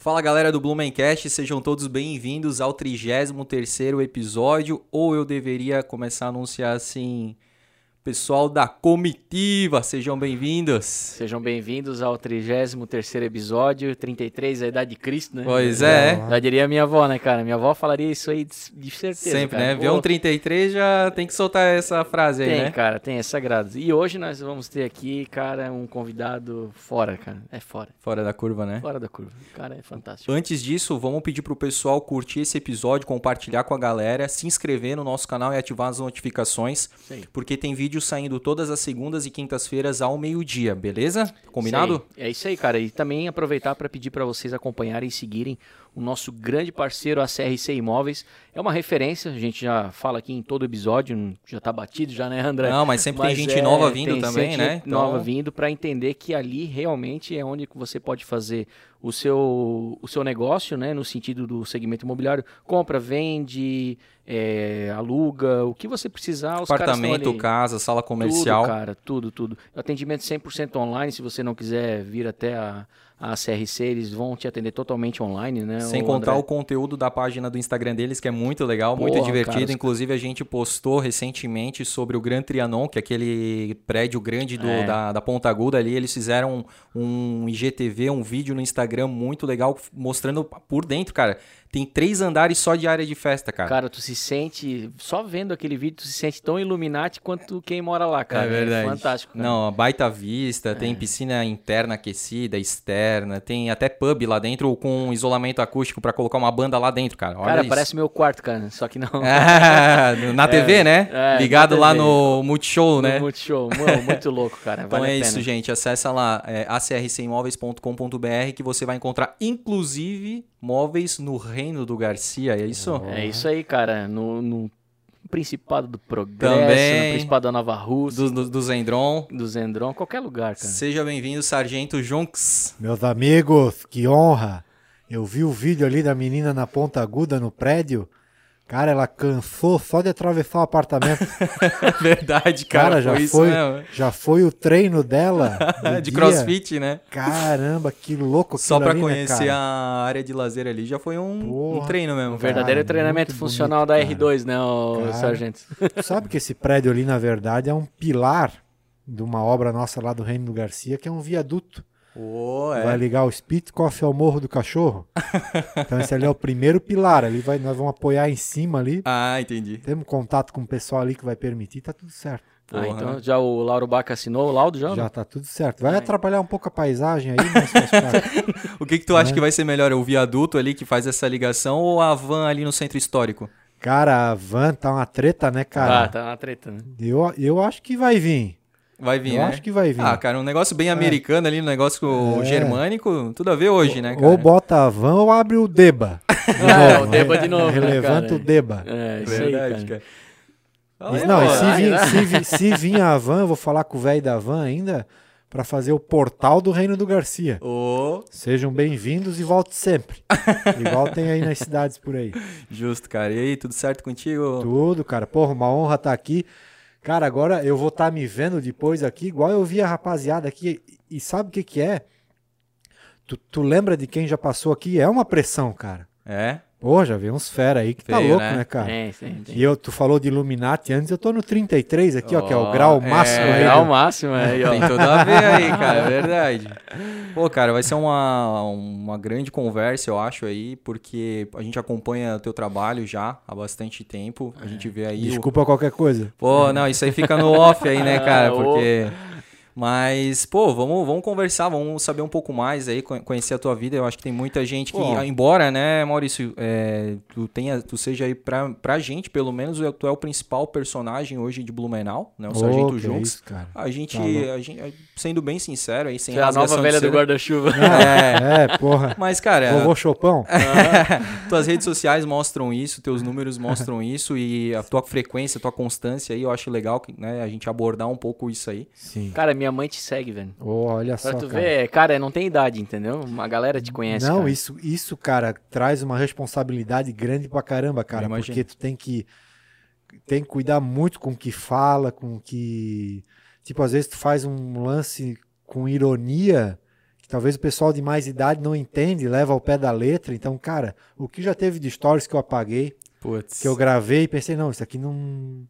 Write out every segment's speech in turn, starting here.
Fala galera do Blumencast, sejam todos bem-vindos ao 33º episódio, ou eu deveria começar a anunciar assim, pessoal da comitiva, sejam bem-vindos. Sejam bem-vindos ao 33º episódio, 33, a idade de Cristo, né? Pois é. Já diria minha avó, né, cara? Minha avó falaria isso aí de, certeza, Sempre, cara. né? Vê um Ô, 33 já tem que soltar essa frase aí, Tem, né? cara, tem, é sagrado. E hoje nós vamos ter aqui, cara, um convidado fora, cara. É fora. Fora da curva, né? Fora da curva. O cara é fantástico. Antes disso, vamos pedir pro pessoal curtir esse episódio, compartilhar com a galera, se inscrever no nosso canal e ativar as notificações, aí. porque tem vídeo saindo todas as segundas e quintas-feiras ao meio-dia, beleza? Combinado? Aí. É isso aí, cara. E também aproveitar para pedir para vocês acompanharem e seguirem o nosso grande parceiro, a CRC Imóveis. É uma referência, a gente já fala aqui em todo episódio, já tá batido já, né, André? Não, mas sempre tem Mas gente é, nova vindo tem também, né? Nova Então- vindo para entender que ali realmente é onde você pode fazer o seu, o seu negócio, né? No sentido do segmento imobiliário. Compra, vende, é, aluga, o que você precisar. Apartamento, casa, sala comercial. Tudo, cara, tudo, tudo. Atendimento 100% online, se você não quiser vir até a, a CRC, eles vão te atender totalmente online, né? Sem contar André? o conteúdo da página do Instagram deles, que é muito legal, muito Porra, divertido. cara, Inclusive, a gente postou recentemente sobre o Gran Trianon, que é aquele prédio grande do- É. da, da Ponta Aguda ali. Eles fizeram um IGTV, um vídeo no Instagram muito legal, mostrando por dentro, cara. Tem três andares só de área de festa, cara. Cara, tu se sente, só vendo aquele vídeo, tu se sente tão Illuminati quanto quem mora lá, cara. é verdade. fantástico, cara. Não, baita vista, tem piscina interna aquecida, externa, tem até pub lá dentro com isolamento acústico pra colocar uma banda lá dentro, cara. Olha Cara, isso. parece meu quarto, cara, só que não. Ah, na TV, né? é, Ligado na lá TV. no Multishow, né? Muito show, mano, muito louco, cara. Então vale é a isso, gente. Acessa lá é, acrcimóveis.com.br que você vai encontrar, inclusive, móveis no Reino do Garcia. É isso? É isso aí, cara. No, no Principado do Progresso, Também. no Principado da Nova Rússia, Do, do, do Zendron. do Zendron, qualquer lugar, cara. Seja bem-vindo, Sargento Junks. Meus amigos, que honra! Eu vi o vídeo ali da menina na ponta aguda no prédio. Cara, ela cansou só de atravessar o apartamento. Verdade, cara. Cara, já foi foi, isso mesmo. já foi o treino dela. De dia. crossfit, né? Caramba, que louco Só ali, né, conhecer cara? a área de lazer ali já foi um, um Porra. treino mesmo. Um cara. verdadeiro Cara, treinamento funcional bonito, da cara. R2, né, ô Cara. sargento? Sabe que esse prédio ali, na verdade, é um pilar de uma obra nossa lá do Reino do Garcia, que é um viaduto. Pô, é. Vai ligar o Spitkoff ao Morro do Cachorro. então esse ali é o primeiro pilar. Ali vai, nós vamos apoiar em cima ali. Ah, entendi. Temos contato com o pessoal ali que vai permitir, tá tudo certo. Ah, Porra. então já o Lauro Baca assinou o laudo já? Já tá tudo certo. Vai atrapalhar um pouco a paisagem aí, mas. O que, que tu acha Né? que vai ser melhor? O viaduto ali que faz essa ligação ou a van ali no centro histórico? Cara, a van tá uma treta, né, cara? Ah, tá uma treta, né? Eu, eu acho que vai vir. Vai vir, eu né? acho que vai vir. Ah, cara, um negócio bem americano ali, um negócio É. germânico, tudo a ver hoje, né, cara? ou bota a van ou abre o Deba. De É, novo, o Deba né? de novo, né, Relevanta cara? o Deba. É, isso Verdade, aí, cara. cara. Mas aí, não, e pô. se vir, né? se, vir, se vir a van, eu vou falar com o velho da van ainda, pra fazer o portal do Reino do Garcia. Ô, Sejam bem-vindos e volte sempre. Igual tem aí nas cidades por aí. justo, cara. E aí, tudo certo contigo? Tudo, cara. Porra, uma honra estar aqui. Cara, agora eu vou estar me vendo depois aqui, igual eu vi a rapaziada aqui. E sabe o que que é? Tu, tu lembra de quem já passou aqui? É uma pressão, cara. É? Pô, já vi uns fera aí que tá Feio, louco, né? né, cara? Tem, tem, tem. E eu, tu falou de Illuminati antes, eu tô no 33 aqui, ó, que é o grau é, máximo É, aí. é o do- máximo aí, ó. Tem tudo a ver aí, cara, é verdade. Pô, cara, vai ser uma, uma grande conversa, eu acho, aí, porque a gente acompanha o teu trabalho já há bastante tempo. A gente vê aí. o- Desculpa qualquer coisa. Pô, não, isso aí fica no off aí, né, cara? Porque. Mas, pô, vamos, vamos conversar, vamos saber um pouco mais aí, co- conhecer a tua vida. Eu acho que tem muita gente que, Pô. embora, né, Maurício, é, tu, tenha, tu seja aí pra, pra gente, pelo menos, tu é o principal personagem hoje de Blumenau, né? O Ô, Sargento Junks. isso, cara. A gente, Tá a gente, sendo bem sincero aí, sem Você é a nova velha do seda. guarda-chuva. É, É, porra. mas, cara, Vovô Chopão? tuas redes sociais mostram isso, teus números mostram isso e a tua frequência, a tua constância aí, eu acho legal que, né, a gente abordar um pouco isso aí. Sim. Cara, minha mãe te segue, velho. Olha só, Pra tu cara. ver, cara, não tem idade, entendeu? Uma galera te conhece, Não, cara. isso, isso, cara, traz uma responsabilidade grande pra caramba, cara. Porque tu tem que, tem que cuidar muito com o que fala, com o que. Tipo, às vezes tu faz um lance com ironia que talvez o pessoal de mais idade não entende, leva ao pé da letra. Então, cara, o que já teve de stories que eu apaguei, Putz. que eu gravei e pensei, não, isso aqui não,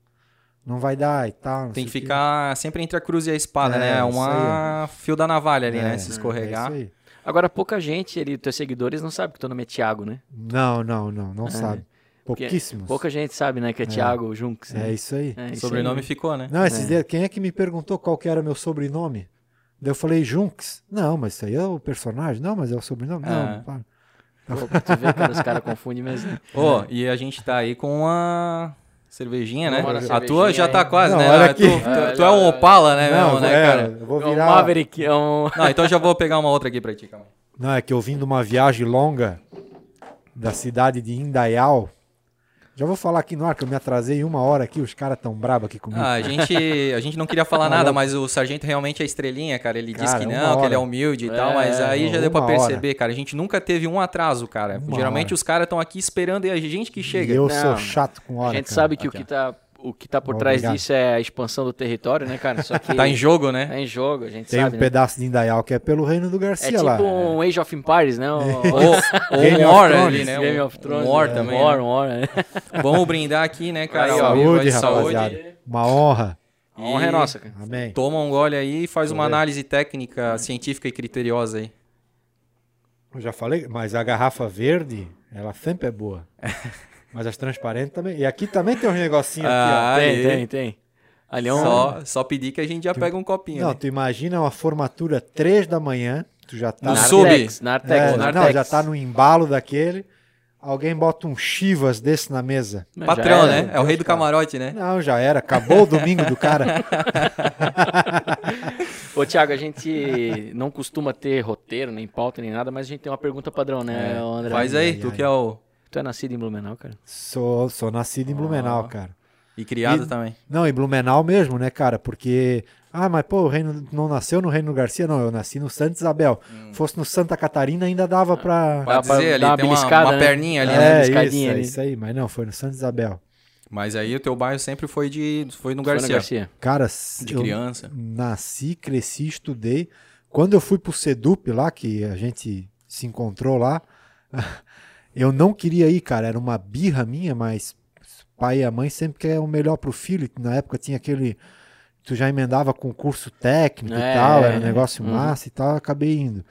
não vai dar e tal. Tem que ficar sempre entre a cruz e a espada, É, né? Uma fio da navalha ali, né? É, Se é escorregar. isso aí. Agora, pouca gente ali, teus seguidores, não sabe que teu nome é Thiago, né? Não, não, não, não É. sabe. Porque Pouquíssimos. Pouca gente sabe, né, que é, Thiago Junks. É né? isso aí. É, isso Sobrenome aí. ficou, né? Não, esses É. dias, quem é que me perguntou qual que era meu sobrenome? Daí eu falei Junks. Não, mas isso aí é o personagem. Não, mas é o sobrenome. Não, para. Pô, tu ver, cara, os caras confundem mesmo. né? Ô, e a gente tá aí com uma cervejinha, né? A tua já tá quase, Não, né? olha Tu, aqui. tu- tu é um Opala, né, não, mesmo, né, é, cara? eu vou É um virar. Maverick, é um... Não, então já vou pegar uma outra aqui pra ti, calma. Não, é que eu vim de uma viagem longa da cidade de Indaial. Já vou falar aqui no ar que eu me atrasei uma hora aqui, os caras tão brabos aqui comigo. Ah, a gente, a gente não queria falar nada, mas o sargento realmente é estrelinha, cara. Ele disse que não, que ele é humilde e É, tal, mas aí já deu pra uma hora. perceber, cara. A gente nunca teve um atraso, cara. Uma Geralmente hora. os caras estão aqui esperando e a gente que chega. E eu Não, sou chato com hora. A gente cara. sabe que Aqui, o que tá, o que tá por Bom, trás obrigado. disso é a expansão do território, né, cara? Só que Tá em jogo, né? tá em jogo, a gente Tem sabe, um né? pedaço de Indaial que é pelo reino do É Garcia tipo lá. um Age of Empires, né? Um, Ou, ou Game um War ali, né? Game um, of Thrones. um War né? também. Um War, né? um War, né? Vamos brindar aqui, né, cara? Saúde, rapaziada. Uma honra. A honra é nossa, cara. Amém. Toma um gole aí e faz uma análise técnica, científica e criteriosa aí. Eu já falei, mas a garrafa verde, ela sempre é boa. Mas as transparentes também. E aqui também tem uns negocinhos Ah, aqui, Aí. Tem, tem, tem. Ali é um... Só, só pedir que a gente já pega um ó. copinho. Não, né? tu imagina uma formatura 3 da manhã, tu já tá... No na- sub. Nartex, Nartex, É, Nartex. não, já tá no embalo daquele. Alguém bota um Chivas desse na mesa. Não, Patrão, né? É o rei do camarote, né? Não, já era. Acabou o domingo do cara. Ô, Thiago, a gente não costuma ter roteiro, nem pauta, nem nada, mas a gente tem uma pergunta padrão, né, ô André? Faz aí, ai, tu ai. que é o. Tu é nascido em Blumenau, cara? Sou, sou nascido em Blumenau, cara. E criado E- também. Não, em Blumenau mesmo, né, cara? Porque. Ah, mas pô, o reino não nasceu no Reino Garcia? Não, eu nasci no Santa Isabel. Fosse no Santa Catarina, ainda dava pra. Pode Dá pra dizer, ali dar uma tem uma, uma né? perninha ali, É. né? É, isso, escadinha é ali. isso aí. Mas não, foi no Santa Isabel. Mas aí o teu bairro sempre foi de. Foi no Foi Garcia. no Garcia. Cara, De eu criança. nasci, cresci, estudei. Quando eu fui pro Sedup lá, que a gente se encontrou lá, eu não queria ir, cara. Era uma birra minha, mas pai e a mãe sempre querem o melhor pro filho. Na época tinha aquele. Tu já emendava com curso técnico É, e tal, era um negócio uhum. massa e tal, acabei indo.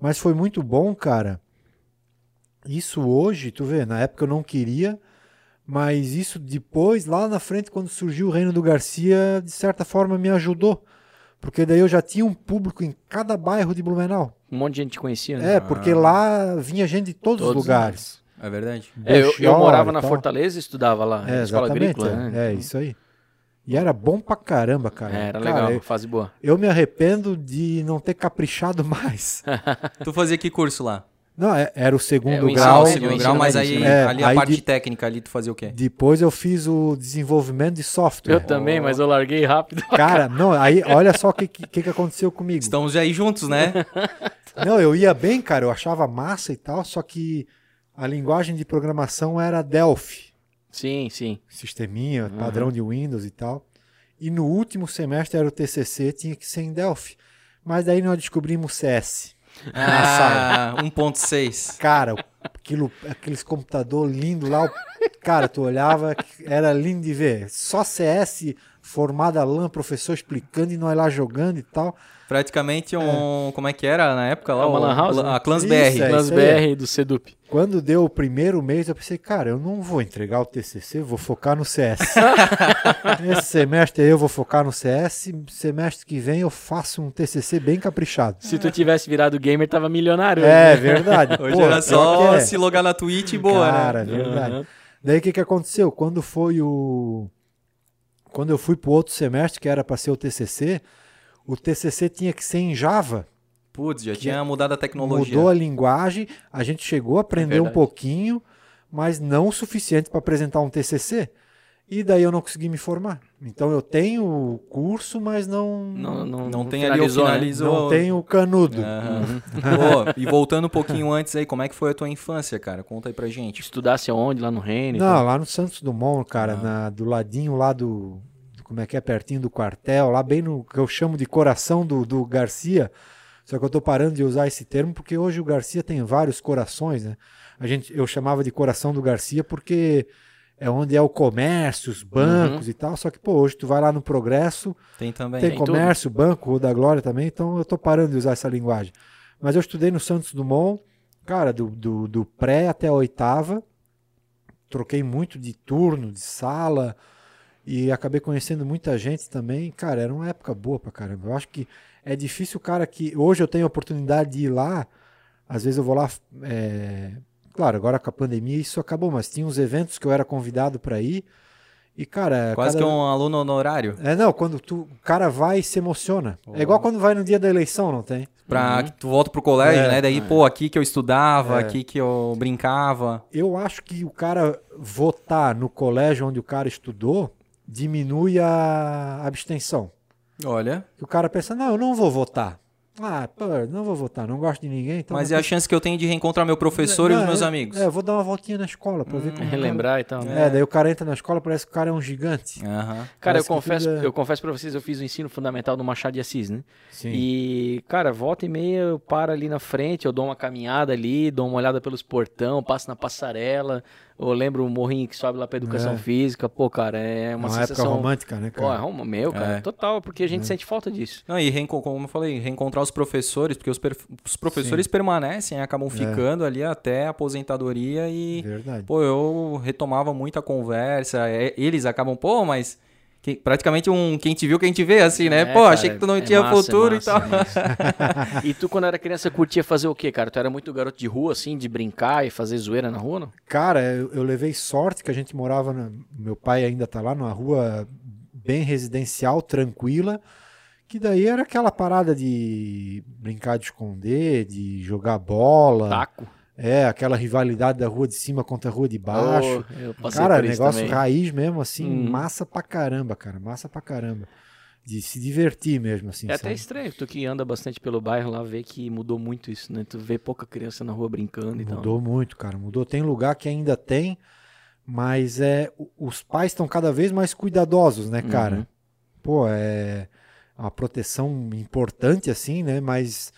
Mas foi muito bom, cara. Isso hoje, tu vê, na época eu não queria, mas isso depois, lá na frente, quando surgiu o Reino do Garcia, de certa forma me ajudou. Porque daí eu já tinha um público em cada bairro de Blumenau. Um monte de gente te conhecia, né? É, porque lá vinha gente de todos, Todos os lugares. É verdade? É, eu, eu morava na tal. Fortaleza e estudava lá, É, na escola exatamente. agrícola, é, né? é, isso aí. E era bom pra caramba, cara. É, era Cara, legal, eu- fase boa. Eu me arrependo de não ter caprichado mais. Tu fazia que curso lá? Não, é- era o segundo É, grau. O segundo grau, mas aí médio. ali É, a aí parte de- técnica ali tu fazia o quê? Depois eu fiz o desenvolvimento de software. Eu também, mas eu larguei rápido. Cara, não, aí olha só o que, que, que aconteceu comigo. Estamos aí juntos, né? Não, eu ia bem, cara, eu achava massa e tal, só que a linguagem de programação era Delphi, Sim, sim. sisteminha, padrão de Windows e tal. E no último semestre era o TCC, tinha que ser em Delphi. Mas daí nós descobrimos CS. Ah, 1.6. Cara, aquilo, aqueles computador lindo lá, cara, tu olhava, era lindo de ver. Só CS, formada LAN, professor explicando e nós lá jogando e tal. Praticamente um. Como é que era na época lá? É uma O- lan house, a né? Clans Isso, BR. é. Clans. BR do Sedup. Quando deu o primeiro mês, eu pensei, cara, eu não vou entregar o TCC, vou focar no CS. Esse semestre aí eu vou focar no CS, semestre que vem eu faço um TCC bem caprichado. Se tu tivesse virado gamer, tava milionário. É, né? verdade. Hoje Pô, era só é. se logar na Twitch e boa, Cara, né? verdade. Uhum. Daí o que, que aconteceu? Quando foi o. Quando eu fui pro outro semestre, que era para ser o TCC, o TCC tinha que ser em Java. Putz, já tinha mudado a tecnologia. Mudou a linguagem, a gente chegou a aprender um verdade. pouquinho, mas não o suficiente para apresentar um TCC. E daí eu não consegui me formar. Então eu tenho o curso, mas não Não, não, Não tem ali o finalizou, né? não tenho o canudo. Aham. Pô, e voltando um pouquinho antes aí, como é que foi a tua infância, cara? Conta aí pra gente. Estudasse aonde? Lá no Reino? Não, tal? lá no Santos Dumont, cara, Ah. na- do ladinho lá do, do- Como é que é? Pertinho do quartel, lá bem no que eu chamo de coração do, do Garcia. Só que eu tô parando de usar esse termo porque hoje o Garcia tem vários corações, né? A gente, eu chamava de coração do Garcia porque é onde é o comércio, os bancos Uhum. e tal. Só que, pô, hoje tu vai lá no Progresso, Tem também. tem Tem comércio, banco, Rua da Glória também, então eu tô parando de usar essa linguagem. Mas eu estudei no Santos Dumont, cara, do, do, do pré até a oitava, troquei muito de turno, de sala, e acabei conhecendo muita gente também. Cara, era uma época boa pra caramba. Eu acho que é difícil o cara que. Hoje eu tenho a oportunidade de ir lá, às vezes eu vou lá. é, Claro, agora com a pandemia isso acabou, mas tinha uns eventos que eu era convidado pra ir. E, cara. Quase cada- que um aluno honorário. é, não, quando tu, o cara vai e se emociona. É igual quando vai no dia da eleição, não tem? Pra que tu volta pro colégio, É. né? Daí, pô, aqui que eu estudava, É. aqui que eu brincava. Eu acho que o cara votar no colégio onde o cara estudou diminui a abstenção. Olha. Que o cara pensa, não, eu não vou votar. Ah, pô, não vou votar, não gosto de ninguém. Então Mas é a chance que eu tenho de reencontrar meu professor e Não, os meus é- amigos. É, eu vou dar uma voltinha na escola pra ver como. o cara- Relembrar e tal. né? É, daí o cara entra na escola, parece que o cara é um gigante. Cara, eu confesso, é- eu confesso pra vocês, eu fiz o ensino fundamental no Machado de Assis, né? Sim. E, cara, volta e meia eu paro ali na frente, eu dou uma caminhada ali, dou uma olhada pelos portão, passo na passarela, eu lembro o morrinho que sobe lá pra educação É. física. Pô, cara, é É uma, uma época sensação... romântica, né, Pô, é cara? Meu, cara, É. total, porque a gente sente falta disso. Não, e como eu falei, reencontrar os professores, porque os, per- os professores permanecem, acabam ficando ali até a aposentadoria e, Verdade. pô, eu retomava muita conversa. é, eles acabam, pô, mas praticamente um quem te viu, quem te vê, assim, né? É, pô, cara, achei que tu não é tinha massa, é futuro massa, e tal. é e tu, quando era criança, curtia fazer o quê, cara? Tu era muito garoto de rua, assim, de brincar e fazer zoeira na rua, não? Cara, eu, eu levei sorte que a gente morava. Na, meu pai ainda tá lá numa rua bem residencial, tranquila. Que daí era aquela parada de brincar de esconder, de jogar bola. Taco. É, aquela rivalidade da rua de cima contra a rua de baixo. Oh, cara, negócio também. raiz mesmo, assim, Uhum. massa pra caramba, cara. Massa pra caramba. De se divertir mesmo, assim. É até sabe? estranho, tu que anda bastante pelo bairro lá, vê que mudou muito isso, né? Tu vê pouca criança na rua brincando e tal. Mudou muito, cara. Mudou. Tem lugar que ainda tem, mas é os pais estão cada vez mais cuidadosos, né, cara? Uhum. Pô, é uma proteção importante, assim, né? Mas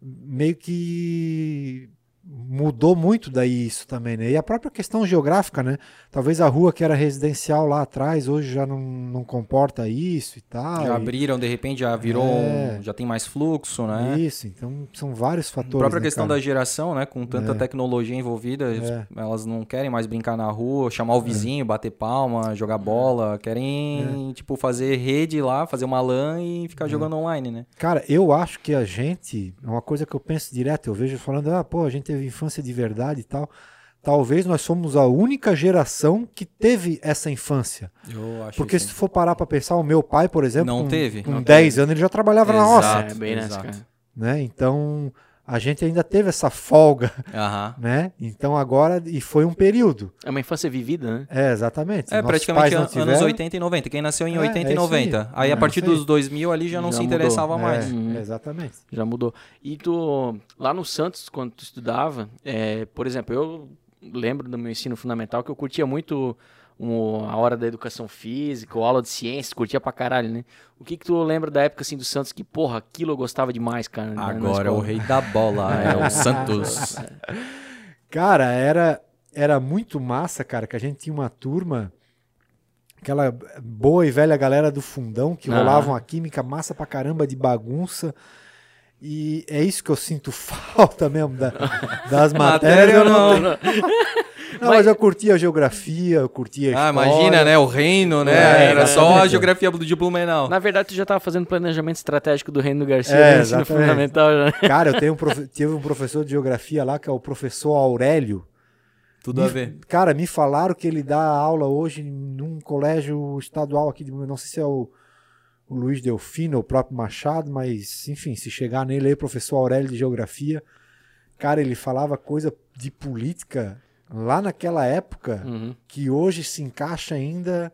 meio que mudou muito daí isso também, né? E a própria questão geográfica, né? Talvez a rua que era residencial lá atrás hoje já não, não comporta isso e tal. Já e- abriram, de repente já virou, É. um- já tem mais fluxo, né? Isso, então são vários A fatores. própria né, questão cara? da geração, né? Com tanta É. tecnologia envolvida, É. elas não querem mais brincar na rua, chamar o vizinho, bater palma, jogar bola. Querem, tipo, fazer rede lá, fazer uma LAN e ficar jogando online, né? Cara, eu acho que a gente, é uma coisa que eu penso direto, eu vejo falando, ah, pô, a gente teve infância de verdade e tal. Talvez nós somos a única geração que teve essa infância. Eu acho Porque isso. se tu for parar pra pensar, o meu pai, por exemplo, Não com, teve, com não 10 anos ele já trabalhava na roça, Exato, é, bem nessa, exato. cara. né? Então, a gente ainda teve essa folga, Aham. né? Então agora, e foi um período. É uma infância vivida, né? É, exatamente. É, Nossos praticamente pais não an- anos tiveram, 80 e 90. Quem nasceu em É, 80 é e isso aí. 90. Aí, a É, partir isso aí. dos 2000 ali já não Já se mudou. interessava É, mais. Uhum. exatamente. Já mudou. E tu, lá no Santos, quando tu estudava, é, por exemplo, eu lembro do meu ensino fundamental que eu curtia muito um, a hora da educação física, ou aula de ciências, curtia pra caralho, né? O que que tu lembra da época, assim, do Santos que, porra, aquilo eu gostava demais, cara? na- na Agora é o rei da bola, é o Santos. Cara, era, era muito massa, cara, que a gente tinha uma turma, aquela boa e velha galera do fundão, que Ah. rolava uma química massa pra caramba de bagunça. E é isso que eu sinto falta mesmo da- das matérias. Matéria eu não. não, não, mas eu curtia a geografia, eu curtia a Ah, história. imagina, né? O reino, né? É, Era só a geografia do de Blumenau. Na verdade, tu já tava fazendo planejamento estratégico do Reino do Garcia É, no ensino exatamente. fundamental já. Cara, eu tenho um profe- tive um professor de geografia lá, que é o professor Aurélio. Tudo a Me- ver. Cara, me falaram que ele dá aula hoje num colégio estadual aqui de não sei se é o, o Luiz Delfino ou o próprio Machado, mas enfim, se chegar nele aí, professor Aurélio de Geografia, cara, ele falava coisa de política lá naquela época Uhum. que hoje se encaixa ainda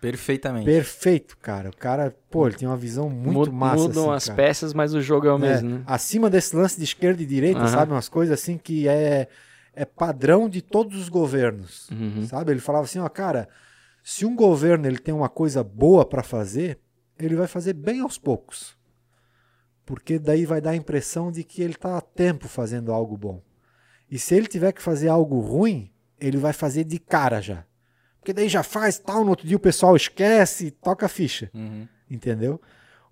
Perfeitamente. perfeito, cara. O cara, pô, ele tem uma visão muito Mud- massa. Mudam assim, as cara. peças, mas o jogo é o É, mesmo, né? Acima desse lance de esquerda e direita, Aham. sabe? Umas coisas assim que é, é padrão de todos os governos. Uhum. Sabe? Ele falava assim, ó, cara, se um governo ele tem uma coisa boa para fazer, ele vai fazer bem aos poucos. porque daí vai dar a impressão de que ele está há tempo fazendo algo bom. E se ele tiver que fazer algo ruim, ele vai fazer de cara já. Porque daí já faz tal, no outro dia o pessoal esquece toca a ficha. Uhum. Entendeu?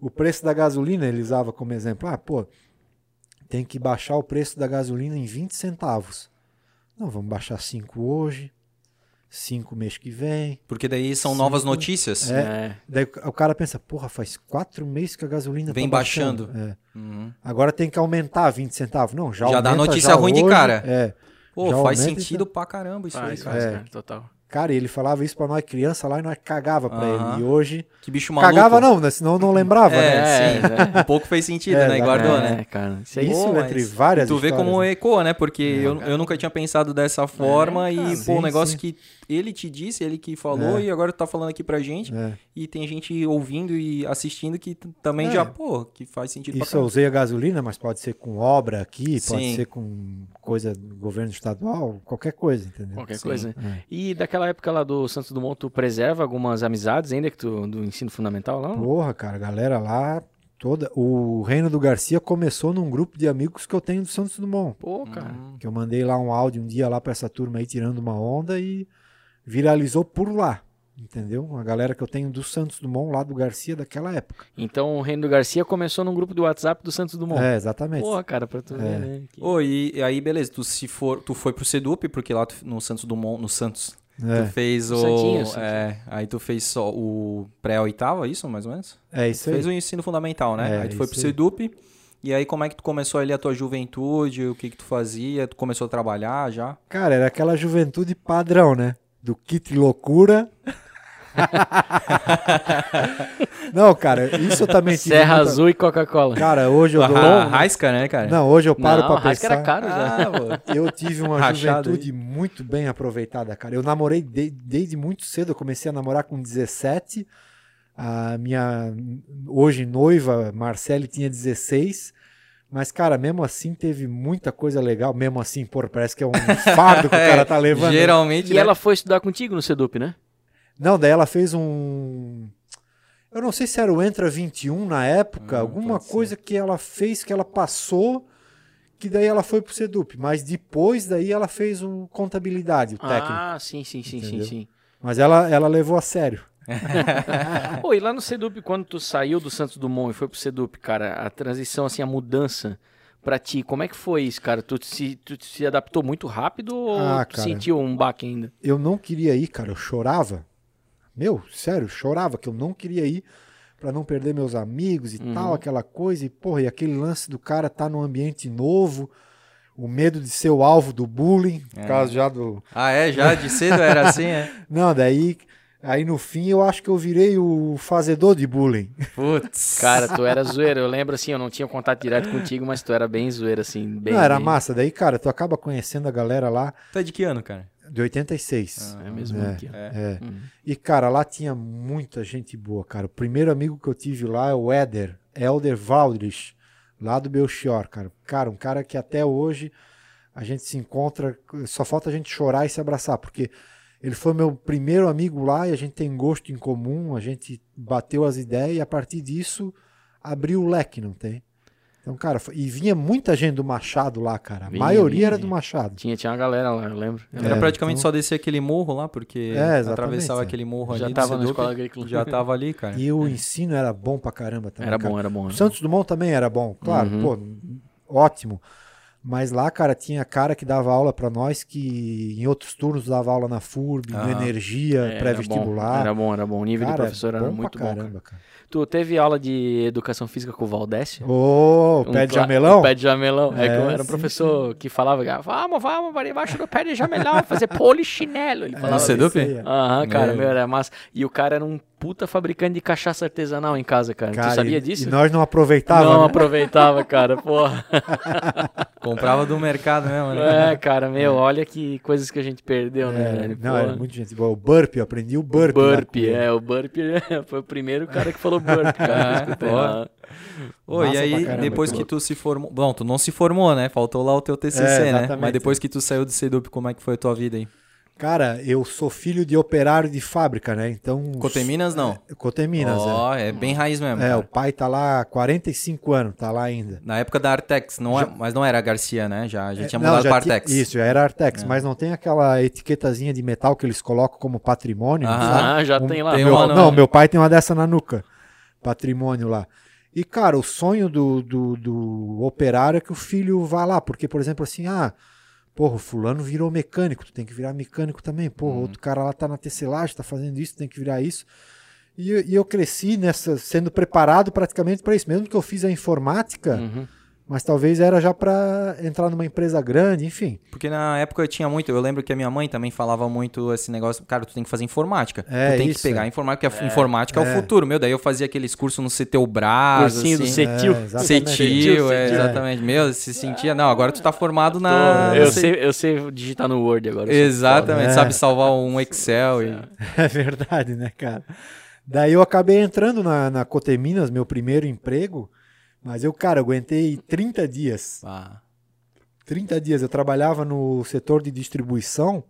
O preço da gasolina ele usava como exemplo. Ah, pô, tem que baixar o preço da gasolina em 20 centavos. Não, vamos baixar 5 hoje, 5 mês que vem. Porque daí são Cinco- novas notícias. É. É. Daí o cara pensa, porra, faz 4 meses que a gasolina Vem tá baixando. É. Uhum. Agora tem que aumentar 20 centavos. Não, já Já dá aumenta notícia já ruim de hoje. cara. É. Pô, Já faz aumenta sentido pra caramba isso aí, Faz, cara. faz, É. cara, total. Cara, ele falava isso pra nós criança lá e nós cagava pra Aham. ele. E hoje. Que bicho maluco. Cagava não, né? Senão não lembrava, É, né? sim. É, Um pouco fez sentido, É, né? E guardou, é, né? cara. Isso aí Isso Pô, entre mas várias Tu vê como né? ecoa, né? Porque eu, eu nunca tinha pensado dessa forma e, cara. pô, Sim, um negócio sim. que ele te disse, ele que falou É. e agora tá falando aqui pra gente. É. E tem gente ouvindo e assistindo que também É. já, pô, que faz sentido pra Isso eu usei a gasolina, mas pode ser com obra aqui, pode Sim. ser com coisa do governo estadual, qualquer coisa, entendeu? Qualquer Sim. coisa. É. E daquela época lá do Santos Dumont, tu preserva algumas amizades ainda que tu, do ensino fundamental lá? Porra, cara, a galera lá toda. O Reino do Garcia começou num grupo de amigos que eu tenho do Santos Dumont. Pô, cara. Que eu mandei lá um áudio um dia lá pra essa turma aí tirando uma onda e viralizou por lá. Entendeu? Uma galera que eu tenho do Santos Dumont lá do Garcia daquela época. Então o Reino do Garcia começou num grupo do WhatsApp do Santos Dumont. É, exatamente. Porra, cara, pra tu ver, É. né? Que- Ô, e, e aí, beleza, tu se for, tu foi pro Sedup, porque lá tu- no Santos Dumont, no Santos, É, tu fez o. Santinho, Santinho. É, aí tu fez só o pré-oitava, isso, mais ou menos? é isso aí. Fez o ensino fundamental, né? É, aí tu foi pro. Sedup. E aí, como é que tu começou ali a tua juventude? O que que tu fazia? Tu começou a trabalhar já? Cara, era aquela juventude padrão, né? Do kit loucura. Não, cara, isso eu também tive Serra muita- Azul e Coca-Cola. Cara, hoje eu dou. A Raisca, né, cara? Não, hoje eu paro Não, pra a Rasca era pensar. caro já. Ah, pô. Eu tive uma Rachado juventude muito bem aproveitada, cara. Eu namorei de- desde muito cedo. Eu comecei a namorar com 17. A minha hoje noiva, Marcele, tinha 16. Mas, cara, mesmo assim teve muita coisa legal. Mesmo assim, pô, parece que é um fardo que o cara tá levando. Geralmente, E né? ela foi estudar contigo no Sedup, né? Não, daí ela fez um. Eu não sei se era o Entra 21 na época, Hum, alguma pode ser. coisa que ela fez que ela passou, que daí ela foi pro Sedup. Mas depois daí ela fez um contabilidade, o técnico. Ah, sim, sim, sim, sim, Entendeu? sim. Mas ela, ela levou a sério. Pô, e lá no Sedup, quando tu saiu do Santos Dumont e foi pro Sedup, cara, a transição, assim, a mudança pra ti, como é que foi isso, cara? Tu se, tu se adaptou muito rápido ou Ah, tu cara. sentiu um baque ainda? Eu não queria ir, cara, eu chorava. Meu, sério, chorava que eu não queria ir pra não perder meus amigos e Uhum. tal, aquela coisa. E, porra, e aquele lance do cara tá num ambiente novo, o medo de ser o alvo do bullying, por causa já do. Ah, é? Já de cedo era assim, é? Não, daí. Aí no fim eu acho que eu virei o fazedor de bullying. Putz. Cara, tu era zoeiro. Eu lembro, assim, eu não tinha contato direto contigo, mas tu era bem zoeiro, assim, bem... não, era bem- massa. Daí, cara, tu acaba conhecendo a galera lá Tu é de que ano, cara? de 86. É mesmo É. aqui, ó. É. Uhum. E, cara, lá tinha muita gente boa, cara. O primeiro amigo que eu tive lá é o Éder, Elder Valdrich, lá do Belchior, cara. Cara, um cara que até hoje a gente se encontra, só falta a gente chorar e se abraçar, porque ele foi meu primeiro amigo lá e a gente tem gosto em comum, a gente bateu as ideias e a partir disso abriu o leque, não tem? Então, cara, foi- e vinha muita gente do Machado lá, cara. A Vinha, maioria vinha, era do Machado. Tinha, tinha uma galera lá, eu lembro. Eu Era É, praticamente então- só descer aquele morro lá, porque É, atravessava é. aquele morro Já ali. do tava na escola agrícola. Já tava ali, cara. E o ensino era bom pra caramba também. Era cara. bom, era bom. O era Santos Dumont também era bom, claro, Uhum. pô, ótimo. Mas lá, cara, tinha cara que dava aula pra nós que em outros turnos dava aula na FURB, no Aham. Energia. É, Era pré-vestibular. bom, Era bom, era bom. O nível Cara, de professor é era bom muito pra bom. cara. caramba, cara. Tu teve aula de educação física com o Valdécio? Ô, Um pé de jamelão? Pé de jamelão. É, É, que eu era um sim, professor que falava, vamos, vamos, para debaixo do pé de jamelão, fazer polichinelo. Ele falava. No Sedup? é. Aham, cara, É. meu, era massa. E o cara era um puta fabricante de cachaça artesanal em casa, cara. Cara, tu sabia disso? E nós não aproveitávamos. Não né? aproveitava, cara, porra. Comprava do mercado mesmo, né? É, cara, meu, olha que coisas que a gente perdeu, né, É, velho? não, Porra. era muito gente boa. O burp, eu aprendi o burp. burp, é, o burp foi o primeiro cara que falou burp, cara. que É. Ô, e aí, caramba, depois aquilo. que tu se formou. Bom, tu não se formou, né? Faltou lá o teu TCC, É, né? Mas depois é. que tu saiu do Sedup, como é que foi a tua vida aí? Cara, eu sou filho de operário de fábrica, né? Então. Coteminas não. Coteminas, Ó, é bem raiz mesmo. é. É, cara. o pai tá lá há 45 anos, tá lá ainda. Na época da Artex, não é, mas não era a Garcia, né? Já, já tinha Não, mudado já pra tinha- Artex. Isso, já era Artex, mas não tem aquela etiquetazinha de metal que eles colocam como patrimônio. Ah, já Um- tem lá. tem Meu- uma, não, não é? meu pai tem uma dessa na nuca. Patrimônio lá. E, cara, o sonho do, do, do operário é que o filho vá lá. Porque, por exemplo, assim, ah, porra, o fulano virou mecânico, tu tem que virar mecânico também. Porra, Uhum. outro cara lá tá na tecelagem, tá fazendo isso, tem que virar isso. E, eu- e eu cresci nessa, sendo preparado praticamente para isso. Mesmo que eu fiz a informática, Uhum. Mas talvez era já para entrar numa empresa grande, enfim. Porque na época eu tinha muito, eu lembro que a minha mãe também falava muito esse negócio, cara, tu tem que fazer informática. É, tu tem isso, que pegar é. informática, porque a informática é. o é. futuro. Meu, daí eu fazia aqueles cursos no CTU Brás, Cursinho do assim. Cetil. É, exatamente. Cetil, é, exatamente. Meu, se sentia, não, agora tu tá formado na... eu, sei, eu sei digitar no Word agora. Exatamente, É. sabe salvar um Excel e... É verdade, né, cara? Daí eu acabei entrando na, na Coteminas, meu primeiro emprego, mas eu, cara, aguentei 30 dias. Ah, 30 dias. Eu trabalhava no setor de distribuição,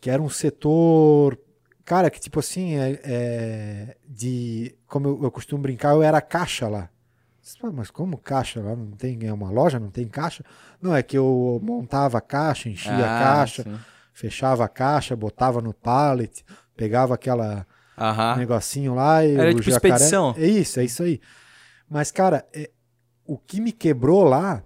que era um setor, cara, que tipo assim, é, é de. Como eu, eu costumo brincar, eu era caixa lá. Mas como caixa lá? Não tem é uma loja, não tem caixa? Não, é que eu montava a caixa, enchia a ah, caixa, sim. fechava a caixa, botava no pallet, pegava aquela Aham. negocinho lá e Era o tipo jacaré- expedição. É isso, é isso aí. Mas, cara, é- o que me quebrou lá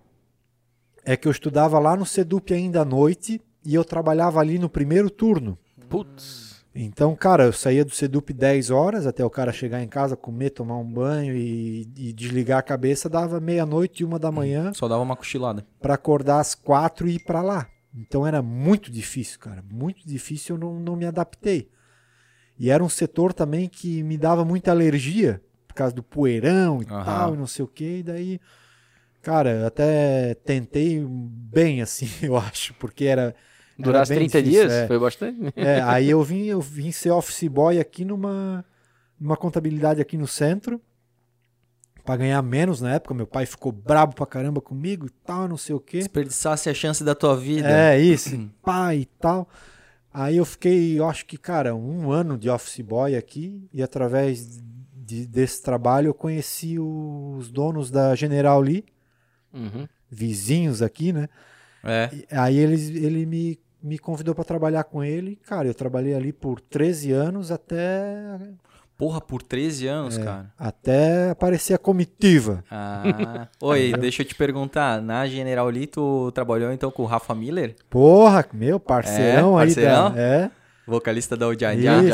é que eu estudava lá no Sedup ainda à noite e eu trabalhava ali no primeiro turno. Putz. Então, cara, eu saía do Sedup 10 horas até o cara chegar em casa, comer, tomar um banho e, e desligar a cabeça, dava meia-noite e uma da manhã Só dava uma cochilada. para acordar às quatro e ir para lá. Então era muito difícil, cara. Muito difícil, eu não, não me adaptei. E era um setor também que me dava muita alergia, por causa do poeirão e Aham. tal, e não sei o que. E daí, cara, eu até tentei bem, assim, eu acho, porque era. era Durasse bem 30 difícil, dias? é. Foi bastante. É, aí eu vim, eu vim ser office boy aqui numa, numa contabilidade aqui no centro, para ganhar menos na época. Meu pai ficou brabo pra caramba comigo e tal, não sei o quê. Desperdiçasse a chance da tua vida. É, isso, pai e tal. Aí eu fiquei, eu acho que, cara, um ano de office boy aqui, e através de- desse trabalho eu conheci os donos da General Lee, Uhum. vizinhos aqui, né? É. E aí eles, ele me, me convidou para trabalhar com ele. Cara, eu trabalhei ali por 13 anos até, Porra, por 13 anos, cara. até aparecer a comitiva. Ah. Oi, deixa eu te perguntar. Na General Lee, tu trabalhou então com o Rafa Miller, Porra, meu parceirão É, aí. parceirão? Da, é, vocalista da é aí. Ele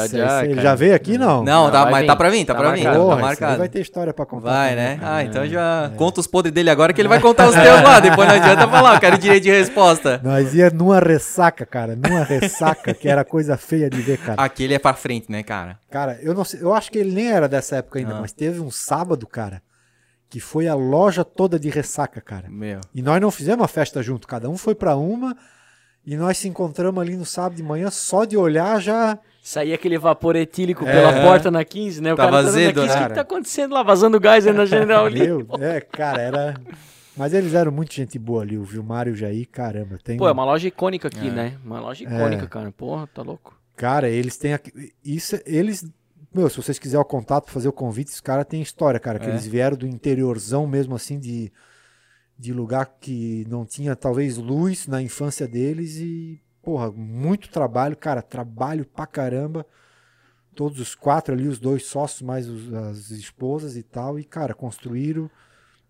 cara. já veio aqui, não? Não, Não, tá, mas vir. tá pra vir, tá, Tá pra marcado. Tá aí marcado. vai ter história pra contar. Vai, né? Ah, então já conta os podres dele agora que ele vai contar os teus lá. Depois não adianta falar, eu quero direito de resposta. Nós ia numa ressaca, cara, numa ressaca que era coisa feia de ver, cara. Aquele é pra frente, né, cara? Cara, eu não sei, eu acho que ele nem era dessa época ainda, Ah. mas teve um sábado, cara, que foi a loja toda de ressaca, cara. Meu. E nós não fizemos uma festa junto, cada um foi pra uma e nós se encontramos ali no sábado de manhã, só de olhar já. Saía aquele vapor etílico É. pela porta na 15, né? O Tava cara tá azedo, na 15, né? o que que tá acontecendo lá? Vazando gás aí na General Lee. Meu, é, cara, era. Mas eles eram muito gente boa ali, o Vilmar e o Jair, caramba. Tem Pô, é uma loja icônica aqui, É. né? Uma loja icônica, É. cara. Porra, tá louco. Cara, eles têm. aqui- Isso, eles. Meu, se vocês quiserem o contato, fazer o convite, os caras têm história, cara. Que É. eles vieram do interiorzão mesmo, assim, de, de lugar que não tinha, talvez, luz na infância deles. E, porra, muito trabalho, cara. Trabalho pra caramba. Todos os quatro ali, os dois sócios, mais os- as esposas e tal. E, cara, construíram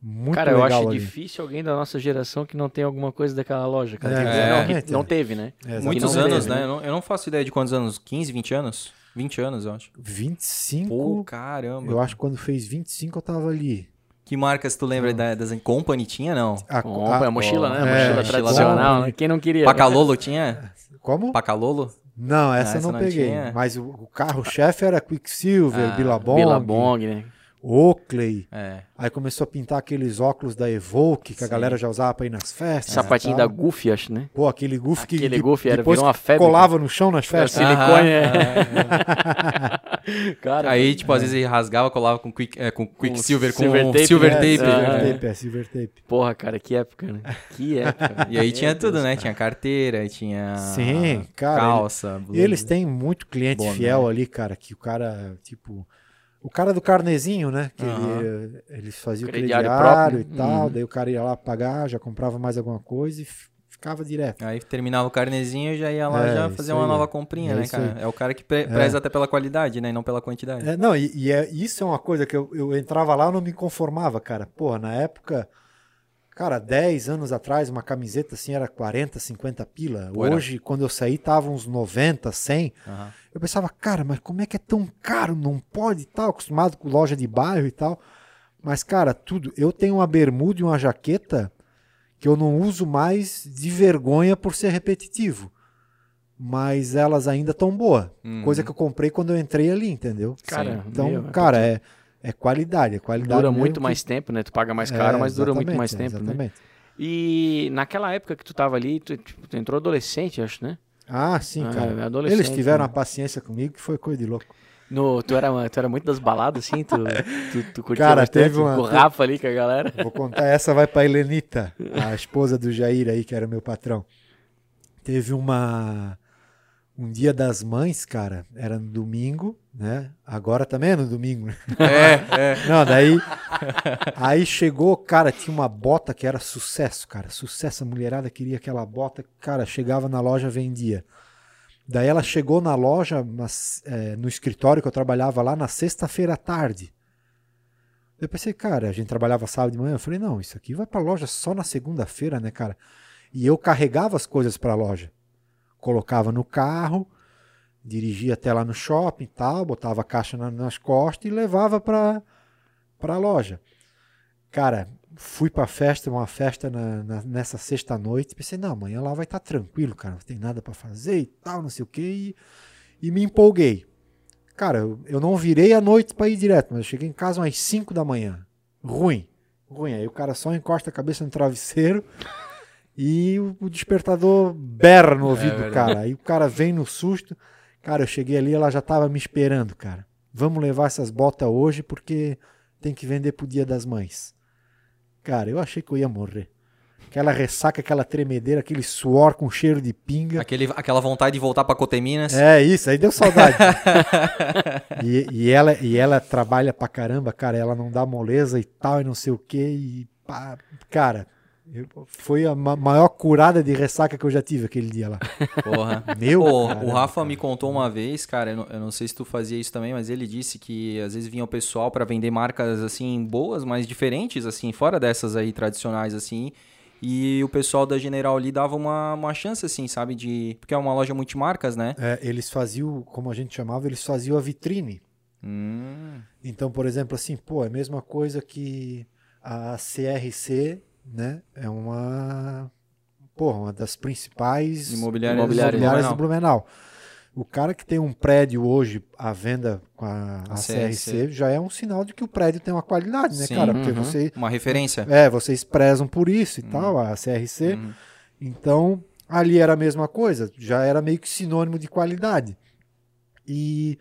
muito cara, eu legal acho ali. difícil alguém da nossa geração que não tem alguma coisa daquela loja, cara. É, não, não teve, né? É, Muitos não anos, teve, né? né? Eu não, eu não faço ideia de quantos anos. 15, 20 anos? 20 anos, eu acho. 25. Pô, caramba. eu acho que quando fez 25 eu tava ali. Que marcas tu lembra da, das Company tinha, não? A, Compra, a, mochila, né? A é, mochila mochila tradicional, né? Quem não queria? Pacalolo tinha? Como? Pacalolo? Não, essa, Ah, essa eu não não peguei. tinha. Mas o, o carro-chefe era Quicksilver, Ah, Billabong. Billabong, né? Oakley. É. Aí começou a pintar aqueles óculos da Evoque, que a Sim. galera já usava pra ir nas festas. Sapatinho da. Goofy, acho, né? Pô, aquele Goofy que Aquele Goofy era- depois virou uma febre, colava no chão nas É, festas. silicone, é. Cara, Aí, tipo, às vezes ele rasgava, colava com, quick, é, com Quicksilver, com silver tape, silver né? tape. É, silver tape, é silver tape. porra, cara, que época, né? Que época. E aí tinha tudo, né? cara. Tinha carteira, tinha Sim, cara, calça, E blusa. eles têm muito cliente Boné. fiel ali, cara, que o cara, tipo. O cara do carnezinho, né? Que Aham. ele, eles faziam o Crediário crediário, próprio. e tal, Uhum. daí o cara ia lá pagar, já comprava mais alguma coisa e ficava direto. Aí terminava o carnezinho, já ia lá É, já fazer uma aí. nova comprinha, É né, cara? É o cara que pre- preza até pela qualidade, né? E não pela quantidade. É, não, e, e é, isso é uma coisa que eu, eu entrava lá e não me conformava, cara. Porra, na época, cara, 10 anos atrás, uma camiseta assim era 40, 50 pila. Pô, era- Hoje, quando eu saí, tava uns 90, 100. Aham. Eu pensava, cara, mas como é que é tão caro? Não pode tal, acostumado com loja de bairro e tal. Mas, cara, tudo. Eu tenho uma bermuda e uma jaqueta que eu não uso mais de vergonha por ser repetitivo. Mas elas ainda estão boas. Uhum. Coisa que eu comprei quando eu entrei ali, entendeu? Cara, Então, meu, cara, é, é qualidade. É qualidade Dura muito que- mais tempo, né? Tu paga mais caro, É, mas dura muito mais tempo, né? Exatamente. E naquela época que tu tava ali, tu, tipo, tu entrou adolescente, acho, né? Ah, sim, Ah, cara. adolescente, Eles tiveram né? a paciência comigo que foi coisa de louco. No, tu, era, tu era muito das baladas, assim? Tu, tu, tu curtia Cara, teve uma- o Rafa ali, com a galera? Vou contar, essa vai pra Helenita, a esposa do Jair aí, que era meu patrão. Teve uma. Um dia das mães, cara, era no domingo, né? Agora também é no domingo, né? É, é. Não, daí. Aí chegou, cara, tinha uma bota que era sucesso, cara. Sucesso. A mulherada queria aquela bota, cara, chegava na loja, vendia. Daí ela chegou na loja, mas, é, no escritório que eu trabalhava lá, na sexta-feira à tarde. Eu pensei, cara, a gente trabalhava sábado de manhã. Eu falei, não, isso aqui vai pra loja só na segunda-feira, né, cara? E eu carregava as coisas pra loja. Colocava no carro, dirigia até lá no shopping e tal, botava a caixa na- nas costas e levava pra, pra loja. Cara, fui pra festa, uma festa na- na- nessa sexta-noite. Pensei, não, amanhã lá vai estar tranquilo, cara, não tem nada pra fazer e tal, não sei o quê. E, me empolguei. Cara, eu, eu não virei à noite pra ir direto, mas eu cheguei em casa umas 5 da manhã. Ruim. Ruim. Aí o cara só encosta a cabeça no travesseiro e o, despertador berra no ouvido do cara. Aí o cara vem no susto. Cara, eu cheguei ali, ela já tava me esperando, cara. Vamos levar essas botas hoje porque tem que vender pro Dia das Mães. Cara, eu achei que eu ia morrer. Aquela ressaca, aquela tremedeira, aquele suor com cheiro de pinga. Aquele, aquela vontade de voltar pra Coteminas. É isso, aí deu saudade. e, e ela, e ela trabalha pra caramba, cara. Ela não dá moleza e tal, e não sei o que. E pá, cara, foi a ma- maior curada de ressaca que eu já tive aquele dia lá. Porra. Meu, Pô, o caramba, Rafa cara. me contou uma vez, cara, eu não, eu não sei se tu fazia isso também, mas ele disse que às vezes vinha o pessoal pra vender marcas assim boas, mas diferentes assim, fora dessas aí tradicionais assim. E o pessoal da General Lee dava uma, uma chance assim, sabe, de porque é uma loja multimarcas, né? É, eles faziam, como a gente chamava, eles faziam a vitrine. Hum, Então, por exemplo, assim, pô, é a mesma coisa que a CRC, né? É uma, porra, uma das principais imobiliárias, Imobiliárias imobiliárias do Blumenau. O cara que tem um prédio hoje à venda com a, a A CRC, CRC. já é um sinal de que o prédio tem uma qualidade, né, Sim, cara? Porque uhum. você, Uma referência. é, vocês prezam por isso e tal, a CRC. Uhum. Então, ali era a mesma coisa, já era meio que sinônimo de qualidade. E,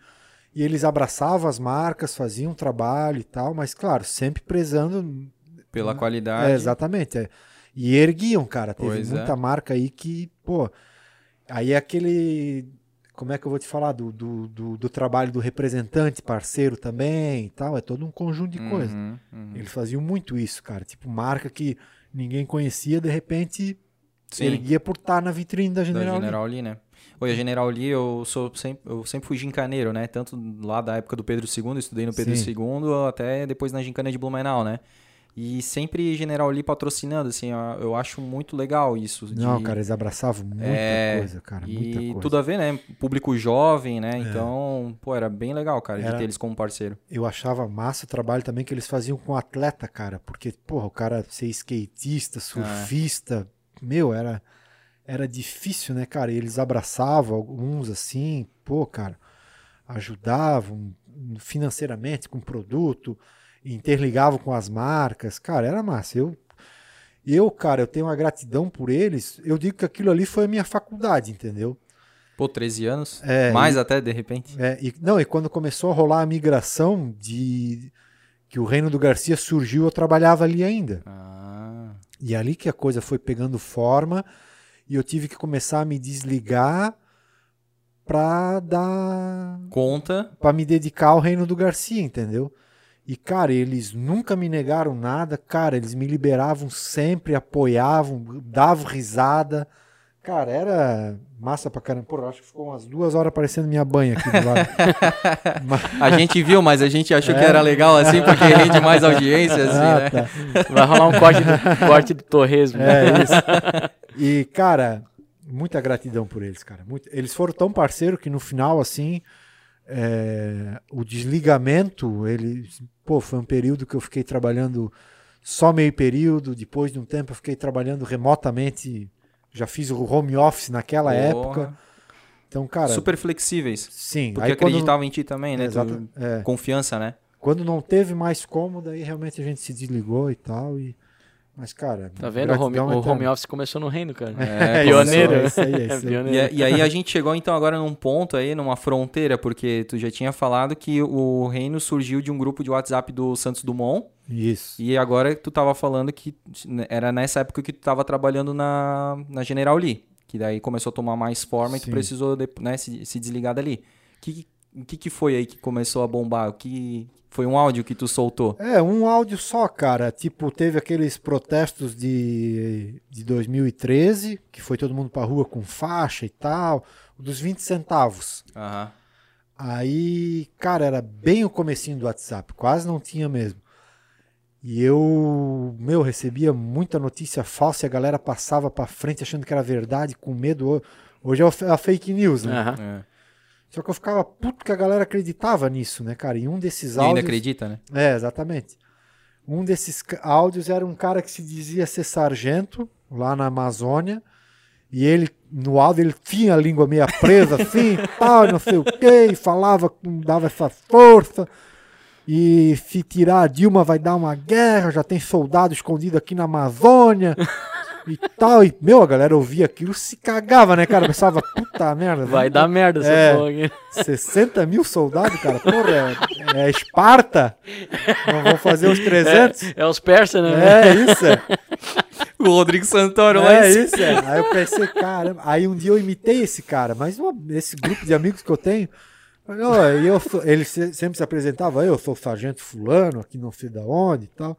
e eles abraçavam as marcas, faziam um trabalho e tal, mas claro, sempre prezando. Pela qualidade. É, exatamente. é. E erguiam, cara. Teve Pois é. muita marca aí que, pô. Aí é aquele. Como é que eu vou te falar? Do, do, do, do trabalho do representante, parceiro também e tal. É todo um conjunto de. Uhum, uhum. Eles faziam muito isso, cara. Tipo, marca que ninguém conhecia, de repente Sim. erguia por estar na vitrine da Da General. Lee. General Lee, né? Oi, a General Lee, eu sou sempre, eu sempre fui gincaneiro, né? Tanto lá da época do Pedro II, estudei no Pedro Sim. II, até depois na gincana de Blumenau, né? E sempre General Lee patrocinando, assim, ó, eu acho muito legal isso. de- Não, cara, eles abraçavam muita É, coisa, cara. E Muita coisa. É. tudo a ver, né? Público jovem, né? Então, pô, era bem legal, cara, de Era- ter eles como parceiro. Eu achava massa o trabalho também que eles faziam com atleta, cara. Porque, porra, o cara ser skatista, surfista, meu, era, era difícil, né, cara? E eles abraçavam alguns assim, pô, cara, ajudavam financeiramente com produto. Interligavam com as marcas. Cara, era massa. Eu, eu, cara, eu tenho uma gratidão por eles. Eu digo que aquilo ali foi a minha faculdade, entendeu? Pô, 13 anos? É, Mais e- até, de repente. É, e, não, e quando começou a rolar a migração de que o Reino do Garcia surgiu, eu trabalhava ali ainda. Ah. E é ali que a coisa foi pegando forma e eu tive que começar a me desligar pra dar Conta. para me dedicar ao Reino do Garcia, entendeu? E cara, eles nunca me negaram nada, cara, eles me liberavam sempre, apoiavam, davam risada. Cara, era massa pra caramba. Pô, eu acho que ficou umas duas horas parecendo minha banha aqui do lado. Mas- A gente viu, mas a gente achou que É. era legal assim, porque rende mais audiência, assim, Ah, né? tá. Vai rolar um corte do, corte do torresmo. É isso. E, cara, muita gratidão por eles, cara. Muito- Eles foram tão parceiros que no final, assim, é, o desligamento, ele, pô, foi um período que eu fiquei trabalhando só meio período. Depois de um tempo, eu fiquei trabalhando remotamente. Já fiz o home office naquela Porra. época. Então, cara, Super flexíveis. sim. Porque aí quando- acreditavam em ti também, né? É, Tu- exato, é. Confiança, né? Quando não teve mais cômodo, aí realmente a gente se desligou e tal. E... Mas, cara. Tá vendo? O home, o home office começou no reino, cara. É, pioneiro. É isso aí, é isso aí. pioneiro. E, e aí a gente chegou então agora num ponto aí, numa fronteira, porque tu já tinha falado que o reino surgiu de um grupo de WhatsApp do Santos Dumont, Isso. e agora tu tava falando que era nessa época que tu tava trabalhando na, na General Lee, que daí começou a tomar mais forma e tu Sim. precisou de- né, se, se desligar dali. O que, que, foi aí que começou a bombar? O que foi um áudio que tu soltou? É, um áudio só, cara. Tipo, teve aqueles protestos de, de 2013, que foi todo mundo pra rua com faixa e tal, dos 20 centavos. Aham. Aí, cara, era bem o comecinho do WhatsApp, quase não tinha mesmo. E eu, meu, recebia muita notícia falsa e a galera passava pra frente achando que era verdade, com medo. Hoje é a fake news, né? Aham. É. Só que eu ficava puto que a galera acreditava nisso, né, cara? E um desses E ainda áudios. acredita, né? É, exatamente. Um desses áudios era um cara que se dizia ser sargento lá na Amazônia. E ele, no áudio, ele tinha a língua meio presa, assim, tal, não sei o quê, e falava, dava essa força. E se tirar a Dilma vai dar uma guerra, já tem soldado escondido aqui na Amazônia. E tal, e meu, a galera ouvia aquilo, se cagava, né, cara? Pensava, puta merda. Vai dar merda essa É. porra aqui. 60 mil soldados, cara. Porra, é, é Esparta? Não vão fazer os 300? É os persas, né? É, isso, é. O Rodrigo Santoro É cima. isso, é. Aí eu pensei, caramba. Aí um dia eu imitei esse cara, mas uma- esse grupo de amigos que eu tenho. falei, "Ó, e eu sou- ele se- sempre se apresentava, eu sou o sargento fulano, aqui não sei da onde e tal.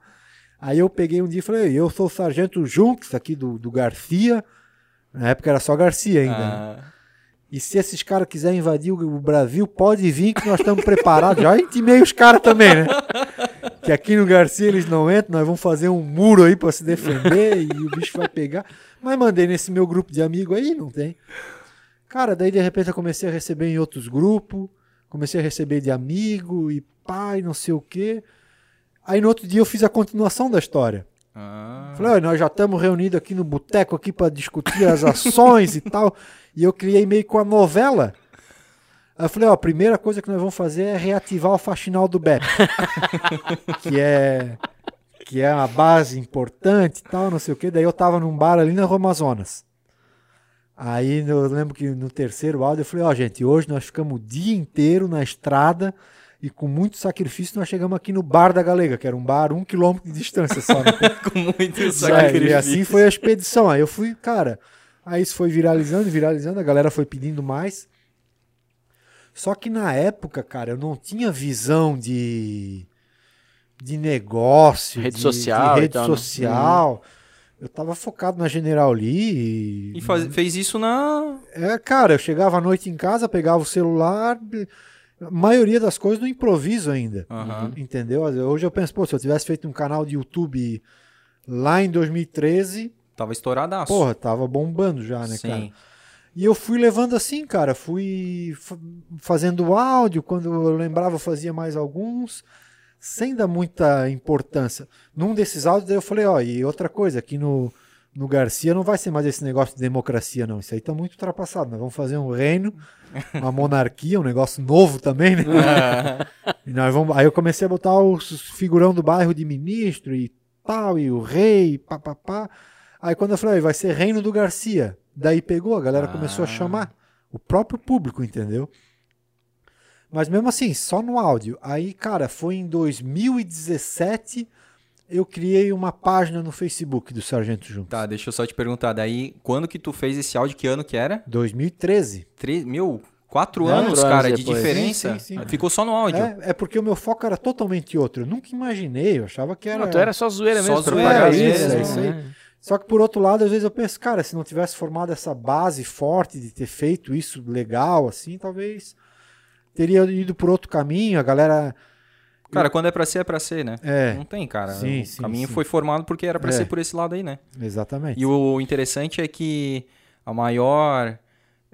Aí eu peguei um dia e falei, eu sou o sargento Junks, aqui do, do Garcia. Na época era só Garcia ainda. né? Ah, E se esses caras quiserem invadir o Brasil, pode vir que nós estamos preparados. Já intimei os caras também, né? Que aqui no Garcia eles não entram, nós vamos fazer um muro aí para se defender e o bicho vai pegar. Mas mandei nesse meu grupo de amigos aí, não tem. Cara, daí de repente eu comecei a receber em outros grupos, comecei a receber de amigo e pai, não sei o quê. Aí no outro dia eu fiz a continuação da história. ah. Falei, "Olha, nós já estamos reunidos aqui no boteco aqui para discutir as ações e tal. E eu criei meio com a novela. Aí eu falei, ó, a primeira coisa que nós vamos fazer é reativar o faxinal do BEP. que é que é uma base importante e tal, não sei o quê. Daí eu tava num bar ali na Rua Amazonas. Aí eu lembro que no terceiro áudio eu falei, ó, gente, hoje nós ficamos o dia inteiro na estrada e com muito sacrifício nós chegamos aqui no Bar da Galega, que era um bar um quilômetro de distância só. né? Com muito É, e sacrifício. assim foi a expedição. Aí eu fui, cara. Aí isso foi viralizando, viralizando, a galera foi pedindo mais. Só que na época, cara, eu não tinha visão de de negócio, Rede de, social de e rede tal, né? social. Eu tava focado na General Lee e, E faz- fez isso na. é, cara, eu chegava à noite em casa, pegava o celular, a maioria das coisas no improviso ainda. Aham. Entendeu? Hoje eu penso, pô, se eu tivesse feito um canal de YouTube lá em 2013, Tava estouradaço. porra, tava bombando já, né, Sim. cara? E eu fui levando assim, cara, fui fa- fazendo áudio, quando eu lembrava eu fazia mais alguns, sem dar muita importância. Num desses áudios daí eu falei, ó, e outra coisa, aqui no, no Garcia, não vai ser mais esse negócio de democracia, não. Isso aí tá muito ultrapassado. Nós vamos fazer um reino, uma monarquia, um negócio novo também, né? E nós vamos... Aí eu comecei a botar os figurão do bairro de ministro e tal, e o rei, pá, pá, pá. Aí quando eu falei, "Aí vai ser reino do Garcia. Daí pegou, a galera começou a Ah. chamar. O próprio público, entendeu? Mas mesmo assim, só no áudio. Aí, cara, foi em 2017 eu criei uma página no Facebook do Sargento Juntos. Tá, deixa eu só te perguntar. Daí, quando que tu fez esse áudio? Que ano que era? 2013. Três, meu, quatro anos, cara, anos de diferença. Sim, sim, sim. Ficou só no áudio. É, é porque o meu foco era totalmente outro. Eu nunca imaginei, eu achava que era. Não, tu era só zoeira Só mesmo, zoeira, propaganda é mesmo, isso, é isso aí. né? Só que por outro lado, às vezes eu penso, cara, se não tivesse formado essa base forte de ter feito isso legal, assim, talvez teria ido por outro caminho. A galera. Cara, quando é pra ser, é pra ser, né? É, Não tem, cara. Sim, o sim, caminho sim. foi formado porque era pra É. ser por esse lado aí, né? exatamente. E o interessante é que a maior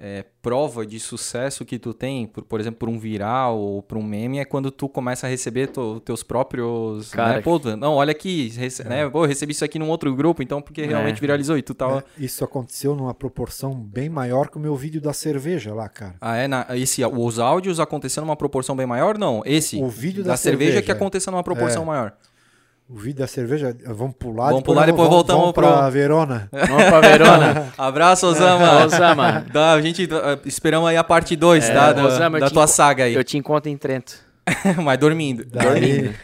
é, prova de sucesso que tu tem, por, por exemplo, por um viral ou por um meme, é quando tu começa a receber tu- teus próprios. Cara, né? Pô, não, olha aqui, rece- né? Pô, eu recebi isso aqui num outro grupo, então porque realmente É. viralizou e tu tava. É, isso aconteceu numa proporção bem maior que o meu vídeo da cerveja lá, cara. Ah, é? Na, esse, os áudios aconteceram numa proporção bem maior? Não, esse. O vídeo da, da cerveja, cerveja, que aconteceu numa proporção É. maior. O vídeo da cerveja, vamos pular. Vamos pular, depois vamos- voltamos vamos pra pro- Verona. Vamos pra Verona. Abraço, Osama. Osama. Dá, a gente uh, esperamos aí a parte 2, É, tá? Da, Osama, da tua enco- saga aí. Eu te encontro em Trento. Mas dormindo. Daí,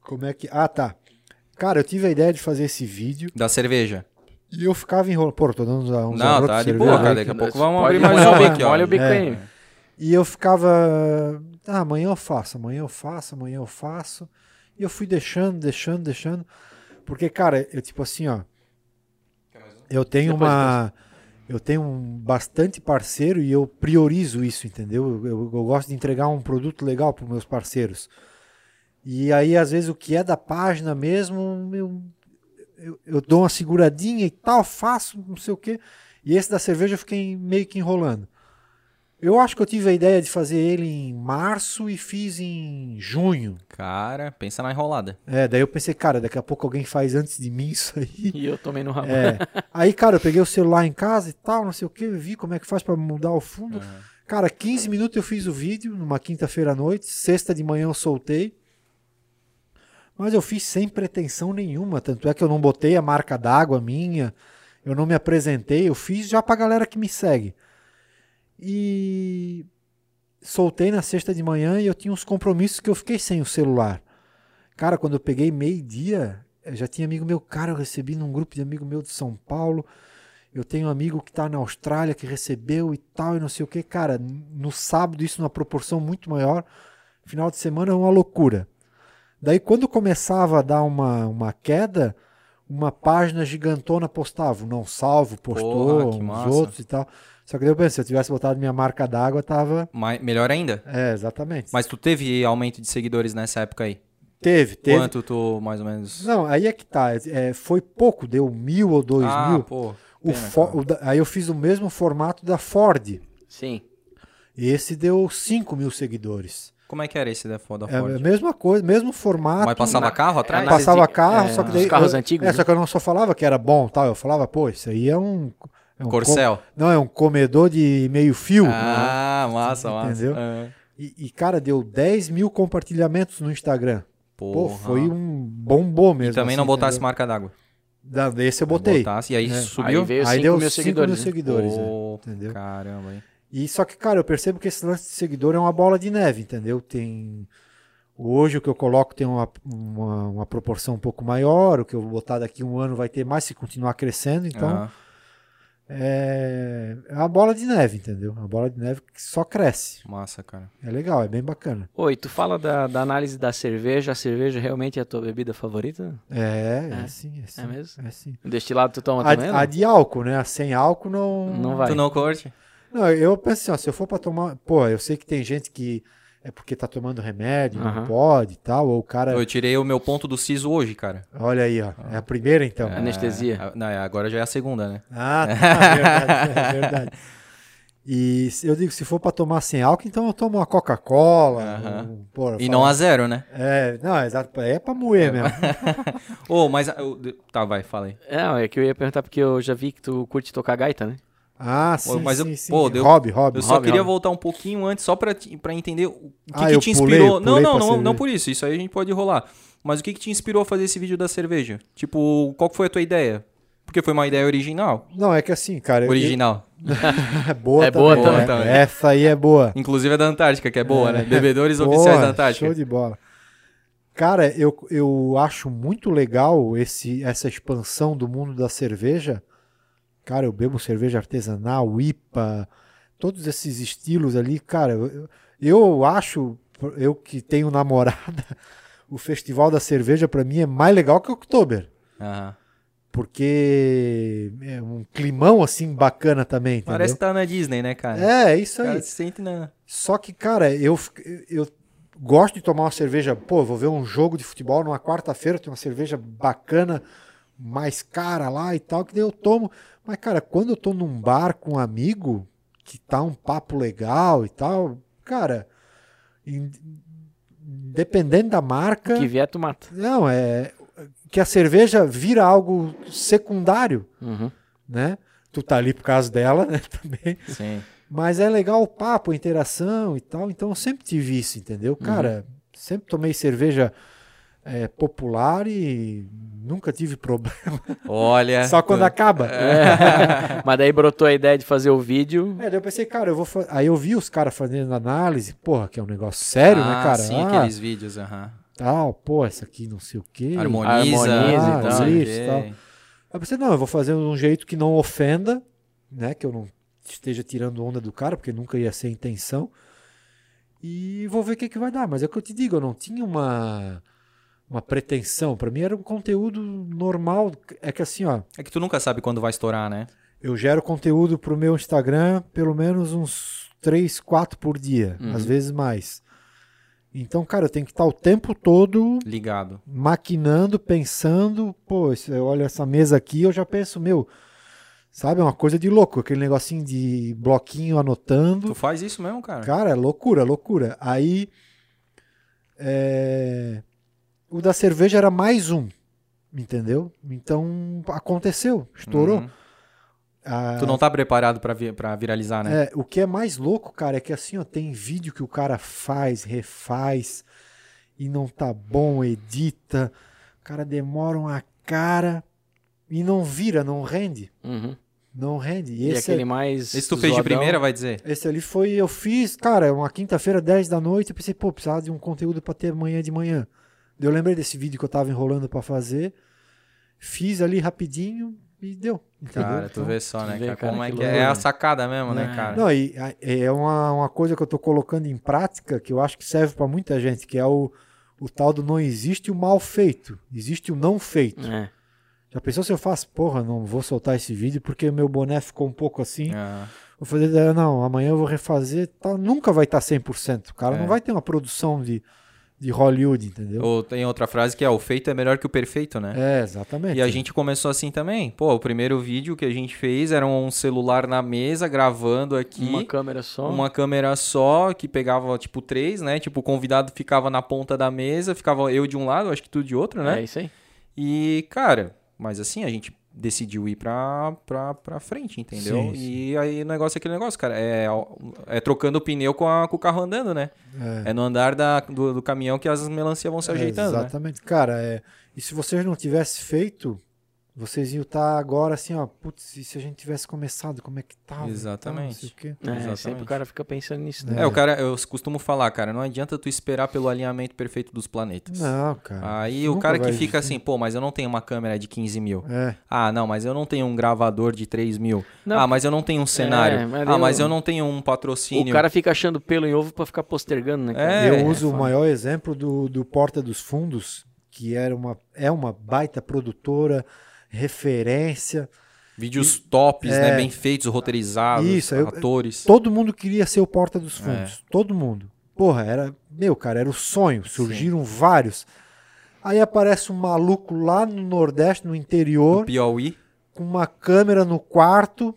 como é que. Ah, tá. Cara, eu tive a ideia de fazer esse vídeo Da cerveja. e eu ficava enrolando. Pô, tô dando uns, Não, tá de cerveja boa, cara. Daqui a pouco vamos Pode abrir mais uma bico, molha o bico É. aí. E eu ficava. Ah, amanhã eu faço, amanhã eu faço, amanhã eu faço. E eu fui deixando, deixando, deixando. Porque, cara, eu tipo assim, ó. Eu tenho uma. Eu tenho um bastante parceiro e eu priorizo isso, entendeu? Eu, eu- eu gosto de entregar um produto legal para meus parceiros. E aí, às vezes, o que é da página mesmo, eu, eu, eu dou uma seguradinha e tal, faço, não sei o quê. E esse da cerveja eu fiquei meio que enrolando. Eu acho que eu tive a ideia de fazer ele em março e fiz em junho. Cara, pensa na enrolada. É, daí eu pensei, cara, daqui a pouco alguém faz antes de mim isso aí. E eu tomei no rabo. É. Aí, cara, eu peguei o celular em casa e tal, não sei o que, vi como é que faz pra mudar o fundo. Cara, 15 minutos eu fiz o vídeo, numa quinta-feira à noite, sexta de manhã eu soltei. Mas eu fiz sem pretensão nenhuma, tanto é que eu não botei a marca d'água minha, eu não me apresentei, eu fiz já pra galera que me segue. E soltei na sexta de manhã e eu tinha uns compromissos que eu fiquei sem o celular. Cara, quando eu peguei meio-dia, eu já tinha amigo meu, cara, eu recebi num grupo de amigo meu de São Paulo. Eu tenho um amigo que está na Austrália que recebeu e tal, e não sei o que. Cara, no sábado, isso numa proporção muito maior. Final de semana é uma loucura. Daí, quando começava a dar uma, uma queda, uma página gigantona postava. Não salvo, postou, Porra, uns outros e tal. Só que daí eu pensei, se eu tivesse botado minha marca d'água, tava. Mas, melhor ainda. É, exatamente. Mas tu teve aumento de seguidores nessa época aí? teve, teve. Quanto tu, mais ou menos? Não, aí é que tá. É, foi pouco, deu mil ou dois ah, mil. pô. O o da- aí eu fiz o mesmo formato da Ford. Sim. Esse deu 5 mil seguidores. Como é que era esse da Ford? É a mesma coisa, mesmo formato. Mas passava carro atrás? passava carro, é, só que os daí. carros eu, antigos, É, né? só que eu não só falava que era bom tal. Eu falava, pô, isso aí é um. É um Corcel. co- não, é um comedor de meio fio. Ah, massa, massa. Entendeu? Ah, E, e, cara, deu 10 mil compartilhamentos no Instagram. Pô, porra. foi um bombom mesmo. E também assim, não botasse entendeu? marca d'água. Da- Esse eu botei. Botasse, e aí É. subiu? Aí veio Aí 5 deu mil 5 seguidores. mil né? seguidores. é. Pô, entendeu? Caramba, hein? E só que, cara, eu percebo que esse lance de seguidor é uma bola de neve, entendeu? Tem. Hoje o que eu coloco tem uma, uma, uma proporção um pouco maior, o que eu vou botar daqui a um ano vai ter mais se continuar crescendo, então Ah, é, é uma bola de neve, entendeu? Uma bola de neve que só cresce. massa, cara. É legal, é bem bacana. Oi, tu fala da, da análise da cerveja. A cerveja realmente é a tua bebida favorita? É, é, É. sim, é sim. É mesmo? É sim. O destilado tu toma A, também? a não? de álcool, né? A sem álcool não. Não vai. Tu não curte? Não, eu penso assim, ó, se eu for pra tomar. Pô, eu sei que tem gente que é porque tá tomando remédio, não Aham. pode e tal, ou o cara. Eu tirei o meu ponto do siso hoje, cara. Olha aí, ó. É a primeira então. Anestesia. É, não, agora já é a segunda, né? Ah, tá, é verdade, é verdade. E se- eu digo, se for pra tomar sem álcool, então eu tomo uma Coca-Cola. Aham. um- E fala- não a zero, né? É, não, exato. É pra moer mesmo. Ô, mas. ah, Tá, vai, fala aí. Não, é que eu ia perguntar porque eu já vi que tu curte tocar gaita, né? Ah, sim, mas eu- sim, sim. pô, deu- hobby, hobby. Eu só Hobby, queria hobby. voltar um pouquinho antes, só pra, te- pra entender o que, Ah, que eu te pulei, inspirou. eu não, pulei não, não, cerveja. não por isso. Isso aí a gente pode rolar. Mas o que, que te inspirou a fazer esse vídeo da cerveja? Tipo, qual foi a tua ideia? Porque foi uma ideia original. Não, é que assim, cara. eu- Original. É boa É boa também. também. é. Essa aí é boa. Inclusive a da Antártica, que é boa, né? Bebedores Boa, oficiais da Antártica. Show de bola. Cara, eu, eu acho muito legal esse, essa expansão do mundo da cerveja. Cara, eu bebo cerveja artesanal, IPA, todos esses estilos ali. Cara, eu, eu acho, eu que tenho namorada, o Festival da Cerveja pra mim é mais legal que o Oktober. Aham. Porque é um climão assim bacana também, entendeu? Parece que tá na Disney, né, cara? É, isso O aí. cara se sente na. Só que, cara, eu, eu gosto de tomar uma cerveja. Pô, vou ver um jogo de futebol numa quarta-feira, tem uma cerveja bacana, mais cara lá e tal, que daí eu tomo. Mas, cara, quando eu tô num bar com um amigo, que tá um papo legal e tal, cara, dependendo da marca. Que vier, tu mata. Não, é. Que a cerveja vira algo secundário, Uhum. né? Tu tá ali por causa dela, né? Também. Sim. Mas é legal o papo, a interação e tal. Então eu sempre tive isso, entendeu? Cara, sempre tomei cerveja é, popular e nunca tive problema. Olha. Só quando acaba. É. Mas daí brotou a ideia de fazer o vídeo. É, daí eu pensei, cara, eu vou fa- Aí eu vi os caras fazendo análise, porra, que é um negócio sério, né, Ah, cara? Sim, ah, aqueles vídeos, aham. tal, pô, essa aqui não sei o quê. Harmoniza, Harmoniza e tal. Isso, tal. Aí eu pensei, não, eu vou fazer de um jeito que não ofenda, né? Que eu não esteja tirando onda do cara, porque nunca ia ser a intenção. E vou ver o que, que vai dar. Mas é o que eu te digo, eu não tinha uma, uma pretensão. Pra mim era um conteúdo normal. É que assim, ó, É que tu nunca sabe quando vai estourar, né? eu gero conteúdo pro meu Instagram pelo menos uns 3, 4 por dia, Uhum. às vezes mais. Então, cara, eu tenho que estar o tempo todo Ligado. maquinando, pensando, pô, eu olho essa mesa aqui, eu já penso, meu, sabe, é uma coisa de louco, aquele negocinho de bloquinho anotando. Tu faz isso mesmo, cara? Cara, é loucura, loucura. Aí, é, o da cerveja era mais um, entendeu? Então, aconteceu, estourou. Uhum. Ah, Tu não tá preparado pra, vi pra viralizar, né? é, o que é mais louco, cara, é que assim, ó, tem vídeo que o cara faz, refaz e não tá bom, edita. O cara demora uma cara e não vira, não rende. Uhum. Não rende. E E, esse, aquele mais. Esse tu fez de zoadão. primeira, vai dizer? esse ali foi, eu fiz, cara, uma quinta-feira, 10 da noite, eu pensei, pô, precisava de um conteúdo pra ter amanhã de manhã. Eu lembrei desse vídeo que eu tava enrolando pra fazer. Fiz ali rapidinho e deu. Entendeu? Cara, tu Então- vê só, né, vê, cara? cara, Como é que que é? É a sacada mesmo, né, É. cara? Não, e a- é uma, uma coisa que eu tô colocando em prática que eu acho que serve pra muita gente, que é o, o tal do não existe o mal feito, existe o não feito. É. Já pensou se eu faço, porra, não vou soltar esse vídeo porque meu boné ficou um pouco assim. Ah, Vou fazer, não, amanhã eu vou refazer, tá, nunca vai estar 100%. O cara É. não vai ter uma produção de, de Hollywood, entendeu? Ou tem outra frase que é o feito é melhor que o perfeito, né? É, exatamente. E a gente começou assim também. Pô, o primeiro vídeo que a gente fez era um celular na mesa gravando aqui. Uma câmera só. Uma câmera só, que pegava, tipo, três, né? Tipo, o convidado ficava na ponta da mesa, ficava eu de um lado, acho que tu de outro, né? É isso aí. E, cara, mas assim, a gente decidiu ir pra, pra, pra frente, entendeu? Sim, e aí o negócio é aquele negócio, cara. É, é trocando o pneu com, a- com o carro andando, né? É. É no andar da, do, do caminhão que as melancias vão se ajeitando, né? Exatamente. Cara, é, e se vocês não tivessem feito, vocês iam estar agora assim, ó, putz, e se a gente tivesse começado, como é que tava? tal, Exatamente. quê. É, Exatamente. sempre o cara fica pensando nisso, né? É, o cara, eu costumo falar, cara, não adianta tu esperar pelo alinhamento perfeito dos planetas. Não, cara. Aí o cara que fica existir. assim, pô, mas eu não tenho uma câmera de 15 mil. É. Ah, não, mas eu não tenho um gravador de 3 mil. Não, ah, mas eu não tenho um cenário. mas ah, eu- mas eu não tenho um patrocínio. O cara fica achando pelo em ovo pra ficar postergando, né? cara? É, eu uso o foda. maior exemplo do, do Porta dos Fundos, que era uma, é uma baita produtora, referência. Vídeos tops, É. né? Bem feitos, roteirizados, Isso, eu- atores. Todo mundo queria ser o Porta É. dos Fundos. Todo mundo. Porra, era. Meu, cara, era o sonho. Surgiram vários. Aí aparece um maluco lá no Nordeste, no interior, Piauí. com uma câmera no quarto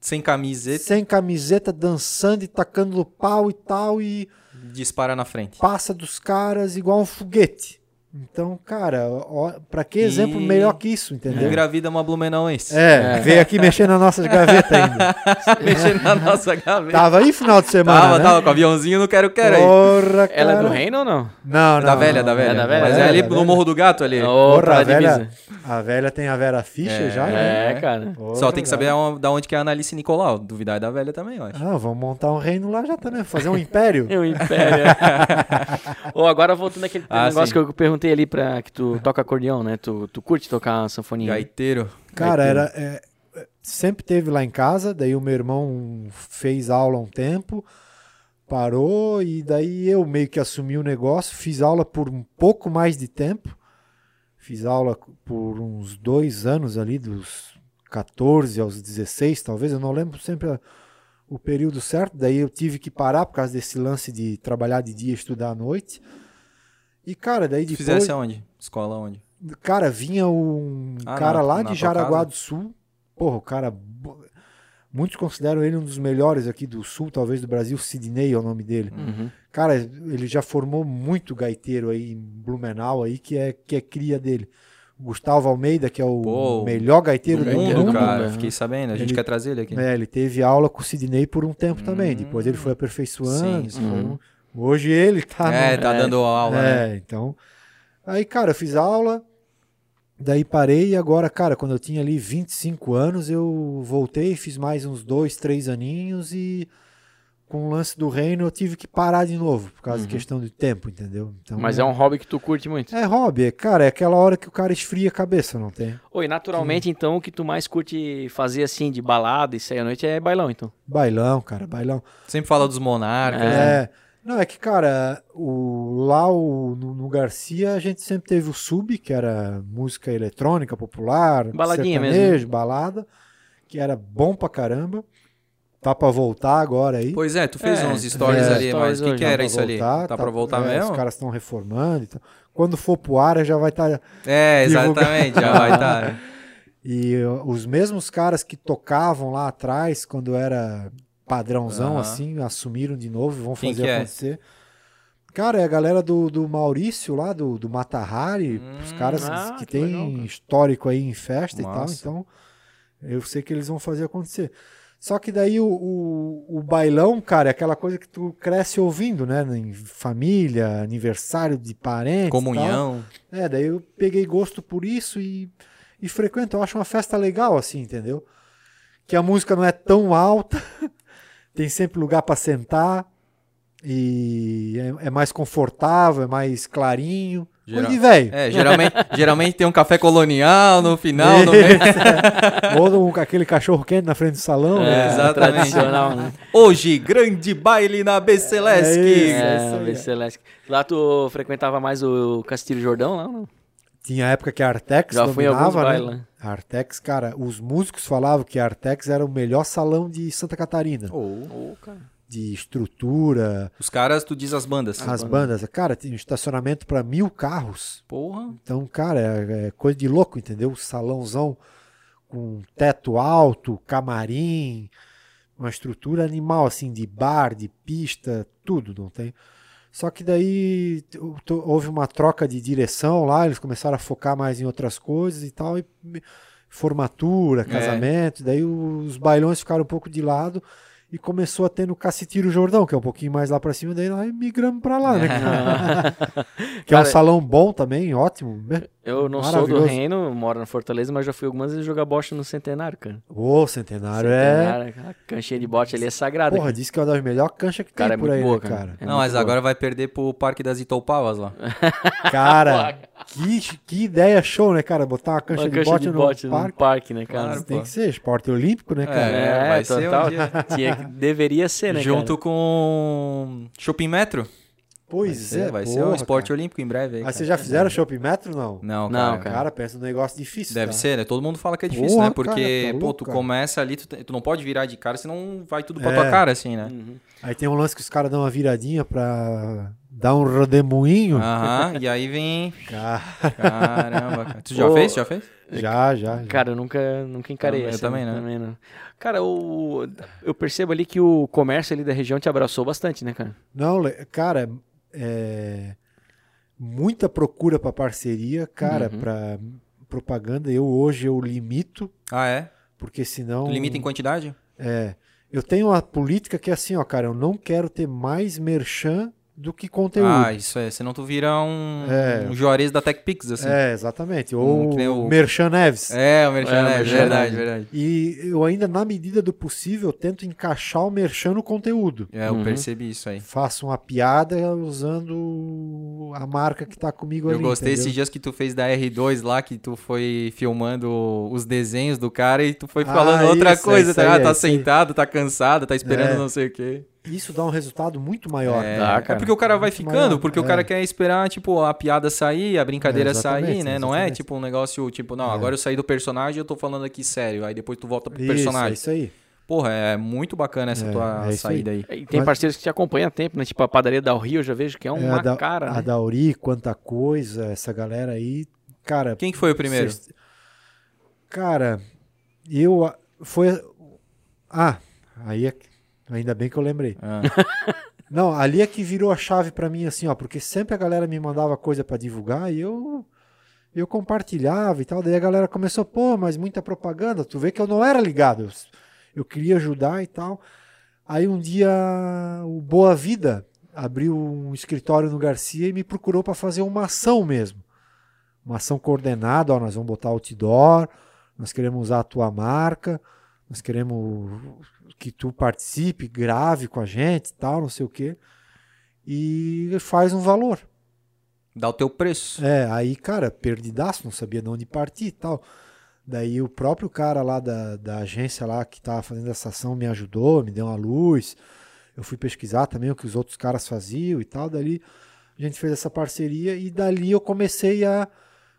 Sem camiseta, sem camiseta, dançando e tacando no pau e tal, e dispara na frente. passa dos caras igual um foguete. Então, cara, ó, pra que exemplo E- melhor que isso, entendeu? Engravida uma blumenauense. É, veio aqui mexer nas nossas gavetas ainda. Mexendo na nossa gaveta. Tava aí final de semana, Tava, né? tava com o aviãozinho no quero quero aí. Porra, cara. Ela é do reino ou não? Não, não. da velha, não, da não. velha. É da velha? Mas é, É, ali no. Morro do Gato ali. Porra, a velha, a velha tem a Vera Fischer É, já, né? É, cara. Porra, Só tem que saber da onde que é a Analice Nicolau. Duvidar é da velha também, eu acho. Ah, vamos montar um reino lá já também, fazer um império. O Império. Ou agora voltando àquele Ah, negócio sim. que eu perguntei ali pra que tu toca acordeão, né? Tu, tu curte tocar sanfoninha? Gaiteiro. Cara, tem- era. é, é, sempre teve lá em casa, daí o meu irmão fez aula um tempo, parou, e daí eu meio que assumi o negócio, fiz aula por um pouco mais de tempo. Fiz aula por uns dois anos ali, dos 14 aos 16, talvez, eu não lembro sempre a- o período certo. Daí eu tive que parar por causa desse lance de trabalhar de dia e estudar à noite. E, cara, daí depois. fizesse aonde? Escola onde? Cara, vinha um Ah, cara na- lá na de Jaraguá casa? do Sul. Porra, o cara. Muitos consideram ele um dos melhores aqui do Sul, talvez do Brasil. Sidney é o nome dele. Uhum. Cara, ele já formou muito gaiteiro aí em Blumenau aí, que é, que é cria dele. Gustavo Almeida, que é o Pô, melhor gaiteiro Do do mundo, mundo. cara. né? Fiquei sabendo. A gente Ele- quer trazer ele aqui. É, ele teve aula com o Sidney por um tempo também. Hum. Depois ele foi aperfeiçoando. Sim, foi sim. um- Hoje ele tá. é, no- tá É. dando aula, né? É, então. Aí, cara, eu fiz aula, daí parei e agora, cara, quando eu tinha ali 25 anos, eu voltei, fiz mais uns dois, três aninhos e com o lance do reino eu tive que parar de novo, por causa de questão de tempo, entendeu? Então, Mas é um hobby que tu curte muito. É hobby, é, cara, é aquela hora que o cara esfria a cabeça, não tem? Oi, naturalmente, então, o que tu mais curte fazer assim, de balada e sair à noite é bailão, então. Bailão, cara, bailão. Sempre fala dos monarcas. né? Não, é que, cara, o, lá o, no, no Garcia a gente sempre teve o sub, que era música eletrônica popular, Baladinha mesmo. balada, que era bom pra caramba. Tá pra voltar agora aí. Pois é, tu fez É, uns stories é, ali, mas stories o que, que Tá era isso ali? voltar, Tá pra voltar é, mesmo? Os caras estão reformando e tal. Quando for pro ar já vai estar. É, exatamente, já vai tá. estar. E uh, os mesmos caras que tocavam lá atrás, quando era padrãozão Aham. assim, assumiram de novo vão Quem fazer é? acontecer. Cara, é a galera do, do Maurício lá, do, do Matahari, os Hum, caras ah, que, que tem legal, histórico aí em festa Massa. e tal, então eu sei que eles vão fazer acontecer. Só que daí o, o, o bailão, cara, é aquela coisa que tu cresce ouvindo, né? Em família, aniversário de parentes. e tal. Comunhão. É, daí eu peguei gosto por isso e, e frequento. Eu acho uma festa legal, assim, entendeu? Que a música não é tão alta, tem sempre lugar para sentar e é, é mais confortável, é mais clarinho. Coisa Geral- de velho. É, geralmente, geralmente tem um café colonial no final, no meio. Ou um- aquele cachorro quente na frente do salão. É, né? exatamente. Tradicional, né? Hoje, grande baile na Beceleski. É isso. É, é. Lá tu frequentava mais o Castilho Jordão, lá não? Tinha a época que a Artex Já dominava, né? lá. A Artex, cara, os músicos falavam que a Artex era o melhor salão de Santa Catarina. Oh. Ô, cara. De estrutura, Os caras, tu diz as bandas. As bandas, cara, tem um estacionamento para mil carros. Porra. Então, cara, é, é coisa de louco, entendeu? Salãozão com teto alto, camarim, uma estrutura animal, assim, de bar, de pista, tudo, não tem? Só que daí houve uma troca de direção lá, eles começaram a focar mais em outras coisas e tal, e formatura, casamento, daí os bailões ficaram um pouco de lado e começou a ter no Cacitiro Jordão, que é um pouquinho mais lá pra cima, daí nós migramos pra lá, né? que é um salão bom também, ótimo. Eu não sou do reino, moro na Fortaleza, mas já fui algumas vezes jogar bocha no Centenário, cara. Ô, Centenário, é. Centenário, a canchinha de bote ali é sagrada. Porra, disse que é uma das melhores canchas que Cara, tem é por muito aí, boa, né, cara. cara? É não, mas boa. agora vai perder pro Parque das Itoupavas lá. Cara, que, que ideia show, né, cara? Botar uma cancha, Uma de cancha bote, de no bote no parque. parque, né, cara? Claro, Tem que ser esporte olímpico, né, cara? É, vai ser um total. dia. Tinha que- deveria ser, né, Junto cara? com Shopping Metro. Pois vai ser, é, vai ser um porra, esporte cara. olímpico em breve. Aí, cara. vocês já fizeram shopping metro, não? Não, Não, cara. cara. Cara, pensa num negócio difícil, Deve tá? ser, né? Todo mundo fala que é difícil, Porra, né? Porque, cara, tá pô, tu cara. começa ali, tu, tu não pode virar de cara, senão vai tudo pra É. tua cara, assim, né? Uhum. Aí tem um lance que os caras dão uma viradinha pra dá um rodemoinho. Aham, e aí vem. Cara, Caramba, cara. Tu já fez? Já fez? já, já. já. Cara, eu nunca, nunca encarei Não, eu essa. também não. Cara, o, eu percebo ali que o comércio ali da região te abraçou bastante, né, cara? Não, cara, é, muita procura para parceria, cara, Uhum. para propaganda. Eu hoje eu limito, Ah, é? porque senão Tu limita em quantidade? é, eu tenho uma política que é assim, ó, cara, eu não quero ter mais merchan do que conteúdo. Ah, isso é. Senão tu vira um, É. um Juarez da TechPix, assim. É, exatamente. Ou nem o- Merchan Neves. É, o Merchan, É, Merchan verdade, Neves. verdade. E eu ainda, na medida do possível, tento encaixar o Merchan no conteúdo. É, eu Uhum. percebi isso aí. Faço uma piada usando a marca que tá comigo Eu ali. gostei entendeu? esses dias que tu fez da R2 lá, que tu foi filmando os desenhos do cara e tu foi Ah, falando outra isso, coisa, isso tá? aí, Ah, tá sentado, tá cansado, tá esperando É. não sei o quê. Isso dá um resultado muito maior. É, Dá, é porque o cara vai Muito ficando, maior, porque o é. cara quer esperar, tipo, a piada sair, a brincadeira É, sair, né? Não é tipo um negócio, tipo, não, É. agora eu saí do personagem eu tô falando aqui sério. Aí depois tu volta pro Isso, é personagem. isso aí. Porra, é muito bacana essa É, tua é saída aí. E tem Mas- parceiros que te acompanham há tempo, né? Tipo a padaria da Rio, eu já vejo que é É, uma a da, cara, a né? Dauri, quanta coisa, essa galera aí. Cara, Quem que foi o primeiro? Cara, eu. Foi. Ah, aí é... ainda bem que eu lembrei. Ah, Não, ali é que virou a chave pra mim, assim, ó, porque sempre a galera me mandava coisa pra divulgar e eu. Eu compartilhava e tal. Daí a galera começou, pô, mas muita propaganda. Tu vê que eu não era ligado. Eu, eu queria ajudar e tal. Aí um dia o Boa Vida abriu um escritório no Garcia e me procurou pra fazer uma ação mesmo. Uma ação coordenada, ó, nós vamos botar outdoor, nós queremos usar a tua marca, nós queremos que tu participe, grave com a gente tal, não sei o quê. E faz um valor. dá o teu preço. É, aí, cara, perdidaço, não sabia de onde partir e tal. Daí o próprio cara lá da, da agência lá que tava fazendo essa ação me ajudou, me deu uma luz. Eu fui pesquisar também o que os outros caras faziam e tal. Dali a gente fez essa parceria e dali eu comecei a.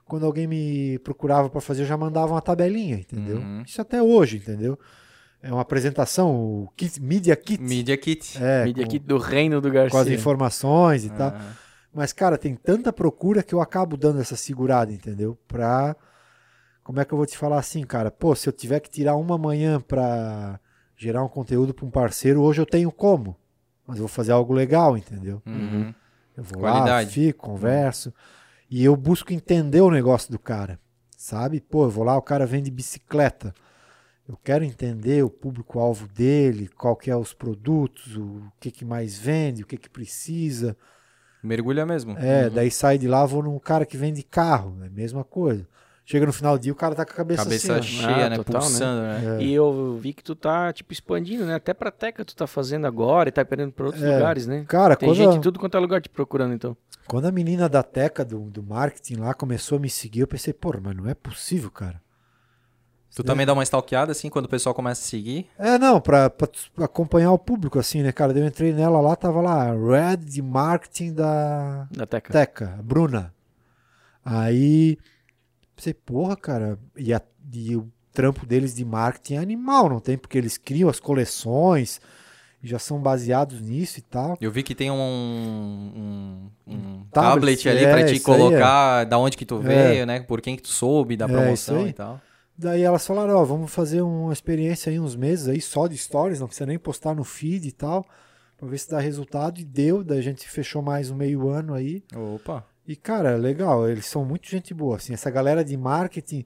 Quando alguém me procurava para fazer, eu já mandava uma tabelinha, entendeu? Uhum. Isso até hoje, entendeu? É uma apresentação, o kit, Media Kit. Media Kit. É, Mídia com, aqui do reino do com as Garcia. informações e tal. Ah, Mas, cara, tem tanta procura que eu acabo dando essa segurada, entendeu? Pra. Como é que eu vou te falar assim, cara? Pô, se eu tiver que tirar uma manhã pra gerar um conteúdo pra um parceiro, hoje eu tenho como. Mas eu vou fazer algo legal, entendeu? uhum. Eu vou Qualidade. lá, fico, converso. E eu busco entender o negócio do cara. Sabe? Pô, eu vou lá, o cara vende bicicleta. Eu quero entender o público-alvo dele, qual que é os produtos, o que, que mais vende, o que, que precisa. Mergulha mesmo. É, Uhum. daí sai de lá, vou num cara que vende carro, é a mesma coisa. Chega no final do dia, o cara tá com a cabeça, Cabeça assim, cheia, Ah, né? total, né? Pulsando, né? É. E eu vi que tu tá, tipo, expandindo, né? Até pra Teca tu tá fazendo agora e tá perdendo pra outros É. lugares, né? Cara, Tem quando, gente a, em tudo quanto é lugar te procurando, então. quando a menina da Teca, do, do marketing lá, começou a me seguir, eu pensei, pô, mas não é possível, cara. Tu também dá uma stalkeada, assim, quando o pessoal começa a seguir? É, não, pra, pra acompanhar o público, assim, né, cara? Eu entrei nela lá, tava lá, Red de marketing da Da Teca. Teca, Bruna. Aí, pensei, porra, cara, e, a- e o trampo deles de marketing é animal, não tem? Porque eles criam as coleções, e já são baseados nisso e tal. Eu vi que tem um, um, um Tablet, tablet, ali é, pra te colocar da onde que tu É. veio, né? Por quem que tu soube, da É, promoção e tal. Daí elas falaram, ó, vamos fazer uma experiência aí uns meses aí só de stories, não precisa nem postar no feed e tal, pra ver se dá resultado. E deu, daí a gente fechou mais um meio ano aí. Opa. E, cara, legal, eles são muito gente boa, assim, essa galera de marketing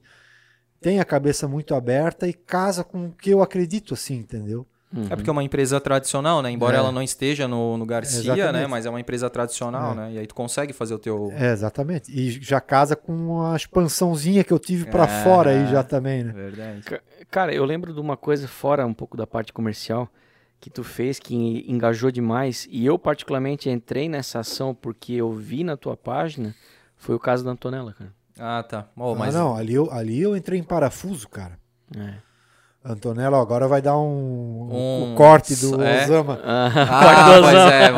tem a cabeça muito aberta e casa com o que eu acredito, assim, entendeu? Uhum. É porque é uma empresa tradicional, né? Embora É. ela não esteja no, no Garcia, Exatamente. né? Mas é uma empresa tradicional, É. né? E aí tu consegue fazer o teu... É, exatamente. E já casa com a expansãozinha que eu tive pra É. fora aí já também, né? Verdade. Cara, eu lembro de uma coisa fora um pouco da parte comercial que tu fez que engajou demais e eu particularmente entrei nessa ação porque eu vi na tua página foi o caso da Antonella, cara. Ah, tá. Oh, mas Ah, não, ali eu, ali eu entrei em parafuso, cara. É. Antonella, ó, agora vai dar um, Um- o corte do é. Osama. Ah, Corte do pois Osama. é,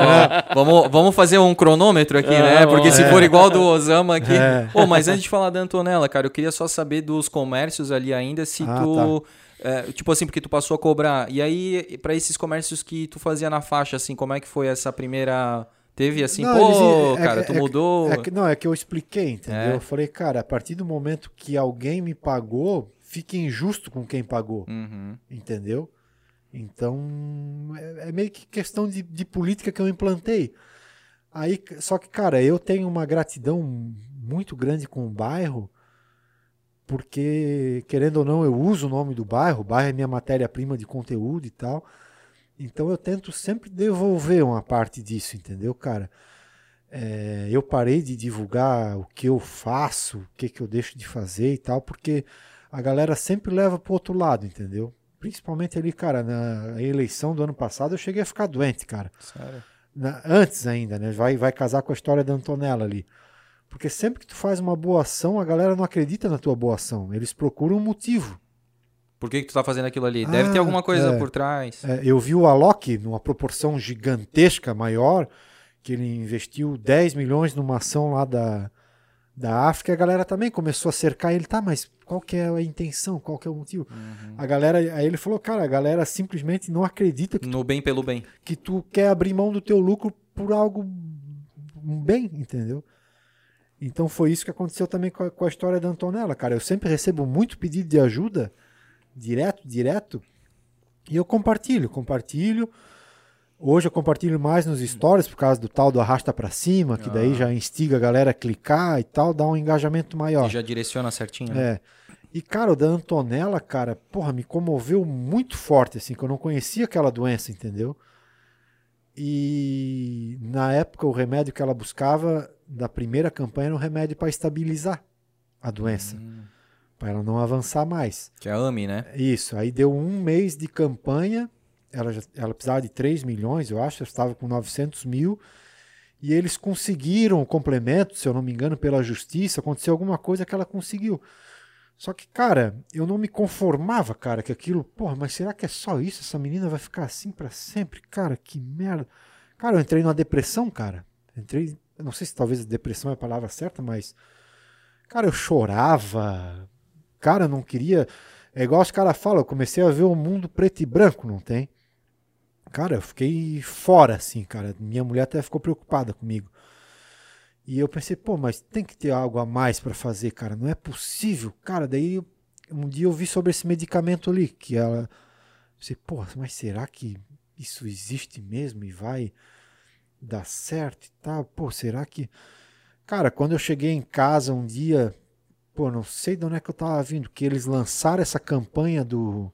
vamos, vamos, vamos fazer um cronômetro aqui, Ah, né? Porque se é. for igual do Osama aqui. É. Pô, mas antes de falar da Antonella, cara, eu queria só saber dos comércios ali ainda, se Ah, tu. é, tipo assim, porque tu passou a cobrar. E aí, pra esses comércios que tu fazia na faixa, assim, como é que foi essa primeira Teve assim, Não, pô, eles- é cara, tu é mudou. É que, não, é que eu expliquei, entendeu? É. Eu falei, cara, a partir do momento que alguém me pagou, fique injusto com quem pagou, Uhum. entendeu? Então, é, é meio que questão de, de política que eu implantei. Aí, só que, cara, eu tenho uma gratidão muito grande com o bairro, porque, querendo ou não, eu uso o nome do bairro, o bairro é minha matéria-prima de conteúdo e tal. Então eu tento sempre devolver uma parte disso, entendeu, cara? É, eu parei de divulgar o que eu faço, o que, que eu deixo de fazer e tal, porque a galera sempre leva pro outro lado, entendeu? Principalmente ali, cara, na eleição do ano passado eu cheguei a ficar doente, cara. Sério? Na- antes ainda, né? Vai, vai casar com a história da Antonella ali. Porque sempre que tu faz uma boa ação, a galera não acredita na tua boa ação. Eles procuram um motivo. Por que, que tu tá fazendo aquilo ali? Deve ter Ah, alguma coisa é. por trás. É, eu vi o Alok numa proporção gigantesca, maior, que ele investiu 10 milhões numa ação lá da, da África, e a galera também começou a cercar ele, tá, mas qual que é a intenção, qual que é o motivo? Uhum. A galera, aí ele falou, cara, a galera simplesmente não acredita que, No bem pelo bem. que tu quer abrir mão do teu lucro por algo bem, entendeu? Então foi isso que aconteceu também com a, com a história da Antonella, cara. Eu sempre recebo muito pedido de ajuda, direto, direto, e eu compartilho, compartilho. Hoje eu compartilho mais nos stories por causa do tal do arrasta pra cima, que daí Ah. já instiga a galera a clicar e tal, dá um engajamento maior. E já direciona certinho. né? É. E, cara, o da Antonella, cara, porra, me comoveu muito forte, assim, que eu não conhecia aquela doença, entendeu? E na época o remédio que ela buscava da primeira campanha era um remédio para estabilizar a doença, Hum. para ela não avançar mais. Que é a AMI, né? Isso, aí deu um mês de campanha, ela, ela precisava de 3 milhões, eu acho, estava com 900 mil, e eles conseguiram o complemento, se eu não me engano, pela justiça, aconteceu alguma coisa que ela conseguiu. Só que, cara, eu não me conformava, cara, que aquilo, porra, mas será que é só isso? Essa menina vai ficar assim pra sempre? Cara, que merda. Cara, eu entrei numa depressão, cara. Entrei, não sei se talvez depressão é a palavra certa, mas cara, eu chorava. Cara, eu não queria, é igual os caras falam, eu comecei a ver o mundo preto e branco, não tem? Cara, eu fiquei fora assim, cara. Minha mulher até ficou preocupada comigo. E eu pensei, pô, mas tem que ter algo a mais para fazer, cara. Não é possível. Cara, daí um dia eu vi sobre esse medicamento ali, que ela. Pensei, pô, mas será que isso existe mesmo e vai dar certo e tal? Pô, será que. Cara, quando eu cheguei em casa um dia, pô, não sei de onde é que eu tava vindo, que eles lançaram essa campanha do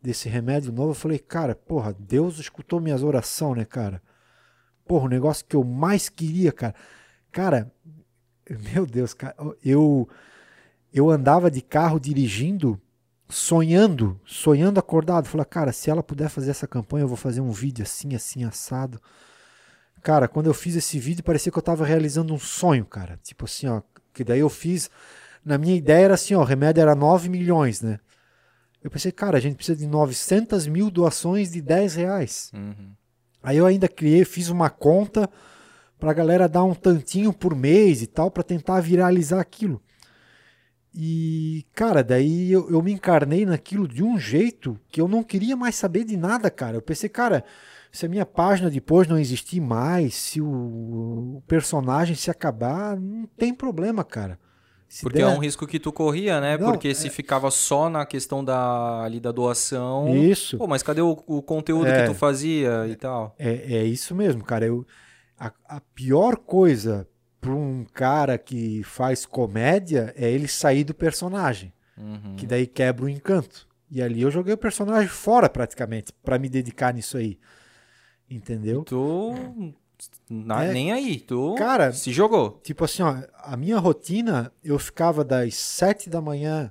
desse remédio novo, eu falei, cara, porra, Deus escutou minhas orações, né, cara? Porra, o negócio que eu mais queria, cara. Cara, meu Deus, cara, eu eu andava de carro dirigindo, sonhando, sonhando acordado. Falei, cara, se ela puder fazer essa campanha, eu vou fazer um vídeo assim, assim, assado. Cara, quando eu fiz esse vídeo, parecia que eu tava realizando um sonho, cara. Tipo assim, ó, que daí eu fiz. Na minha ideia era assim, ó, o remédio era 9 milhões, né? Eu pensei, cara, a gente precisa de 900 mil doações de 10 reais. Uhum. Aí eu ainda criei, fiz uma conta pra galera dar um tantinho por mês e tal, pra tentar viralizar aquilo. E, cara, daí eu, eu me encarnei naquilo de um jeito que eu não queria mais saber de nada, cara. Eu pensei, cara, se a minha página depois não existir mais, se o, o personagem se acabar, não tem problema, cara. Se Porque der- é um risco que tu corria, né? Não, Porque se ficava só na questão da, ali da doação. Isso. Pô, mas cadê o, o conteúdo É. que tu fazia e tal? É, é isso mesmo, cara. Eu, a, a pior coisa para um cara que faz comédia é ele sair do personagem, Uhum. que daí quebra o encanto. E ali eu joguei o personagem fora praticamente para me dedicar nisso aí. Entendeu? Tu. Na- É. Nem aí. Tu Cara, se jogou. Tipo assim, ó, a minha rotina, eu ficava das sete da manhã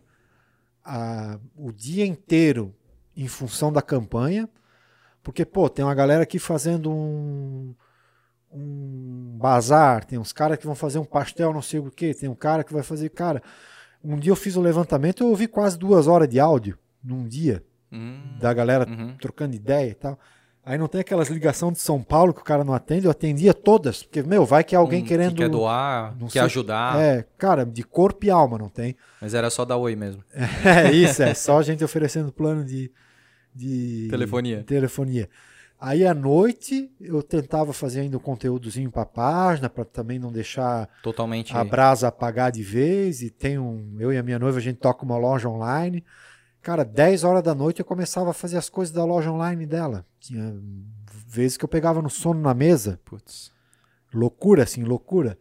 a, o dia inteiro em função da campanha, porque, pô, tem uma galera aqui fazendo um, um bazar, tem uns caras que vão fazer um pastel, não sei o que, tem um cara que vai fazer, cara, um dia eu fiz o levantamento, eu ouvi quase duas horas de áudio num dia, Hum, da galera uhum. trocando ideia e tal. Aí não tem aquelas ligações de São Paulo que o cara não atende, eu atendia todas, porque, meu, vai que é alguém Hum, querendo... Que quer doar, não quer sei- ajudar. É, cara, de corpo e alma, não tem? Mas era só dar oi mesmo. É isso, é só a gente oferecendo plano de, de Telefonia. telefonia. Aí à noite eu tentava fazer ainda um conteúdozinho para a página, para também não deixar Totalmente. a brasa apagar de vez. E tem um. Eu e a minha noiva, a gente toca uma loja online. Cara, 10 horas da noite eu começava a fazer as coisas da loja online dela. Tinha vezes que eu pegava no sono na mesa. Putz. Loucura, assim, loucura.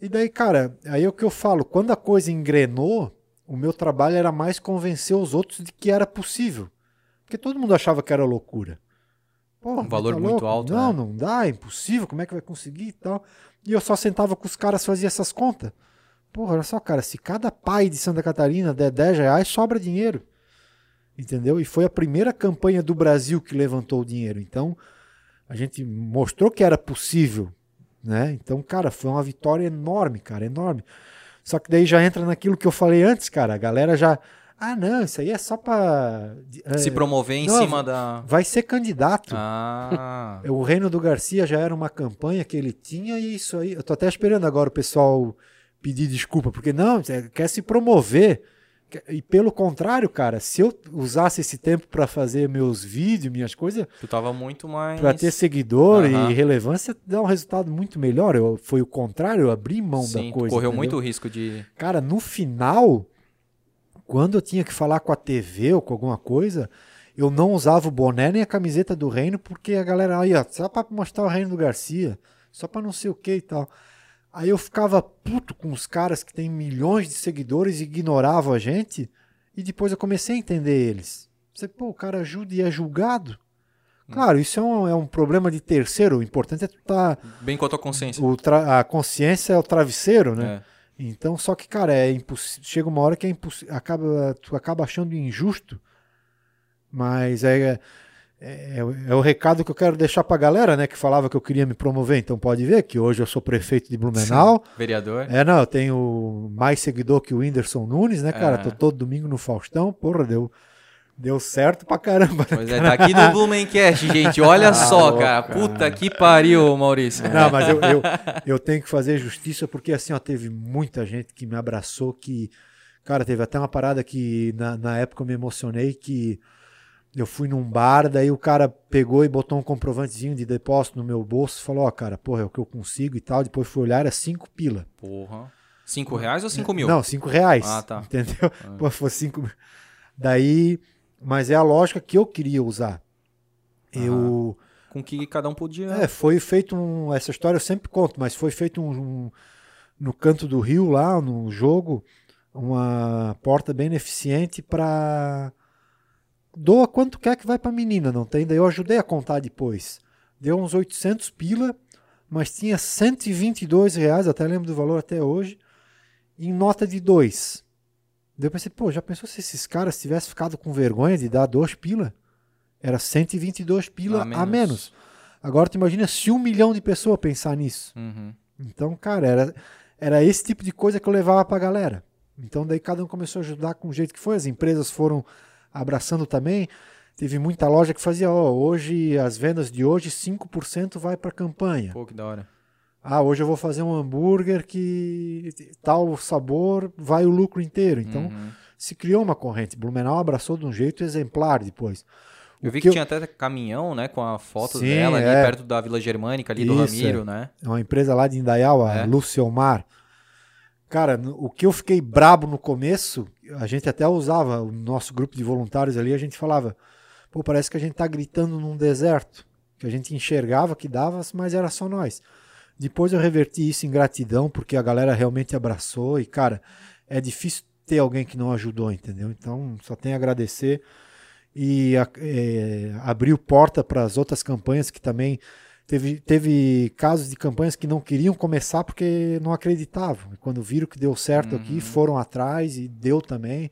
E daí, cara, aí é o que eu falo, quando a coisa engrenou, o meu trabalho era mais convencer os outros de que era possível. Porque todo mundo achava que era loucura. Pô, Um valor tá muito alto, Não, né? não dá, é impossível, como é que vai conseguir e tal. E eu só sentava com os caras, fazia essas contas. Porra, olha só, cara, se cada pai de Santa Catarina der 10 reais, sobra dinheiro. Entendeu? E foi a primeira campanha do Brasil que levantou o dinheiro. Então, a gente mostrou que era possível, né? Então, cara, foi uma vitória enorme, cara, enorme. Só que daí já entra naquilo que eu falei antes, cara. A galera já. Ah, não, isso aí é só pra. é, Se promover em não, cima da. Vai ser candidato. Ah. O Reino do Garcia já era uma campanha que ele tinha e isso aí. Eu tô até esperando agora o pessoal pedir desculpa, porque não, quer se promover. E pelo contrário, cara, se eu usasse esse tempo para fazer meus vídeos, minhas coisas, Tu tava muito mais. para ter seguidor Aham. e relevância, dá um resultado muito melhor. Eu, foi o contrário, eu abri mão Sim, da coisa. correu entendeu? muito risco de. Cara, no final, quando eu tinha que falar com a TV ou com alguma coisa, eu não usava o boné nem a camiseta do reino, porque a galera aí, ó, só pra mostrar o reino do Garcia, só pra não sei o que e tal. Aí eu ficava puto com os caras que têm milhões de seguidores e ignoravam a gente, e depois eu comecei a entender eles. Você, pô, o cara ajuda e é julgado. Claro, isso é um, é um problema de terceiro. O importante é tu tá. Bem com a tua consciência. A consciência é o travesseiro, né? É. Então, só que, cara, é impossível. Chega uma hora que é impossível. Acaba, tu acaba achando injusto. Mas é, é, é o- é o recado que eu quero deixar pra galera, né? Que falava que eu queria me promover. Então pode ver que hoje eu sou prefeito de Blumenau. Vereador. É, não, eu tenho mais seguidor que o Whindersson Nunes, né, cara? É. Tô todo domingo no Faustão. Porra, deu, deu certo pra caramba. né? Pois é, tá aqui no Blumencast, gente. Olha só, louco, cara. cara. Puta que pariu, Maurício. Não, mas eu, eu, eu tenho que fazer justiça porque assim, ó, teve muita gente que me abraçou que. Cara, teve até uma parada que na, na época eu me emocionei que eu fui num bar, daí o cara pegou e botou um comprovantezinho de depósito no meu bolso e falou, ó, cara, porra, é o que eu consigo e tal. Depois fui olhar, era cinco pila. Porra. Cinco reais ou cinco mil? Não, cinco reais. Ah, tá. Entendeu? Pô, foi cinco mil. Daí, mas é a lógica que eu queria usar. Eu. Com que cada um podia. É, foi feito um. Essa história eu sempre conto, mas foi feito um, um- no canto do rio, lá no jogo, uma porta beneficente para. Doa quanto quer que vai para menina, não tem? Daí eu ajudei a contar depois. Deu uns 800 pila, mas tinha 122 reais, até lembro do valor até hoje, em nota de dois. Daí eu pensei, pô, já pensou se esses caras tivessem ficado com vergonha de dar dois pila? Era 122 pila A a menos. menos. Agora tu imagina se um milhão de pessoas pensar nisso. Uhum. Então, cara, era, era esse tipo de coisa que eu levava pra galera. Então daí cada um começou a ajudar com o jeito que foi. As empresas foram abraçando também. Teve muita loja que fazia, ó, hoje as vendas de hoje 5% vai pra campanha. Pô, que da hora. Ah, hoje eu vou fazer um hambúrguer que tal sabor vai o lucro inteiro. Então Uhum. se criou uma corrente. Blumenau abraçou de um jeito exemplar depois. Eu vi que que, eu- tinha até caminhão, né, com a foto Sim, dela ali é. perto da Vila Germânica, ali do Isso, Ramiro, é. né? É uma empresa lá de Indaial, a É. Luciomar. Cara, o que eu fiquei brabo no começo, a gente até usava, o nosso grupo de voluntários ali, a gente falava, pô, parece que a gente tá gritando num deserto, que a gente enxergava que dava, mas era só nós. Depois eu reverti isso em gratidão, porque a galera realmente abraçou e, cara, é difícil ter alguém que não ajudou, entendeu? Então, só tem a agradecer e é, abriu porta para as outras campanhas que também teve, teve casos de campanhas que não queriam começar porque não acreditavam. E quando viram que deu certo Uhum. aqui, foram atrás e deu também.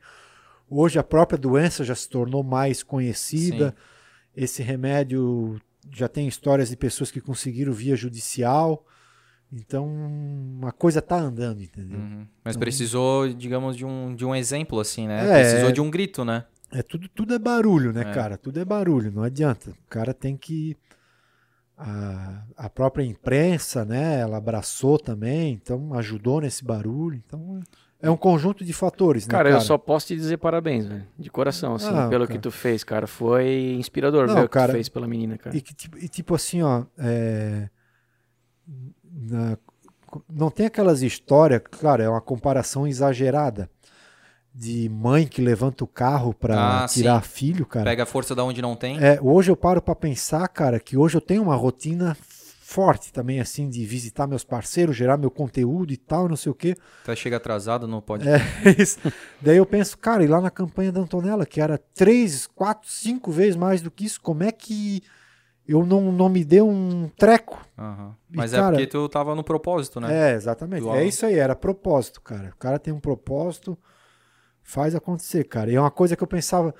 Hoje a própria doença já se tornou mais conhecida. Sim. Esse remédio já tem histórias de pessoas que conseguiram via judicial. Então a coisa tá andando, entendeu? Uhum. Mas precisou, digamos, de um, de um exemplo, assim, né? É. Precisou de um grito, né? É tudo, tudo é barulho, né, É. cara? Tudo é barulho, não adianta. O cara tem que a, a própria imprensa, né? Ela abraçou também, então ajudou nesse barulho. Então é um conjunto de fatores, né, Cara, cara? eu só posso te dizer parabéns, velho. De coração, assim, Ah, pelo cara. que tu fez, cara. Foi inspirador Não, ver o que cara, tu fez pela menina, cara. E, que, tipo, e tipo assim, ó, é, na- não tem aquelas histórias, claro, é uma comparação exagerada de mãe que levanta o carro pra Ah, tirar sim. filho, cara. Pega a força da onde não tem. É, hoje eu paro pra pensar, cara, que hoje eu tenho uma rotina forte também, assim, de visitar meus parceiros, gerar meu conteúdo e tal, não sei o quê. Até chega atrasado, não pode. É, isso. Daí eu penso, cara, e lá na campanha da Antonella, que era três, quatro, cinco vezes mais do que isso, como é que eu não, não me dei um treco? E, Mas é cara, porque tu tava no propósito, né? É, exatamente. Do É Alan. isso aí, era propósito, cara. O cara tem um propósito, faz acontecer, cara. E é uma coisa que eu pensava,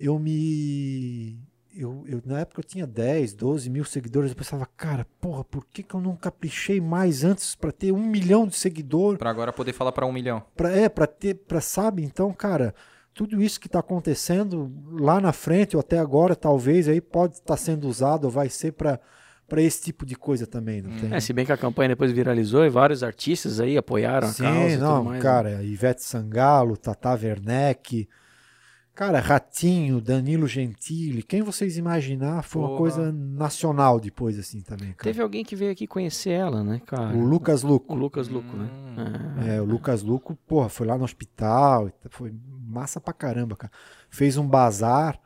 eu me. Eu, eu- na época eu tinha 10, 12 mil seguidores, eu pensava, cara, porra, por que, que eu não caprichei mais antes pra ter um milhão de seguidores? Pra agora poder falar pra um milhão. Pra, é, pra ter, pra, sabe? Então, cara, tudo isso que tá acontecendo lá na frente, ou até agora, talvez, aí pode estar sendo usado, ou vai ser pra pra esse tipo de coisa também, não tem? É, se bem que a campanha depois viralizou e vários artistas aí apoiaram a Sim, causa e não, tudo mais. né? cara, Ivete Sangalo, Tata Werneck, cara, Ratinho, Danilo Gentili, quem vocês imaginar, foi uma Porra. coisa nacional depois, assim, também, cara. Teve alguém que veio aqui conhecer ela, né, cara? O Lucas O Luco. Lucas Luco, né? Hum. É. É, o Lucas Luco, porra, foi lá no hospital, foi massa pra caramba, cara. Fez um bazar,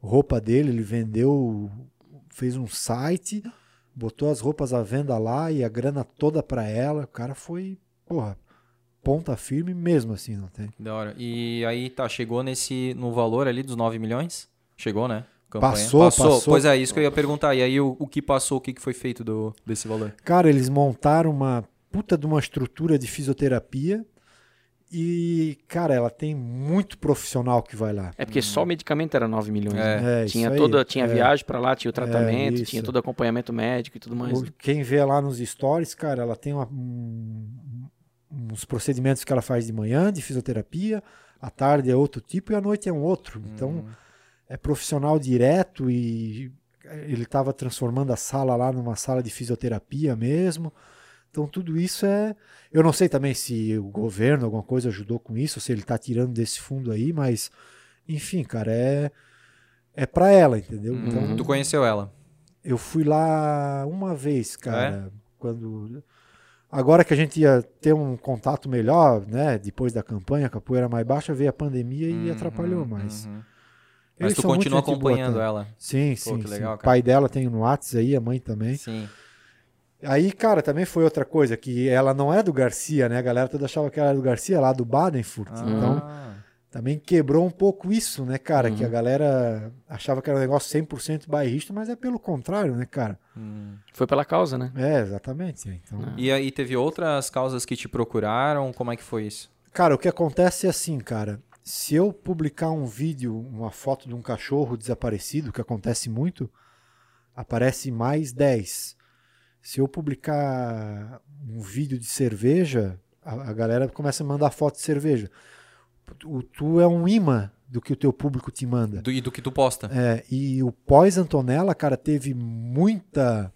roupa dele, ele vendeu, fez um site, botou as roupas à venda lá e a grana toda pra ela. O cara foi, porra, ponta firme mesmo assim, não tem? Da hora. E aí, tá, chegou nesse, no valor ali dos 9 milhões? Chegou, né? Passou, passou. Pois é, isso que eu ia perguntar. E aí, o, o que passou, o que que foi feito do, desse valor? Cara, eles montaram uma puta de uma estrutura de fisioterapia e, cara, ela tem muito profissional que vai lá. É porque só o medicamento era 9 milhões. É. né? É, tinha aí, toda, tinha é. viagem pra lá, tinha o tratamento, isso. tinha todo o acompanhamento médico e tudo mais. O- né? Quem vê lá nos stories, cara, ela tem uma- um- uns procedimentos que ela faz de manhã, de fisioterapia, à tarde é outro tipo e à noite é um outro. Então, Hum. é profissional direto e ele estava transformando a sala lá numa sala de fisioterapia mesmo. Então, tudo isso é. Eu não sei também se o governo, alguma coisa ajudou com isso, se ele está tirando desse fundo aí, mas, enfim, cara, é. É para ela, entendeu? Hum, Então, Tu conheceu ela? eu fui lá uma vez, É? cara, quando agora que a gente ia ter um contato melhor, né, depois da campanha, a capoeira mais baixa, veio a pandemia e Uhum, atrapalhou, mas uhum. Mas tu continua gente boa, acompanhando tá? ela? Sim, Pô, sim, que sim. legal, O pai dela tem no Whats aí, a mãe também. Sim. Aí, cara, também foi outra coisa que ela não é do Garcia, né? A galera toda achava que ela era do Garcia lá do Badenfurt. Então, Ah, também quebrou um pouco isso, né, cara, que a Uhum. galera achava que era um negócio 100% bairrista, mas é pelo contrário, né, cara? hum. Foi pela causa, né? É, exatamente. Então, E aí, teve outras causas que te procuraram? Como é que foi isso? Cara, o que acontece é assim, cara. Se eu publicar um vídeo, uma foto de um cachorro desaparecido, que acontece muito, aparece mais 10. Se eu publicar um vídeo de cerveja, a, a galera começa a mandar foto de cerveja. O, tu é um imã do que o teu público te manda. Do- e do que tu posta? É, e o pós-Antonella, cara, teve muita,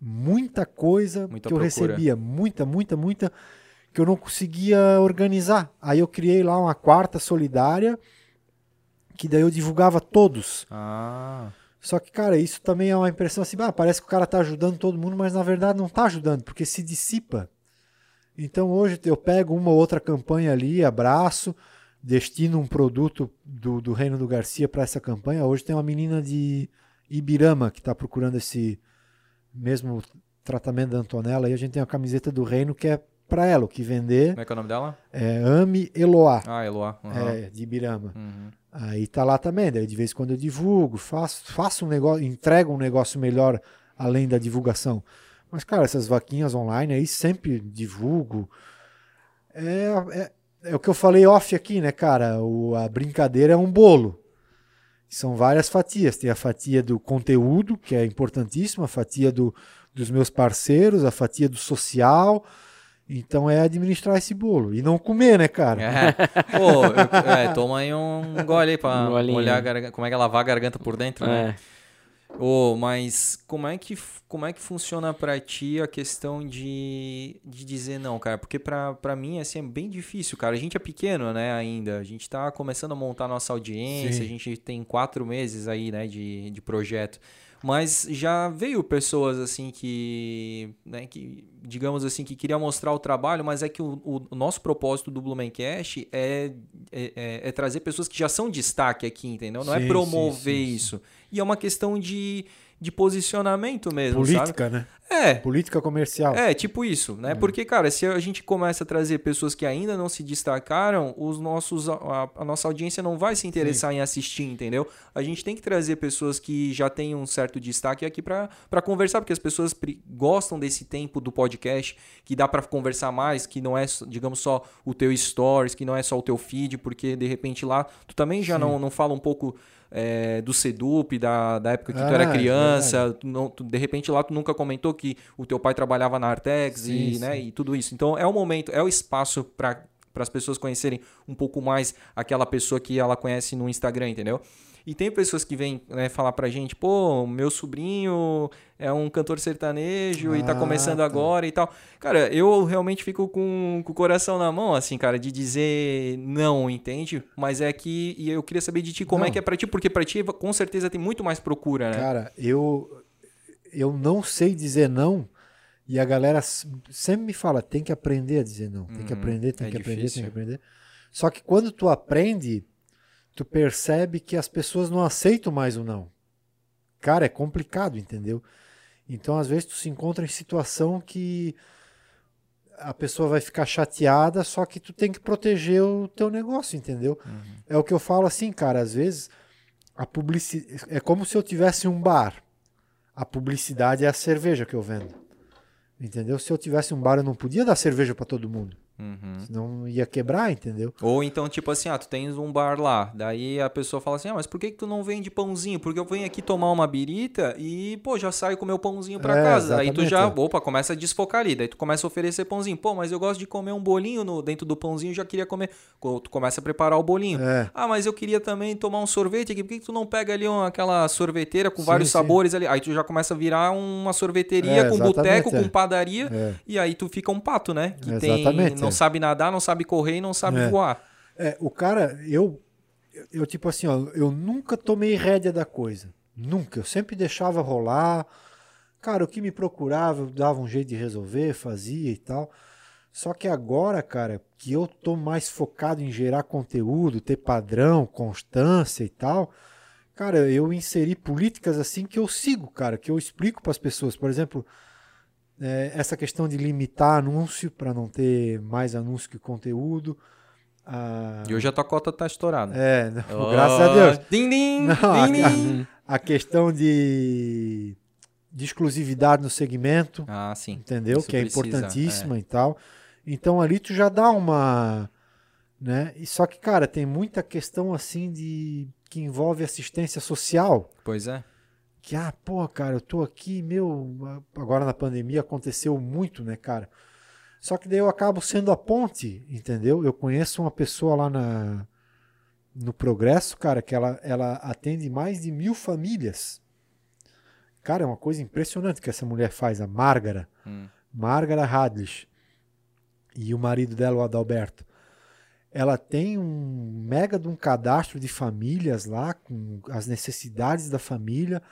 muita coisa Muita que eu procura. recebia. Muita, muita, muita, que eu não conseguia organizar. Aí eu criei lá uma quarta solidária, que daí eu divulgava todos. Ah, Só que, cara, isso também é uma impressão assim, ah, parece que o cara tá ajudando todo mundo, mas na verdade não tá ajudando, porque se dissipa. Então hoje eu pego uma ou outra campanha ali, abraço, destino um produto do, do Reino do Garcia para essa campanha. Hoje tem uma menina de Ibirama que está procurando esse mesmo tratamento da Antonella e a gente tem uma camiseta do Reino que é para ela, o que vender como é que é o nome dela? é Ame Eloá, Ah, Eloá. Uhum. é, de Ibirama. Uhum. Aí tá lá também, daí de vez em quando eu divulgo, faço, faço um negócio, entrego um negócio melhor além da divulgação. Mas, cara, essas vaquinhas online aí sempre divulgo. É, é, é o que eu falei off aqui, né, cara? O, a brincadeira é um bolo. São várias fatias. Tem a fatia do conteúdo, que é importantíssima, a fatia do, dos meus parceiros, a fatia do social. Então é administrar esse bolo. E não comer, né, cara? É. Pô, eu- é, toma aí um gole aí pra Um garganta. Como é que é lavar a garganta por dentro, né? É. Ô, mas como é que, como é que funciona pra ti a questão de, de dizer não, cara? Porque pra, pra mim, assim, é bem difícil, cara. A gente é pequeno, né, ainda. A gente tá começando a montar nossa audiência, Sim. a gente tem quatro meses aí, né, de, de projeto. Mas já veio pessoas assim que, né, que, digamos assim, que queria mostrar o trabalho, mas é que o, o- nosso propósito do Blumencast é, é, é- é trazer pessoas que já são destaque aqui, entendeu? Não é Sim, promover sim, sim, sim. isso. E é uma questão de, de posicionamento mesmo, sabe? Política, né? É, Política comercial. é, tipo isso, né? Porque, cara, se a gente começa a trazer pessoas que ainda não se destacaram, os nossos, a, a nossa audiência não vai se interessar em assistir, entendeu? A gente tem que trazer pessoas que já têm um certo destaque aqui pra conversar, porque as pessoas gostam desse tempo do podcast, que dá pra conversar mais, que não é, digamos, só o teu stories, que não é só o teu feed, porque de repente lá tu também já Sim. não, não fala um pouco é, do Sedup, da, da época que tu Ah, era é criança, tu não- tu- de repente lá tu nunca comentou que o teu pai trabalhava na Artex Sim, e, né, sim. e tudo isso. Então é o momento, é o espaço para as pessoas conhecerem um pouco mais aquela pessoa que ela conhece no Instagram, entendeu? E tem pessoas que vêm né, falar pra gente, pô, meu sobrinho é um cantor sertanejo e tá Ah, começando tá. agora e tal. Cara, eu realmente fico com, com o coração na mão, assim, cara, de dizer não, entende? Mas é que e eu queria saber de ti como é Não. que é pra ti, porque pra ti com certeza tem muito mais procura, né? Cara, eu, eu não sei dizer não. E a galera sempre me fala, tem que aprender a dizer não. Tem que Uhum. aprender, tem É que aprender, difícil. tem que aprender. Só que quando tu aprende, tu percebe que as pessoas não aceitam mais o não. Cara, é complicado, entendeu? Então, às vezes, tu se encontra em situação que a pessoa vai ficar chateada, só que tu tem que proteger o teu negócio, entendeu? É o que eu falo assim, cara, às vezes a publicidade é como se eu tivesse um bar. A publicidade é a cerveja que eu vendo. Entendeu? Se eu tivesse um bar, eu não podia dar cerveja para todo mundo. Uhum. Senão ia quebrar, entendeu? Ou então, tipo assim, ah, tu tens um bar lá. Daí a pessoa fala assim, ah, mas por que, que tu não vende pãozinho? Porque eu venho aqui tomar uma birita e, pô, já saio com meu pãozinho pra É, casa. Aí tu já, é. opa, começa a desfocar ali. Daí tu começa a oferecer pãozinho. Pô, mas eu gosto de comer um bolinho no, dentro do pãozinho, já queria comer. Co- Tu começa a preparar o bolinho. É. Ah, mas eu queria também tomar um sorvete aqui. Por que, que tu não pega ali uma, aquela sorveteira com Sim, vários sim. sabores ali? Aí tu já começa a virar uma sorveteria É, com boteco, é. com padaria. É. E aí tu fica um pato, né? Que tem, Exatamente, não é. sabe nadar, não sabe correr e não sabe É. voar. É, o cara, eu, eu tipo assim, ó, eu nunca tomei rédea da coisa. Nunca. Eu sempre deixava rolar. Cara, o que me procurava, eu dava um jeito de resolver, fazia e tal. Só que agora, cara, que eu tô mais focado em gerar conteúdo, ter padrão, constância e tal, cara, eu inseri políticas assim que eu sigo, cara, que eu explico para as pessoas. Por exemplo, é, essa questão de limitar anúncio para não ter mais anúncio que conteúdo. Ah, E hoje a tua cota tá estourada. é, não, graças a Deus. Din, din, Não, din, a- din. A questão de, de exclusividade no segmento, Ah, sim. entendeu? Isso que é precisa, importantíssima e tal. Então ali tu já dá uma, né? E só que cara, tem muita questão assim de que envolve assistência social. Pois é. Que ah, pô, cara, eu tô aqui, meu, agora na pandemia aconteceu muito, né, cara? Só que daí eu acabo sendo a ponte, entendeu? Eu conheço uma pessoa lá na no Progresso, cara, que ela, ela atende mais de mil famílias. Cara, é uma coisa impressionante que essa mulher faz, a Márgara. Hum. Márgara Hadlich. E o marido dela, o Adalberto. Ela tem um mega de um cadastro de famílias lá, com as necessidades da família,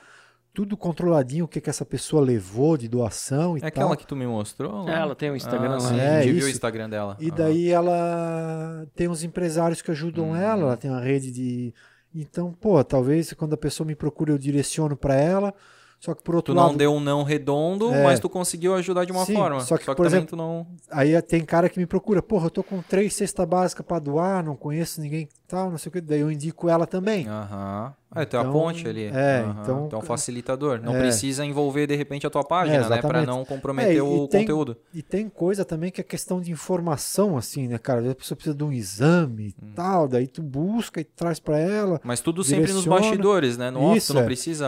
tudo controladinho, o que, que essa pessoa levou de doação e É tal. aquela que tu me mostrou? É, ela tem um Instagram ah, lá. sim, É, gente viu isso. o Instagram dela. E Ah. daí ela tem uns empresários que ajudam Uhum. ela, ela tem uma rede de. Então, pô, talvez quando a pessoa me procura eu direciono para ela, só que por outro Tu não lado. deu um não redondo, É. mas tu conseguiu ajudar de uma Sim, forma. só que, por também exemplo, tu não. Aí tem cara que me procura, porra, eu tô com três cesta básica para doar, não conheço ninguém que tal, não sei o que, daí eu indico ela também. Aham. É, tu é a Então, ponte ali. é, Aham. então- Tu é um facilitador. Não É. precisa envolver, de repente, a tua página, É, né? Pra exatamente. não comprometer É, o tem- conteúdo. E tem coisa também que é questão de informação, assim, né, cara? A pessoa precisa de um exame Hum. e tal, daí tu busca e traz para ela. Mas tudo sempre nos direciona. bastidores, né? No off, Isso, tu não é. precisa.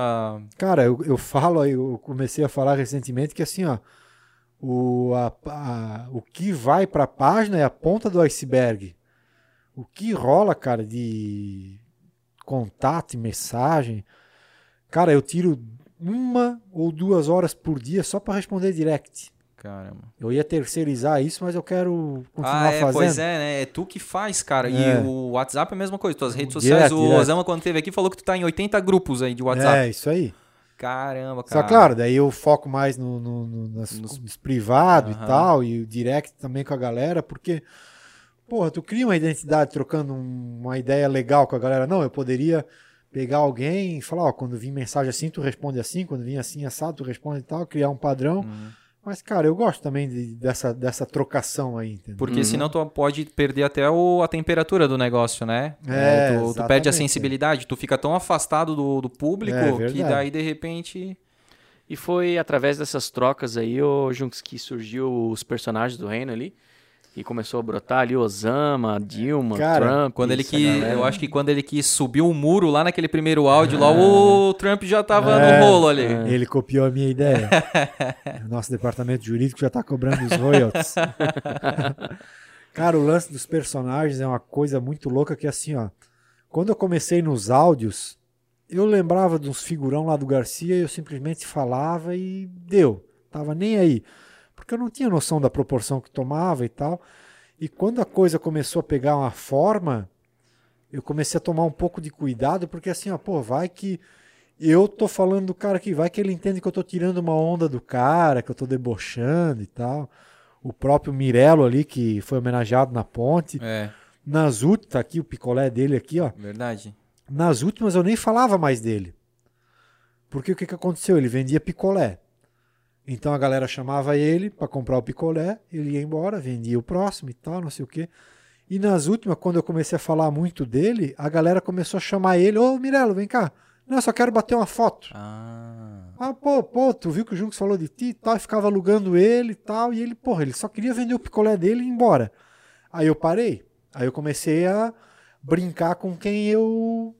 Cara, eu, eu falo aí, eu comecei a falar recentemente que assim, ó, o, a, a- o que vai para a página é a ponta do iceberg. O que rola, cara, de contato e mensagem, cara, eu tiro uma ou duas horas por dia só para responder direct. Caramba. Eu ia terceirizar isso, mas eu quero continuar Ah, é, fazendo. pois é, né? É tu que faz, cara. É. E o WhatsApp é a mesma coisa. Tuas redes sociais, Direto, o. Osama, quando teve aqui, falou que tu tá em 80 grupos aí de WhatsApp. É, isso aí. Caramba, cara. Só claro, daí eu foco mais no, no, no- nas- Nos- nos privados Aham. e tal, e o direct também com a galera, porque, porra, tu cria uma identidade trocando um- uma ideia legal com a galera. Não, eu poderia pegar alguém e falar, ó, quando vir mensagem assim, tu responde assim, quando vir assim, assado, tu responde e tal, criar um padrão. Uhum. Mas, cara, eu gosto também de- dessa, dessa trocação aí, entendeu? Porque Uhum. senão tu pode perder até o- a temperatura do negócio, né? É, tu, tu perde a exatamente, sensibilidade, tu fica tão afastado do, do público É, que daí, de repente. E foi através dessas trocas aí, ô Junks, que surgiu os personagens do reino ali. E começou a brotar ali Osama, Dilma, Cara, Trump. Quando ele quis. galera. Eu acho que quando ele quis subir o muro lá naquele primeiro áudio, lá o Trump já tava É, no rolo ali. Ele copiou a minha ideia. o nosso departamento jurídico já tá cobrando os royalties. Cara, o lance dos personagens é uma coisa muito louca que assim, ó. Quando eu comecei nos áudios, eu lembrava de uns figurão lá do Garcia e eu simplesmente falava e deu. Tava nem aí. Porque eu não tinha noção da proporção que tomava e tal. E quando a coisa começou a pegar uma forma, eu comecei a tomar um pouco de cuidado, porque assim, ó, pô, vai que eu tô falando do cara que vai que ele entende que eu tô tirando uma onda do cara, que eu tô debochando e tal. O próprio Mirello ali, que foi homenageado na ponte. É, Nas últimas, tá aqui o picolé dele aqui, ó. verdade. Nas últimas eu nem falava mais dele. Porque o que, que aconteceu? Ele vendia picolé. Então a galera chamava ele para comprar o picolé, ele ia embora, vendia o próximo e tal, não sei o quê. E nas últimas, quando eu comecei a falar muito dele, a galera começou a chamar ele: Ô Mirelo, vem cá. Não, eu só quero bater uma foto. Ah. Ah, pô, pô, tu viu que o Junks falou de ti e tal, e ficava alugando ele e tal, e ele, porra, ele só queria vender o picolé dele e ir embora. Aí eu parei. Aí eu comecei a brincar com quem eu.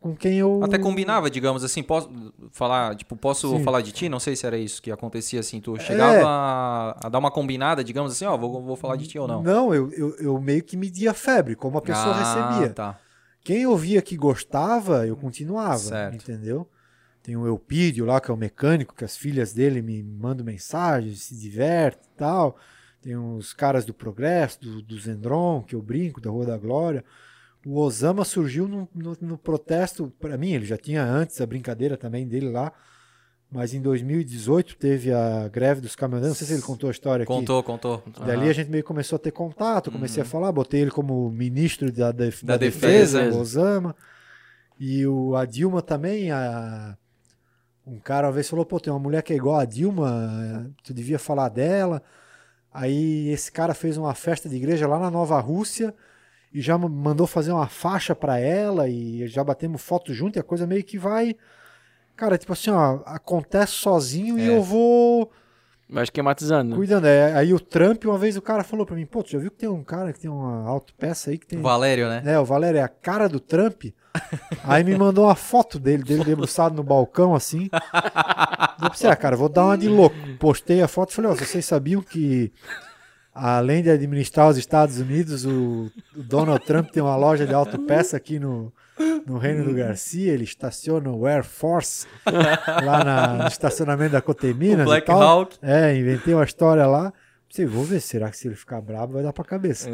Com quem eu. Até combinava, digamos assim, posso falar, tipo, posso Sim. É. falar de ti? Não sei se era isso que acontecia assim, tu chegava a, a dar uma combinada, digamos assim, ó, vou, vou falar de ti ou não. Não, eu, eu, eu meio que media febre, como a pessoa ah, recebia. Tá. Quem eu via que gostava, eu continuava, Certo. entendeu? Tem o Eupídio lá, que é o mecânico, que as filhas dele me mandam mensagens, se diverte e tal. Tem os caras do Progresso, do, do Zendron, que eu brinco, da Rua da Glória. O Osama surgiu no, no, no protesto, para mim, ele já tinha antes a brincadeira também dele lá, mas em 2018 teve a greve dos caminhoneiros, não sei se ele contou a história aqui. Contou, contou. Dali Aham. a gente meio começou a ter contato, comecei Uhum. a falar, botei ele como ministro da, def- Da da defesa. defesa, o Osama. E o, a Dilma também, a- um cara uma vez falou, pô, tem uma mulher que é igual a Dilma, tu devia falar dela. Aí esse cara fez uma festa de igreja lá na Nova Rússia e já ma- mandou fazer uma faixa pra ela e já batemos foto junto e a coisa meio que vai... Cara, tipo assim, ó, acontece sozinho e É. eu vou Vai esquematizando. né? cuidando. É, aí o Trump, uma vez o cara falou pra mim, pô, tu já viu que tem um cara que tem uma autopeça aí que tem. O Valério, né? É, o Valério é a cara do Trump. aí me mandou uma foto dele, dele debruçado no balcão, assim. Eu pensei, ah, cara, vou dar uma de louco. Postei a foto e falei, ó, vocês sabiam que além de administrar os Estados Unidos, o, o Donald Trump tem uma loja de autopeça aqui no, no Reino do Garcia, ele estaciona o Air Force lá na- no estacionamento da Coteminas e Black tal. Hawk. É, inventei uma história lá. Você, vou ver, será que se ele ficar bravo vai dar pra cabeça? É.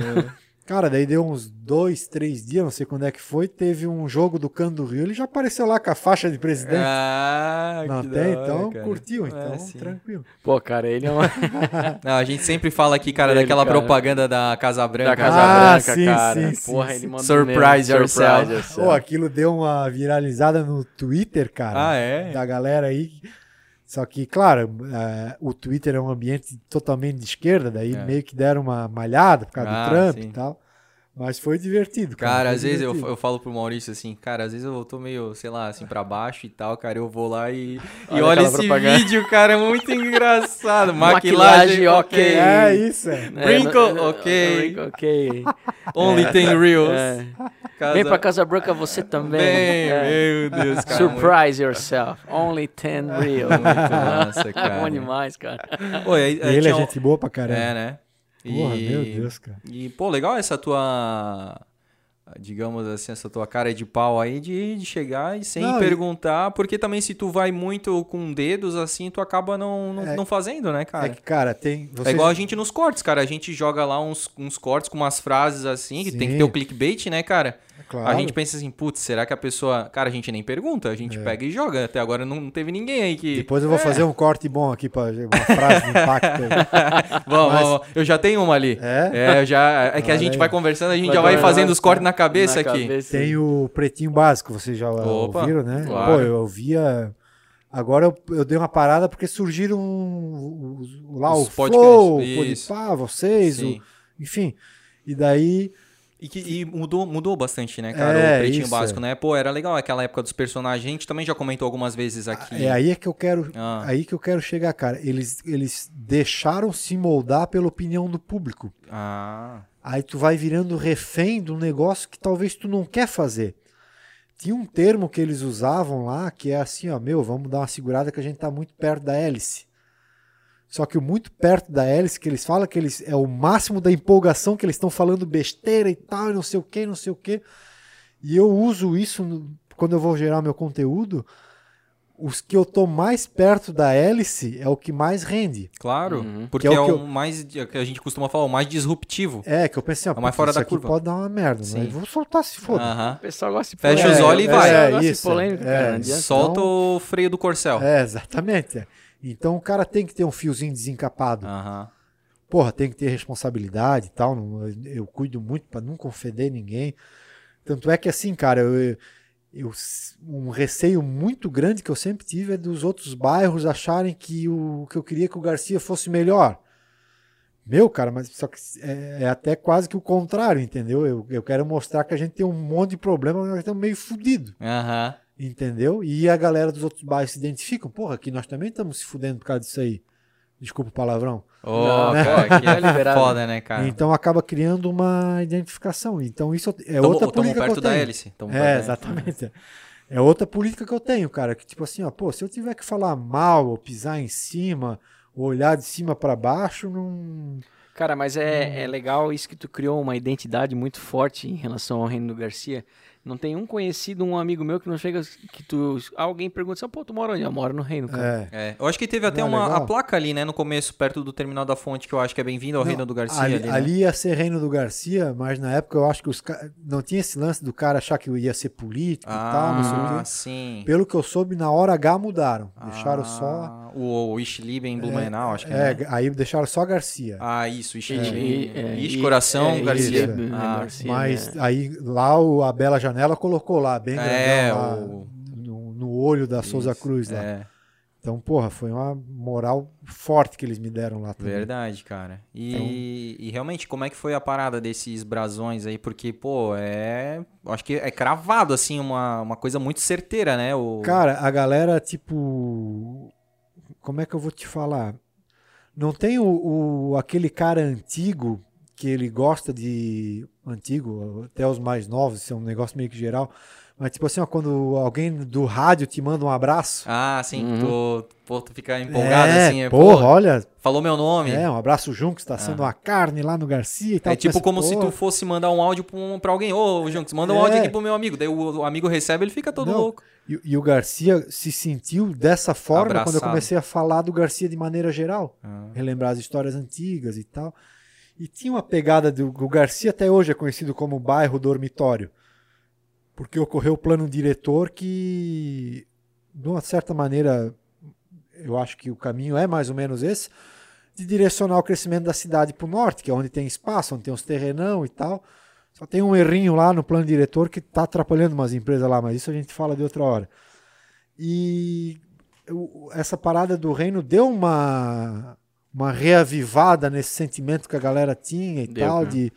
Cara, daí deu uns dois, três dias, não sei quando é que foi, teve um jogo do Cano do Rio, ele já apareceu lá com a faixa de presidente. Ah, não que tem? da hora, então cara. curtiu, É, então sim. tranquilo. Pô, cara, ele é uma. Não, a gente sempre fala aqui, cara, Ele, daquela cara. propaganda da Casa Branca. da Casa Ah, Branca, sim, cara. sim, sim, Porra, sim. ele mandou Surprise mesmo. yourself. Pô, aquilo deu uma viralizada no Twitter, cara. Ah, é? Da galera aí. Só que, claro, é, o Twitter é um ambiente totalmente de esquerda, daí É. meio que deram uma malhada por causa Ah, do Trump sim. e tal. Mas foi divertido, cara. Cara, às vezes eu, divertido. eu falo pro Maurício assim, cara, às vezes eu tô meio, sei lá, assim, pra baixo e tal, cara, eu vou lá e, e Olha olha aquela esse propaganda. vídeo, cara, é muito engraçado. Maquilagem, Maquilagem, ok. ok. É isso, é. Wrinkle, ok. Wrinkle, ok. Only ten reels. É. Casa- Vem pra Casa Branca você também. Bem, É. meu Deus, cara. Surprise yourself. Only 10 real. massa, cara. Bom demais, cara. Oi, aí- aí Ele é um- gente boa pra caramba. É, né? Porra, E- meu Deus, cara. E, pô, legal essa tua. Digamos assim, essa tua cara de pau aí de, de chegar e sem Não, perguntar, porque também se tu vai muito com dedos assim, tu acaba não, não, É- não fazendo, né, cara? É que, cara, tem. É vocês- igual a gente nos cortes, cara. A gente joga lá uns, uns cortes com umas frases assim, que tem que Sim. ter o clickbait, né, cara? Claro. A gente pensa assim, putz, será que a pessoa. Cara, a gente nem pergunta, a gente pega e joga. Até agora não teve ninguém aí que. É. Depois eu vou fazer um corte bom aqui para uma frase de impacto. Vamos, Mas- eu já tenho uma ali. É? eu já. É que a gente vai conversando, a gente Vai já vai fazendo os cortes na cabeça Na aqui. cabeça. Tem o pretinho básico, vocês já Opa, ouviram, né? claro. Pô, eu ouvia. Agora eu, eu dei uma parada porque surgiram os- lá Os o podcasts, Flow, o isso. Podpah, vocês, o- enfim. E daí E, que, e mudou, mudou bastante, né, cara? É, o pretinho isso, básico, né? Pô, era legal aquela época dos personagens. A gente também já comentou algumas vezes aqui. é aí é que eu quero, Ah. aí que eu quero chegar, cara. Eles eles deixaram se moldar pela opinião do público. Ah. Aí tu vai virando refém de um negócio que talvez tu não quer fazer. Tinha um termo que eles usavam lá que é assim, ó, meu, vamos dar uma segurada que a gente tá muito perto da hélice. Só que o muito perto da hélice que eles falam que eles é o máximo da empolgação que eles estão falando besteira e tal, e não sei o que, não sei o que. E eu uso isso no- quando eu vou gerar meu conteúdo. Os que eu tô mais perto da hélice é o que mais rende. Claro, Uhum. porque Que é, é o que o eu- mais, é o que a gente costuma falar, o mais disruptivo. É, que eu pensei, ó, É mais fora isso da aqui curva. pode dar uma merda, Sim. mas vou soltar se foda. Aham. O pessoal gosta de Fecha os olhos e vai. É, isso, polêmica, é. Solta o freio do corcel. É, exatamente. Então o cara tem que ter um fiozinho desencapado. Aham. Porra, tem que ter responsabilidade e tal. não- eu cuido muito pra nunca ofender ninguém. Tanto é que assim, cara, eu, eu- um receio muito grande que eu sempre tive é dos outros bairros acharem que o que eu queria que o Garcia fosse melhor. Meu, cara, mas só que é, é até quase que o contrário, entendeu? Eu, eu quero mostrar que a gente tem um monte de problema, mas nós estamos meio fudido. Aham. Entendeu? E a galera dos outros bairros se identificam. Porra, aqui nós também estamos se fudendo por causa disso aí. Desculpa o palavrão. Ô, Não, pô, que é liberado. foda, né, cara? Então acaba criando uma identificação. Então isso é Tamo- outra política que perto eu da tenho. hélice. Tamo É, perto da- exatamente. É outra política que eu tenho, cara. Que tipo assim, ó, pô, se eu tiver que falar mal, ou pisar em cima, ou olhar de cima pra baixo, não. Cara, mas Hum. é, é legal isso que tu criou uma identidade muito forte em relação ao Reino do Garcia. Não tem um conhecido, um amigo meu que não chega, que tu, alguém pergunta assim, pô, tu mora onde? Eu moro no Reino, cara. É. É, eu acho que teve até Não, uma legal. a placa ali, né, no começo, perto do terminal da fonte, que eu acho que é bem-vindo ao Não, Reino do Garcia. ali, Ali, né? ali ia ser Reino do Garcia, mas na época eu acho que os não tinha esse lance do cara achar que ia ser político e tal, não sei o Ah, quê. sim. Pelo que eu soube, na hora H mudaram. Deixaram só. Ah, O, o Ishlib em Blumenau, acho que é. É, né? aí deixaram só Garcia. Ah, isso, Ishlib. E- é, Ish, coração, é, Garcia. isso, é, Ah, Garcia, Mas né? aí lá o, a Bela Janela colocou lá, bem É, grandão, lá, o- no, no olho da Souza Cruz lá. É, Então, porra, foi uma moral forte que eles me deram lá também. verdade, cara. E, Então- e realmente, como é que foi a parada desses brasões aí? Porque, pô, é. Acho que é cravado, assim, uma, uma coisa muito certeira, né? O... Cara, a galera, tipo. Como é que eu vou te falar? Não tem o, o- aquele cara antigo que ele gosta de. Antigo, até os mais novos, isso é um negócio meio que geral. Mas, tipo assim, ó, quando alguém do rádio te manda um abraço. Ah, sim, Uhum. tu, pô, tu fica empolgado, é, assim. é, porra, pô, olha, falou meu nome. É, um abraço Junks, está sendo uma carne lá no Garcia e tal. É tipo Pensa, como se pô, tu fosse mandar um áudio pra, um, pra alguém. Ô, Junks, manda um É. áudio aqui pro meu amigo. Daí o, o amigo recebe, ele fica todo Não, louco. E, e o Garcia se sentiu dessa forma quando eu Abraçado. comecei a falar do Garcia de maneira geral. Ah. Relembrar as histórias antigas e tal. E tinha uma pegada do o Garcia até hoje é conhecido como bairro dormitório. Porque ocorreu o plano diretor que, de uma certa maneira, eu acho que o caminho é mais ou menos esse, de direcionar o crescimento da cidade para o norte, que é onde tem espaço, onde tem os terrenão e tal. Só tem um errinho lá no plano diretor que está atrapalhando umas empresas lá, mas isso a gente fala de outra hora. E essa parada do reino deu uma, uma reavivada nesse sentimento que a galera tinha e Deu, tal, cara. de.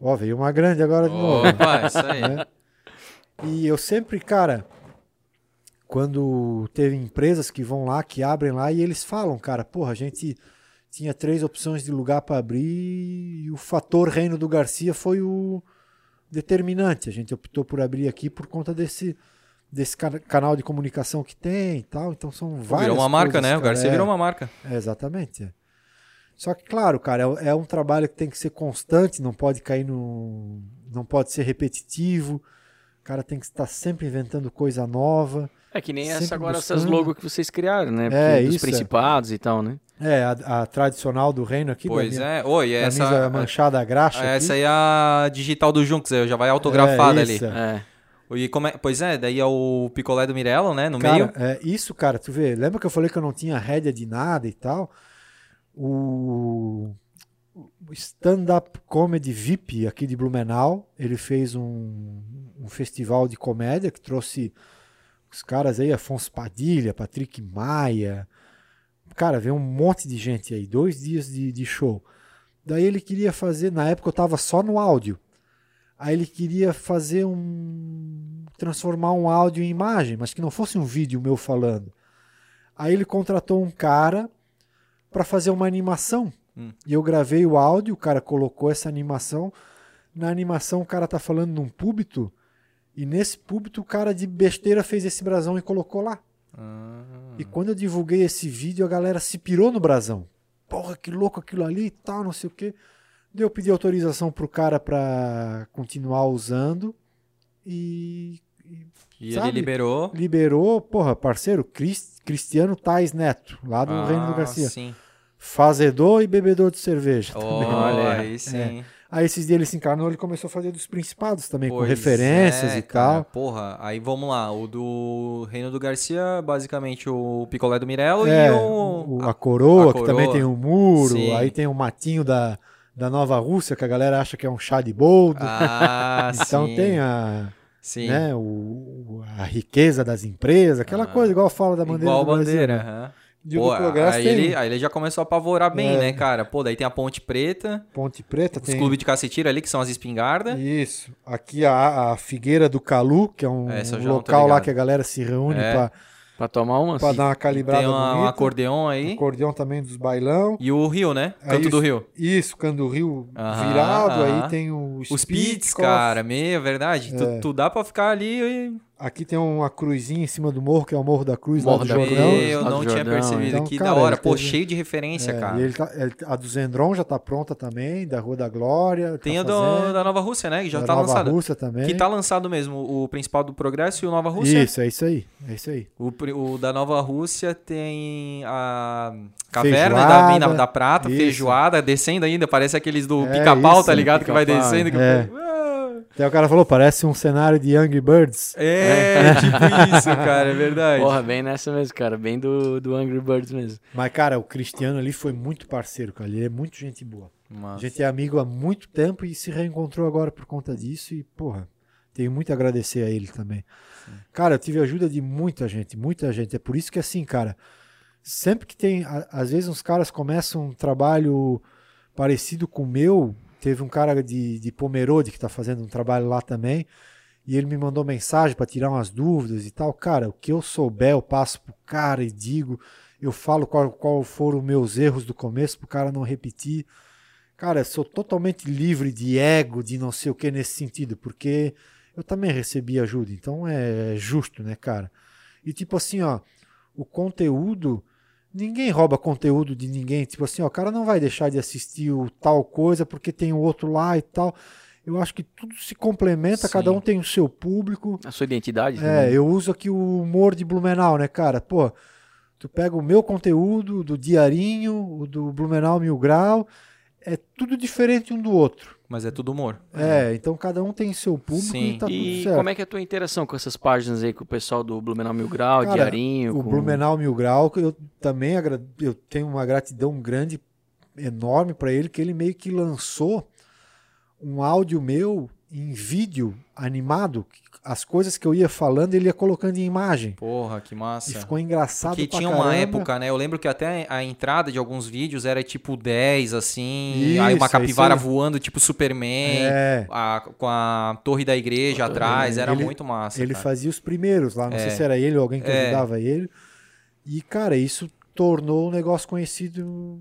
Ó, veio uma grande agora de novo. né? Opa, isso aí. né? E eu sempre, cara, quando teve empresas que vão lá, que abrem lá e eles falam, cara, porra, a gente tinha três opções de lugar para abrir e o fator Reino do Garcia foi o determinante. A gente optou por abrir aqui por conta desse desse ca- canal de comunicação que tem e tal. Então são várias Virou uma marca, coisas, né? O cara. Garcia É. virou uma marca. É, exatamente. é. Só que, claro, cara, é, é um trabalho que tem que ser constante, não pode cair no. não pode ser repetitivo. O cara tem que estar sempre inventando coisa nova. É que nem essa agora, buscando. essas logos que vocês criaram, né? É, Porque dos isso, é. principados e tal, né? É, a, a tradicional do reino aqui. Pois da minha é. Oi, essa. manchada graxa. Essa aqui. aí é a digital do Junks, já vai autografada É, ali. É. E como é- pois é, daí é o picolé do Mirello, né? No Cara, meio. é, isso, cara, tu vê, lembra que eu falei que eu não tinha rédea de nada e tal? O, stand-up comedy VIP aqui de Blumenau, ele fez um, um festival de comédia que trouxe os caras aí, Afonso Padilha, Patrick Maia. Cara, veio um monte de gente aí, dois dias de, de show. Daí ele queria fazer, na época eu tava só no áudio. Aí ele queria fazer um. transformar um áudio em imagem, mas que não fosse um vídeo meu falando. Aí ele contratou um cara para fazer uma animação. Hum. E eu gravei o áudio, o cara colocou essa animação. Na animação o cara tá falando num púlpito. E nesse púlpito o cara de besteira fez esse brasão e colocou lá. Ah. E quando eu divulguei esse vídeo, a galera se pirou no brasão. Porra, que louco aquilo ali e tal, não sei o quê. Eu pedi autorização pro cara pra continuar usando. E, e E ele liberou. liberou, porra, parceiro, Cris- Cristiano Tais Neto, lá do Reino do Ah, Garcia. Sim. Fazedor e bebedor de cerveja. também. Olha, aí sim. Aí esses dias ele se encarnou, ele começou a fazer dos principados também, com Pois referências é, e cara. tal. Porra, aí vamos lá. O do Reino do Garcia, basicamente o picolé do Mirello É, e o- o. a, coroa, a que também coroa. tem um muro, Sim. aí tem o matinho da, da Nova Rússia, que a galera acha que é um chá de boldo. Ah, então sim. tem a, Sim. né, o, a riqueza das empresas, aquela Ah. coisa, igual fala da bandeira Igual Brasil, bandeira. né? E o Pô, aí, tem ele, aí ele já começou a apavorar bem, É. né, cara? Pô, daí tem a Ponte Preta, Ponte Preta, os tem... clubes de cacetira ali, que são as espingardas. Isso. Aqui a, a Figueira do Calu, que é um, um não tô local lá que a galera se reúne É. pra Pra tomar uma, pra dar uma calibrada Tem uma- um acordeon aí. Acordeão também dos bailão. E o Rio, né? Aí Canto do Rio. Isso, Cando Rio Aham, virado, aham. aí tem o Os pits, cara, meio, é verdade. Tu, É. tu dá pra ficar ali e... Aqui tem uma cruzinha em cima do morro, que é o Morro da Cruz, Morro lá do da Jordão. Cruz. Eu não tinha Jordão, percebido. então, que cara, da hora. Pô, teve- cheio de referência, É, cara. e ele tá- ele- a do Zendron já tá pronta também, da Rua da Glória. Tem tá a do- da Nova Rússia, né? Que já da tá Nova lançado. Rússia também. Que tá lançado mesmo. O principal do Progresso e o Nova Rússia. Isso, é isso aí. É isso aí. O, o da Nova Rússia tem a caverna Feijoada, da Mina da Prata, isso. feijoada, descendo ainda. Parece aqueles do É, pica-pau, tá ligado? Que vai descendo. que- é. Até o cara falou, parece um cenário de Young Birds. É, tipo isso, cara, é verdade. Porra, bem nessa mesmo, cara. Bem do, do Angry Birds mesmo. Mas, cara, o Cristiano ali foi muito parceiro, cara. Ele é muito gente boa. A Massa. gente é amigo há muito tempo e se reencontrou agora por conta disso. E, porra, tenho muito a agradecer a ele também. Cara, eu tive ajuda de muita gente, muita gente. É por isso que, assim, cara, sempre que tem. a- Às vezes, uns caras começam um trabalho parecido com o meu. Teve um cara de, de Pomerode que tá fazendo um trabalho lá também. E ele me mandou mensagem para tirar umas dúvidas e tal. Cara, o que eu souber, eu passo pro cara e digo. Eu falo qual, qual foram meus erros do começo pro cara não repetir. Cara, eu sou totalmente livre de ego, de não sei o que nesse sentido, porque eu também recebi ajuda, então é justo, né, cara? E tipo assim, ó, o conteúdo, ninguém rouba conteúdo de ninguém, tipo assim, ó, o cara não vai deixar de assistir o tal coisa porque tem o outro lá e tal. Eu acho que tudo se complementa, Sim. cada um tem o seu público. A sua identidade É, também. eu uso aqui o humor de Blumenau, né, cara? Pô, tu pega o meu conteúdo, do Diarinho, o do Blumenau Mil Grau, é tudo diferente um do outro. Mas é tudo humor. É, então cada um tem seu público Sim. e tá tudo E certo. como é que é a tua interação com essas páginas aí, com o pessoal do Blumenau Mil Grau, Cara, Diarinho? O com... Blumenau Mil Grau, que eu também agra- eu tenho uma gratidão grande, enorme para ele, que ele meio que lançou um áudio meu em vídeo animado. As coisas que eu ia falando, ele ia colocando em imagem. Porra, que E massa. ficou engraçado Porque pra tinha uma caramba. época, né? Eu lembro que até a entrada de alguns vídeos era tipo 10, assim. Isso, aí uma capivara aí. voando, tipo Superman. É. a- com a torre da igreja torre, atrás. Era Ele- muito massa. Ele cara. fazia os primeiros lá, não É. sei se era ele ou alguém que É. ajudava ele. E, cara, isso tornou o negócio conhecido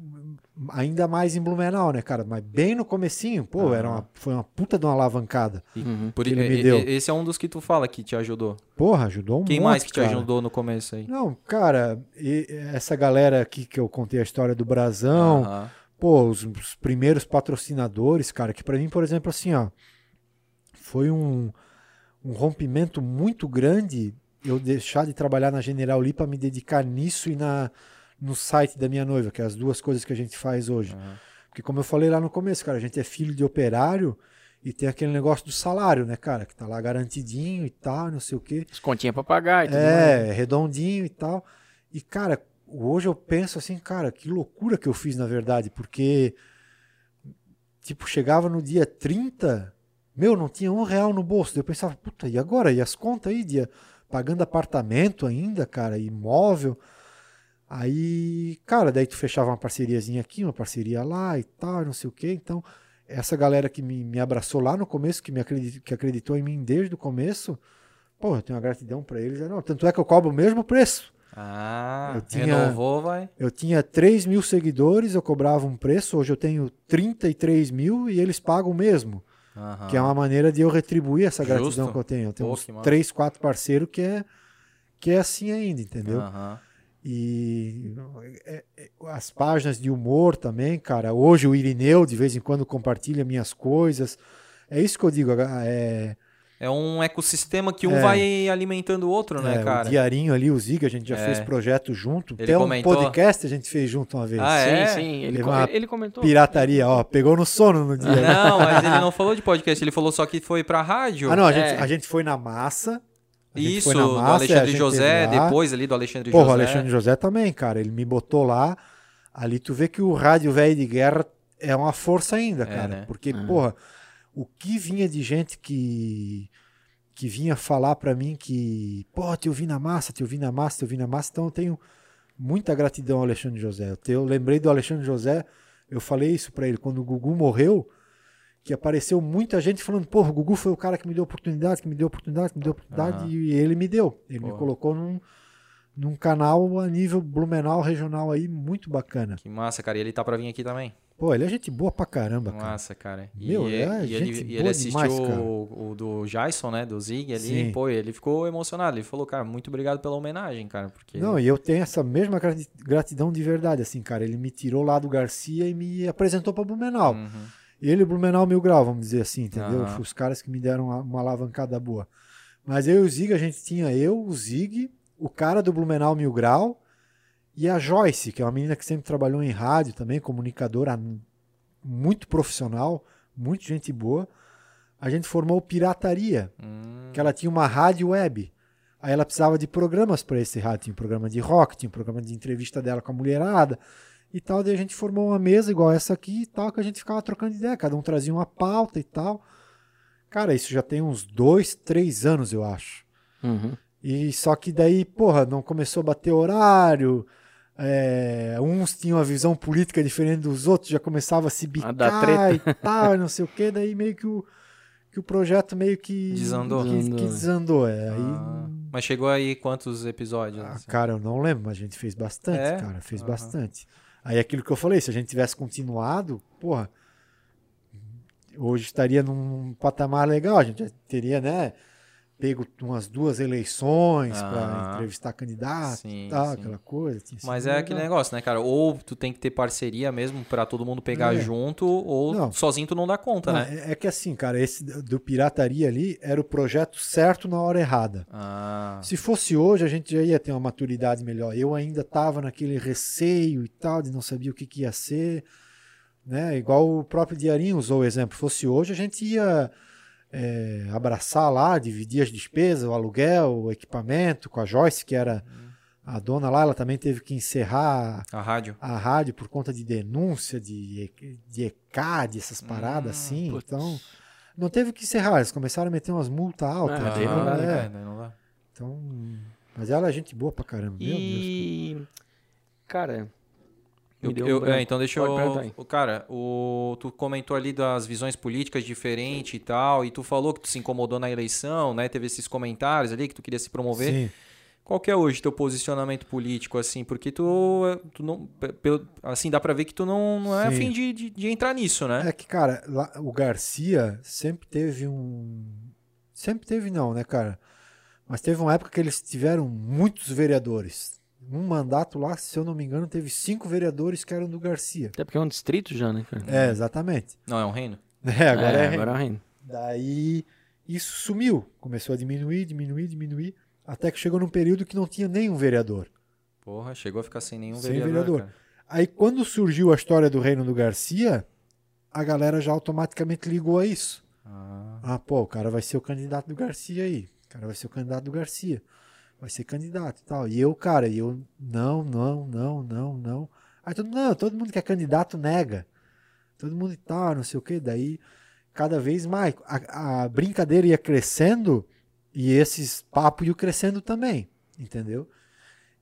ainda mais em Blumenau, né, cara? Mas bem no comecinho, pô, era uma, foi uma puta de uma alavancada. Uhum. Por, que ele e- me e- deu. Esse é um dos que tu fala que te ajudou. Porra, ajudou um Quem monte, mais que te cara. ajudou no começo aí? Não, cara, e- essa galera aqui que eu contei a história do Brasão, Aham. pô, os, os primeiros patrocinadores, cara, que para mim, por exemplo, assim, ó, foi um, um rompimento muito grande eu deixar de trabalhar na General Lee para me dedicar nisso e na no site da minha noiva, que é as duas coisas que a gente faz hoje. Uhum. Porque como eu falei lá no começo, cara, a gente é filho de operário e tem aquele negócio do salário, né, cara, que tá lá garantidinho e tal, não sei o quê. As continhas pra pagar e tudo mais. É, redondinho e tal. E, cara, hoje eu penso assim, cara, que loucura que eu fiz, na verdade, porque, tipo, chegava no dia 30, meu, não tinha um real no bolso. Daí eu pensava, puta, e agora? E as contas aí, dia, pagando apartamento ainda, cara, imóvel. Aí, cara, daí tu fechava uma parceriazinha aqui, uma parceria lá e tal, não sei o quê. Então, essa galera que me, me abraçou lá no começo, que me acreditou, que acreditou em mim desde o começo, pô, eu tenho uma gratidão para eles. Não, tanto é que eu cobro o mesmo preço. Ah, Eu tinha- renovou, vai. Eu tinha 3 mil seguidores, eu cobrava um preço, hoje eu tenho 33 mil e eles pagam o mesmo. Aham. Que é uma maneira de eu retribuir essa gratidão Justo. que eu tenho. Eu tenho Pô, uns que massa. 3, 4 parceiros que é, que é assim ainda, entendeu? Aham. E é, é, as páginas de humor também, cara. Hoje o Irineu de vez em quando compartilha minhas coisas. É isso que eu digo. É, É um ecossistema que um É. vai alimentando o outro, né, é, cara? O Diarinho ali, o Ziga, a gente já É. fez projeto junto. Ele Até um comentou. podcast a gente fez junto uma vez. Ah, sim, é? sim. Ele, Teve co- uma ele comentou. Pirataria, ó. Pegou no sono no dia. Não, mas ele não falou de podcast, ele falou só que foi pra rádio. Ah, não, a gente, É. a gente foi na massa. Isso, foi na do massa, a Alexandre José, depois ali do Alexandre Porra, o José. Alexandre José também, cara. Ele me botou lá. Ali tu vê que o rádio velho de guerra é uma força ainda, cara. né? Porque, É. porra, o que vinha de gente que que vinha falar pra mim que, pô, te ouvi na massa, te ouvi na massa, te ouvi na massa. Então eu tenho muita gratidão ao Alexandre José. Eu, te- eu lembrei do Alexandre José, eu falei isso pra ele quando o Gugu morreu, que apareceu muita gente falando, pô, o Gugu foi o cara que me deu oportunidade, que me deu oportunidade, que me deu oportunidade, Aham. e ele me deu. Ele me colocou num, num canal a nível Blumenau regional aí, muito bacana. Que massa, cara. E ele tá pra vir aqui também. Pô, ele é gente boa pra caramba, cara. Massa, cara. E, Meu, é e ele, gente e boa ele assistiu demais, cara. o, o do Jason, né? Do Zig ali. Sim. Pô, ele ficou emocionado. Ele falou, cara, muito obrigado pela homenagem, cara. Porque... Não, e eu tenho essa mesma grati- gratidão de verdade, assim, cara. Ele me tirou lá do Garcia e me apresentou pra Blumenau. Uhum. Ele e o Blumenau Mil Grau, vamos dizer assim, entendeu? Aham. Os caras que me deram uma, alavancada boa. Mas eu e o Zig, a gente tinha eu, o Zig, o cara do Blumenau Mil Grau e a Joyce, que é uma menina que sempre trabalhou em rádio também, comunicadora muito profissional, muito gente boa. A gente formou Pirataria, Hum, que ela tinha uma rádio web. Aí ela precisava de programas para esse rádio. Tinha um programa de rock, tinha um programa de entrevista dela com a mulherada e tal. Daí a gente formou uma mesa igual essa aqui e tal, que a gente ficava trocando ideia. Cada um trazia uma pauta e tal. Cara, isso já tem uns dois, três anos, eu acho. Uhum. E só que daí, porra, não começou a bater horário. é, uns tinham uma visão política diferente dos outros, já começava a se bicar dar treta. e tal, e não sei o que. Daí meio que o, que o projeto meio que Desandou. Que, que Desandou. desandou. É. Aí, ah, mas chegou aí quantos episódios? ah, assim? cara, eu não lembro, mas a gente fez bastante, É? cara, fez Aham. bastante. Aí aquilo que eu falei, se a gente tivesse continuado, porra, hoje estaria num patamar legal, a gente teria, né, pego umas duas eleições Ah, para entrevistar candidatos sim, e tal, sim. aquela coisa. Mas é legal. aquele negócio, né, cara? Ou tu tem que ter parceria mesmo pra todo mundo pegar É. junto, ou Não. sozinho tu não dá conta, Não, né? é, é que assim, cara, esse do pirataria ali era o projeto certo na hora errada. Ah, Se fosse hoje, a gente já ia ter uma maturidade melhor. Eu ainda estava naquele receio e tal, de não sabia o que, que ia ser. Né? Igual o próprio Diarinho usou o exemplo. Fosse hoje, a gente ia é, abraçar lá, dividir as despesas, o aluguel, o equipamento, com a Joyce, que era a dona lá, ela também teve que encerrar a rádio. a rádio por conta de denúncia, de, de ECAD, essas paradas Hum, assim. putz. Então, não teve que encerrar, eles começaram a meter umas multas altas. Ah, né? daí não dá, É. né, cara? Daí não dá. Então, mas ela é gente boa pra caramba. Meu Deus. E. Cara. Eu- eu- é, então deixa Pode eu. o Cara, o, tu comentou ali das visões políticas diferentes e tal, e tu falou que tu se incomodou na eleição, né? Teve esses comentários ali que tu queria se promover. Sim. Qual que é hoje teu posicionamento político, assim? Porque tu, tu não. assim, dá pra ver que tu não, não é Sim. afim de, de, de entrar nisso, né? É que, cara, lá- o Garcia sempre teve um. Sempre teve, não, né, cara? Mas teve uma época que eles tiveram muitos vereadores. Um mandato lá, se eu não me engano, teve cinco vereadores que eram do Garcia. Até porque é um distrito já, né, cara? É, exatamente. Não, é um reino? É, agora é, é agora é um reino. Daí isso sumiu, começou a diminuir, diminuir, diminuir, até que chegou num período que não tinha nenhum vereador. Porra, chegou a ficar sem nenhum Sem vereador. vereador. cara. Aí quando surgiu a história do Reino do Garcia, a galera já automaticamente ligou a isso. Ah, Ah, pô, o cara vai ser o candidato do Garcia aí. O cara vai ser o candidato do Garcia. Vai ser candidato e tal. E eu, cara, e eu, não, não, não, não, não. Aí todo mundo, não, todo mundo que é candidato nega. Todo mundo e tal, não sei o que. Daí, cada vez mais, a, a brincadeira ia crescendo e esses papos iam crescendo também, entendeu?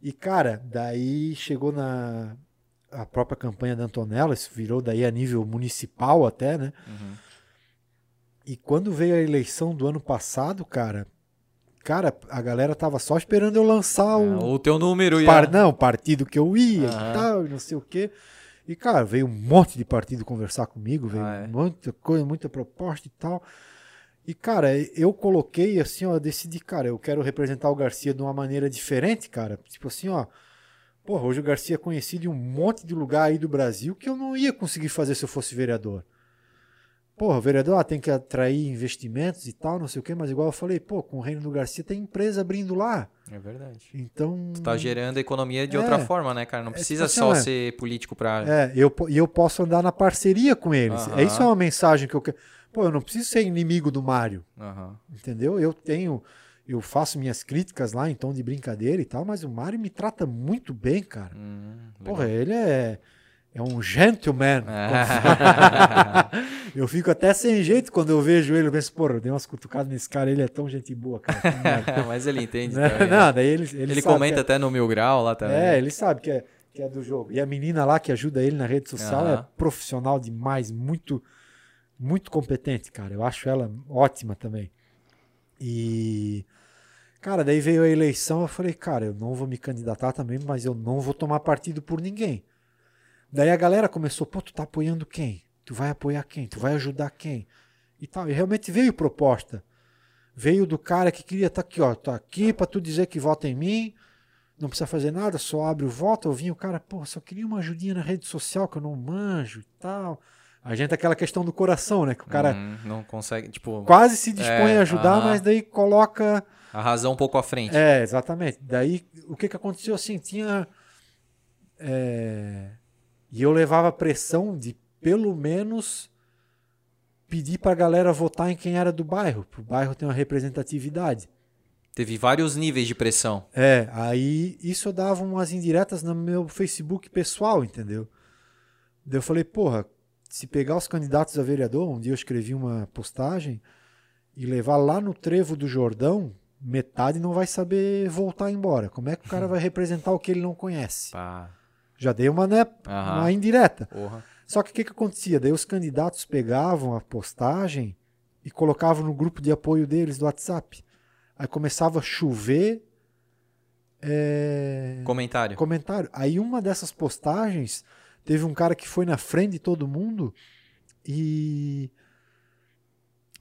E, cara, daí chegou na a própria campanha da Antonella, isso virou daí a nível municipal até, né? uhum. E quando veio a eleição do ano passado, cara, cara, a galera tava só esperando eu lançar o, o teu número e par, não, partido que eu ia Aham. e tal, e não sei o quê. E, cara, veio um monte de partido conversar comigo, veio Ah, é? muita coisa, muita proposta e tal. E, cara, eu coloquei assim, ó, decidi, cara, eu quero representar o Garcia de uma maneira diferente, cara. Tipo assim, ó, porra, hoje o Garcia é conhecido em um monte de lugar aí do Brasil que eu não ia conseguir fazer se eu fosse vereador. Porra, o vereador ah, tem que atrair investimentos e tal, não sei o quê, mas igual eu falei, pô, com o Reino do Garcia tem empresa abrindo lá. É verdade. Então. Tu tá gerando economia de É. outra forma, né, cara? Não precisa tipo assim, só ó, ser político pra. É, eu, e eu posso andar na parceria com eles. É Isso é uma mensagem que eu quero. Pô, eu não preciso ser inimigo do Mário, entendeu? Eu tenho. Eu faço minhas críticas lá em tom de brincadeira e tal, mas o Mário me trata muito bem, cara. Hum, Porra, ele é. É um gentleman. Ah. Eu fico até sem jeito quando eu vejo ele. Eu penso, porra, eu dei umas cutucadas nesse cara, ele é tão gente boa, cara. Mas ele entende Né? também. né? Não, daí ele, ele, Ele comenta que até no Mil Grau lá é, também. é, ele sabe que é, que é do jogo. E a menina lá que ajuda ele na rede social é Aham. profissional demais, muito, muito competente, cara. Eu acho ela ótima também. E, cara, daí veio a eleição, eu falei, cara, eu não vou me candidatar também, mas eu não vou tomar partido por ninguém. Daí a galera começou, pô, tu tá apoiando quem? Tu vai apoiar quem? Tu vai ajudar quem? E tal. E realmente veio proposta. Veio do cara que queria estar aqui, ó, tô aqui pra tu dizer que vota em mim, não precisa fazer nada, só abre o voto. Eu vim o cara, pô, só queria uma ajudinha na rede social que eu não manjo e tal. A gente aquela questão do coração, né? Que o cara Hum, não consegue, tipo, quase se dispõe É, a ajudar, aham. mas daí coloca. a razão um pouco à frente. É, exatamente. Daí o que, que aconteceu assim? Tinha. é, E eu levava pressão de pelo menos pedir pra galera votar em quem era do bairro, pro bairro ter uma representatividade. Teve vários níveis de pressão. É, aí isso eu dava umas indiretas no meu Facebook pessoal, entendeu? Daí eu falei, porra, se pegar os candidatos a vereador, um dia eu escrevi uma postagem e levar lá no trevo do Jordão, metade não vai saber voltar embora. Como é que o cara vai representar o que ele não conhece? Pá. Já dei uma, né, Aham. uma indireta. Só que o que, que acontecia? Daí os candidatos pegavam a postagem e colocavam no grupo de apoio deles do WhatsApp. Aí começava a chover é, Comentário. comentário. Aí uma dessas postagens teve um cara que foi na frente de todo mundo e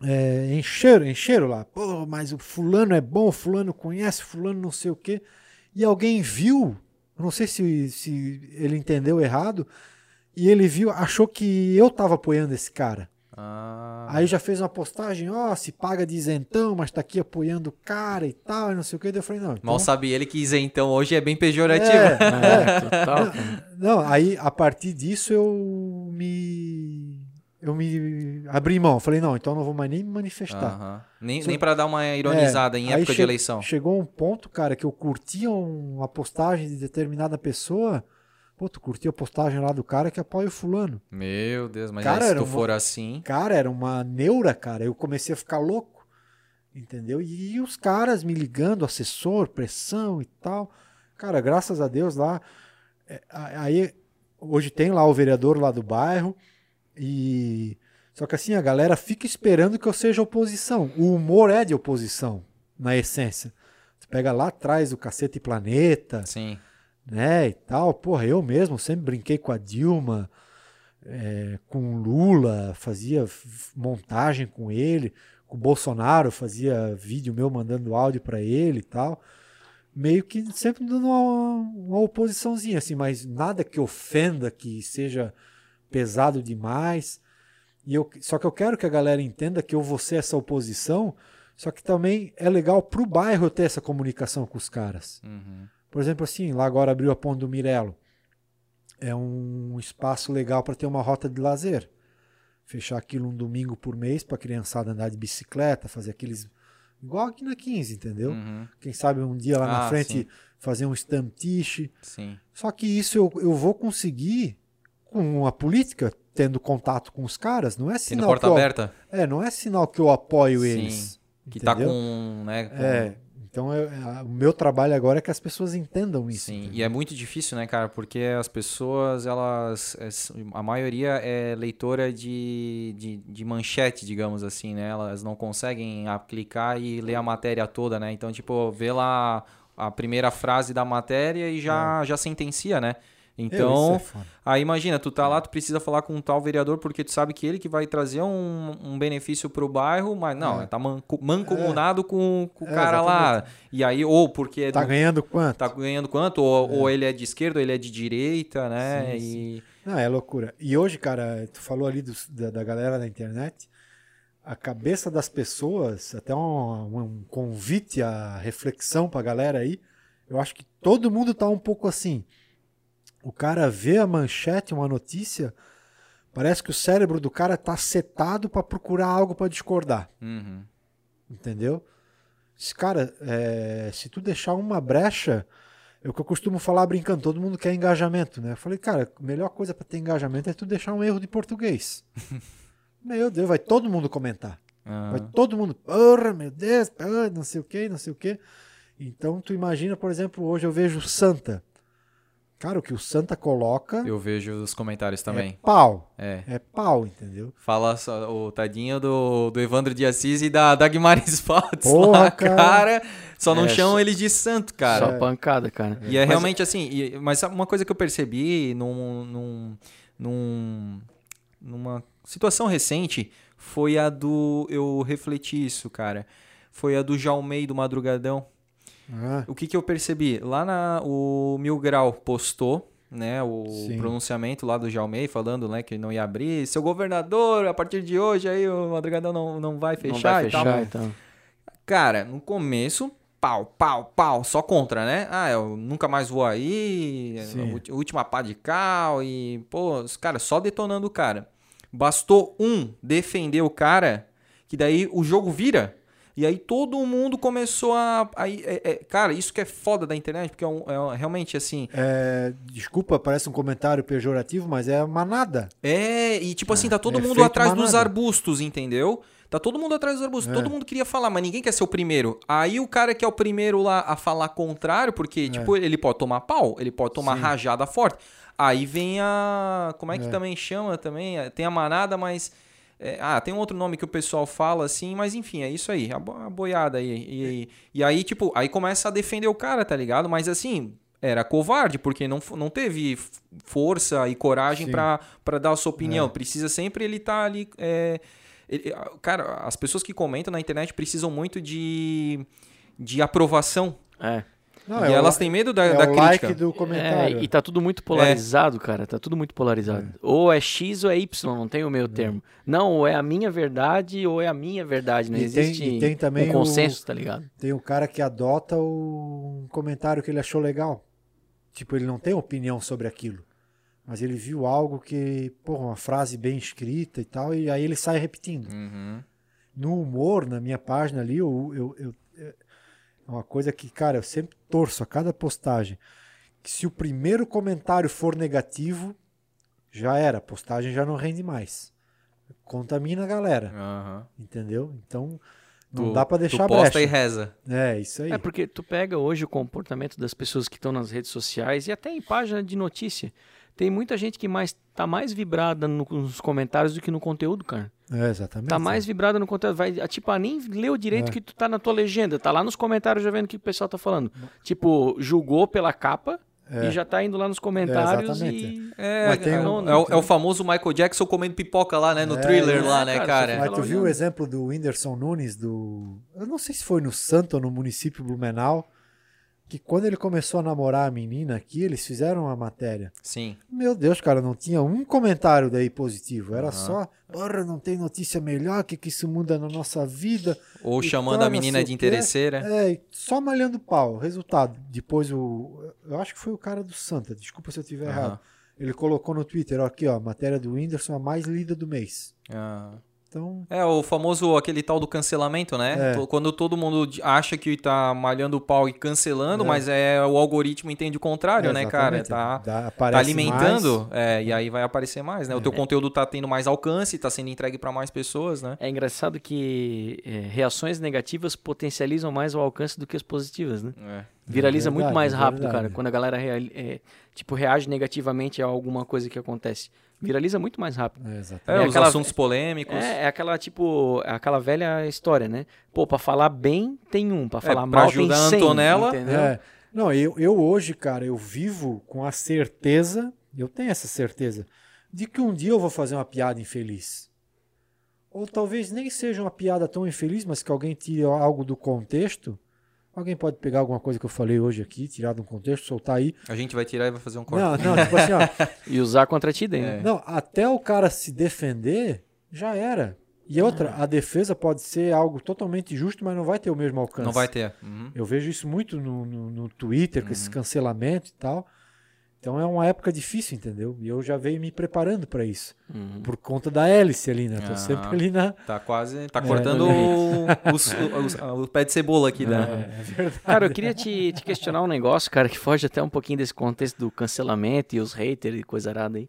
é, encheram, encheram lá. Pô, mas o fulano é bom, o fulano conhece, o fulano não sei o quê. E alguém viu, não sei se, se ele entendeu errado, e ele viu, achou que eu tava apoiando esse cara. Ah, Aí já fez uma postagem, ó, se paga de isentão, mas tá aqui apoiando o cara e tal, e não sei o que. Daí eu falei, não. Então, Mal sabe ele que isentão hoje é bem pejorativo. é, É, total. cara. Não, aí a partir disso eu me. Eu me abri mão. Falei, não, então eu não vou mais nem me manifestar. Aham. Nem, Só- nem pra dar uma ironizada É, em época de eleição. Chegou um ponto, cara, que eu curtia uma postagem de determinada pessoa. Pô, tu curtiu a postagem lá do cara que apoia o fulano. Meu Deus, mas Cara, aí, se tu uma- for assim. Cara, era uma neura, cara. Eu comecei a ficar louco. Entendeu? E os caras me ligando, assessor, pressão e tal. Cara, graças a Deus lá. é, Aí, hoje tem lá o vereador lá do bairro. E. Só que assim, a galera fica esperando que eu seja oposição. O humor é de oposição, na essência. Tu pega lá atrás o Cacete Planeta, Sim. né, e tal. Porra, eu mesmo sempre brinquei com a Dilma, é, com o Lula, fazia montagem com ele, com o Bolsonaro, fazia vídeo meu mandando áudio pra ele e tal. meio que sempre dando uma, uma oposiçãozinha, assim, mas nada que ofenda, que seja pesado demais. E eu, só que eu quero que a galera entenda que eu vou ser essa oposição, só que também é legal pro bairro eu ter essa comunicação com os caras. Uhum. Por exemplo, assim, lá agora abriu a Ponte do Mirelo. É um espaço legal para ter uma rota de lazer. Fechar aquilo um domingo por mês para a criançada andar de bicicleta, fazer aqueles. Igual aqui na 15, entendeu? Uhum. Quem sabe um dia lá na Ah, frente sim. fazer um stamtiche. Sim. Só que isso eu, eu vou conseguir com a política, tendo contato com os caras. Não é sinal porta que eu, aberta? É, não é sinal que eu apoio Sim. eles. Que tá entendeu? com, né, com- É, então eu- é, o meu trabalho agora é que as pessoas entendam isso. Sim, entendeu? e é muito difícil, né, cara? Porque as pessoas, elas. é, A maioria é leitora de, de, de manchete, digamos assim, né? Elas não conseguem clicar e ler a matéria toda, né? Então, tipo, vê lá a primeira frase da matéria e já, já sentencia, né? Então, é. Aí imagina, tu tá lá, tu precisa falar com um tal vereador porque tu sabe que ele que vai trazer um, um benefício pro bairro, mas não, É. tá manco- mancomunado com, com o É, cara lá. E aí, ou porque é Tá do- ganhando quanto? tá ganhando quanto, ou, ou ele é de esquerda, ou ele é de direita, né? Sim, e Não, é loucura. E hoje, cara, tu falou ali dos- da, da galera da internet, a cabeça das pessoas, até um, um convite à reflexão pra galera aí, eu acho que todo mundo tá um pouco assim. O cara vê a manchete, uma notícia, parece que o cérebro do cara tá setado pra procurar algo pra discordar. Uhum. Entendeu? Esse cara, é, se tu deixar uma brecha, é o que eu costumo falar brincando, todo mundo quer engajamento, né? Eu falei, cara, a melhor coisa para ter engajamento é tu deixar um erro de português. meu Deus, vai todo mundo comentar. Vai Aham. todo mundo, porra, meu Deus, ah, não sei o que, não sei o que. Então tu imagina, por exemplo, hoje eu vejo Santa. Cara, o que o Santa coloca Eu vejo os comentários é também. pau. É. É pau, entendeu? Fala só, o tadinho do, do Evandro de Assis e da, da Guimarães Fotos Porra, lá, cara. cara. Só não É, chamam só- eles de santo, cara. Só pancada, cara. E é Mas- realmente assim, e- mas uma coisa que eu percebi num, num, num- numa situação recente foi a do. Eu refleti isso, cara. Foi a do Jaumei do Madrugadão. Ah, O que, que eu percebi? Lá na, o Mil Grau postou. Né, o Sim. pronunciamento lá do Jaumei falando né, que ele não ia abrir. Seu governador, a partir de hoje aí o Madrugadão não, não vai fechar não vai e tal. fechar, então. Cara, no começo, pau, pau, pau, só contra, né? Ah, eu nunca mais vou aí, última pá de cal e, pô, os cara, só detonando o cara. Bastou um defender o cara, que daí o jogo vira. E aí todo mundo começou a. aí, é- é- cara, isso que é foda da internet, porque é, um- é realmente assim. é, desculpa, parece um comentário pejorativo, mas é manada. É, e tipo assim, tá todo é mundo atrás dos manada. arbustos, entendeu? Tá todo mundo atrás dos arbustos. É. Todo mundo queria falar, mas ninguém quer ser o primeiro. Aí o cara que é o primeiro lá a falar contrário, porque, tipo, ele pode tomar pau, ele pode tomar É. Sim. rajada forte. Aí vem a. Como é que É. também chama também? Tem a manada, mas. É, ah, tem um outro nome que o pessoal fala assim, mas enfim, é isso aí, a, bo- a boiada aí. E, e, e aí, tipo, aí começa a defender o cara, tá ligado? Mas assim, era covarde, porque não, não teve força e coragem pra dar a sua opinião. É. Precisa sempre ele estar ali. é, ele- cara, as pessoas que comentam na internet precisam muito de, de aprovação. É. Não, e é o elas li- têm medo da, é da o crítica. like do comentário. É, e tá tudo muito polarizado, cara. Tá tudo muito polarizado. Ou é X ou é Y, não tem o meio termo. Não, ou é a minha verdade ou é a minha verdade. Não E tem- existe e tem também um o- consenso, tá ligado? Tem um cara que adota o um comentário que ele achou legal. Tipo, ele não tem opinião sobre aquilo. Mas ele viu algo que, porra, uma frase bem escrita e tal, e aí ele sai repetindo. Uhum. No humor, na minha página ali, eu, eu, eu- é uma coisa que, cara, eu sempre torço a cada postagem. Que se o primeiro comentário for negativo, já era, a postagem já não rende mais. Contamina a galera, Aham. entendeu? Então, não Tu- dá pra deixar tu posta brecha. e reza. É, isso aí. É porque tu pega hoje o comportamento das pessoas que estão nas redes sociais e até em página de notícia. Tem muita gente que mais tá mais vibrada no- nos comentários do que no conteúdo, cara. É, exatamente. Tá mais vibrada no conteúdo. Vai, tipo, ah, nem leu direito É. que tu tá na tua legenda. Tá lá nos comentários já vendo o que o pessoal tá falando. Tipo, julgou pela capa É. e já tá indo lá nos comentários exatamente. e. É, Mas tem é, um- o- é o, é o famoso Michael Jackson comendo pipoca lá, né? No É, thriller é, lá, né, cara, cara? Mas tu viu o exemplo do Whindersson Nunes do. Eu não sei se foi no Santo ou no município Blumenau. Que quando ele começou a namorar a menina aqui, eles fizeram uma matéria. Sim. Meu Deus, cara, não tinha um comentário daí positivo. Era Aham. só, porra, não tem notícia melhor, que que isso muda na nossa vida. Ou chamando tal, a menina de o interesseira. É, só malhando pau. Resultado, depois o. Eu acho que foi o cara do Santa, desculpa se eu estiver Aham. errado. Ele colocou no Twitter, ó, aqui, ó, matéria do Whindersson, a mais lida do mês. Ah. Então, É, o famoso, aquele tal do cancelamento, né? É. Quando todo mundo acha que tá malhando o pau e cancelando, É. mas é o algoritmo entende o contrário, é, né, cara? Tá, dá- tá alimentando, é, e aí vai aparecer mais, né? O teu conteúdo tá tendo mais alcance, tá sendo entregue pra mais pessoas, né? É engraçado que é, reações negativas potencializam mais o alcance do que as positivas, né? É. Viraliza verdade, muito mais é rápido, cara. Quando a galera é, tipo, reage negativamente a alguma coisa que acontece. Viraliza muito mais rápido. É, É, exatamente. É os aquela- assuntos polêmicos. É, é aquela, tipo, é aquela velha história, né? Pô, pra falar bem tem um, pra falar pra mal ajudar a tem 100, Antonella, entendeu? É. Não, eu, eu hoje, cara, eu vivo com a certeza, eu tenho essa certeza, de que um dia eu vou fazer uma piada infeliz. Ou talvez nem seja uma piada tão infeliz, mas que alguém tire algo do contexto. Alguém pode pegar alguma coisa que eu falei hoje aqui, tirar do contexto, soltar aí. A gente vai tirar e vai fazer um corte. Não, não, tipo assim, ó. E usar contra ti né? É. Não, até o cara se defender, já era. E outra, a defesa pode ser algo totalmente justo, mas não vai ter o mesmo alcance. Não vai ter. Uhum. Eu vejo isso muito no, no, no Twitter, com esses cancelamentos e tal. Então é uma época difícil, entendeu? E eu já venho me preparando para isso. Uhum. Por conta da hélice ali, né? Tô Ah. sempre ali na. Tá quase. Tá É, cortando o, o- o- o pé de cebola aqui, né? É, é verdade. Cara, eu queria te, te questionar um negócio, cara, que foge até um pouquinho desse contexto do cancelamento e os haters e coisa arada aí.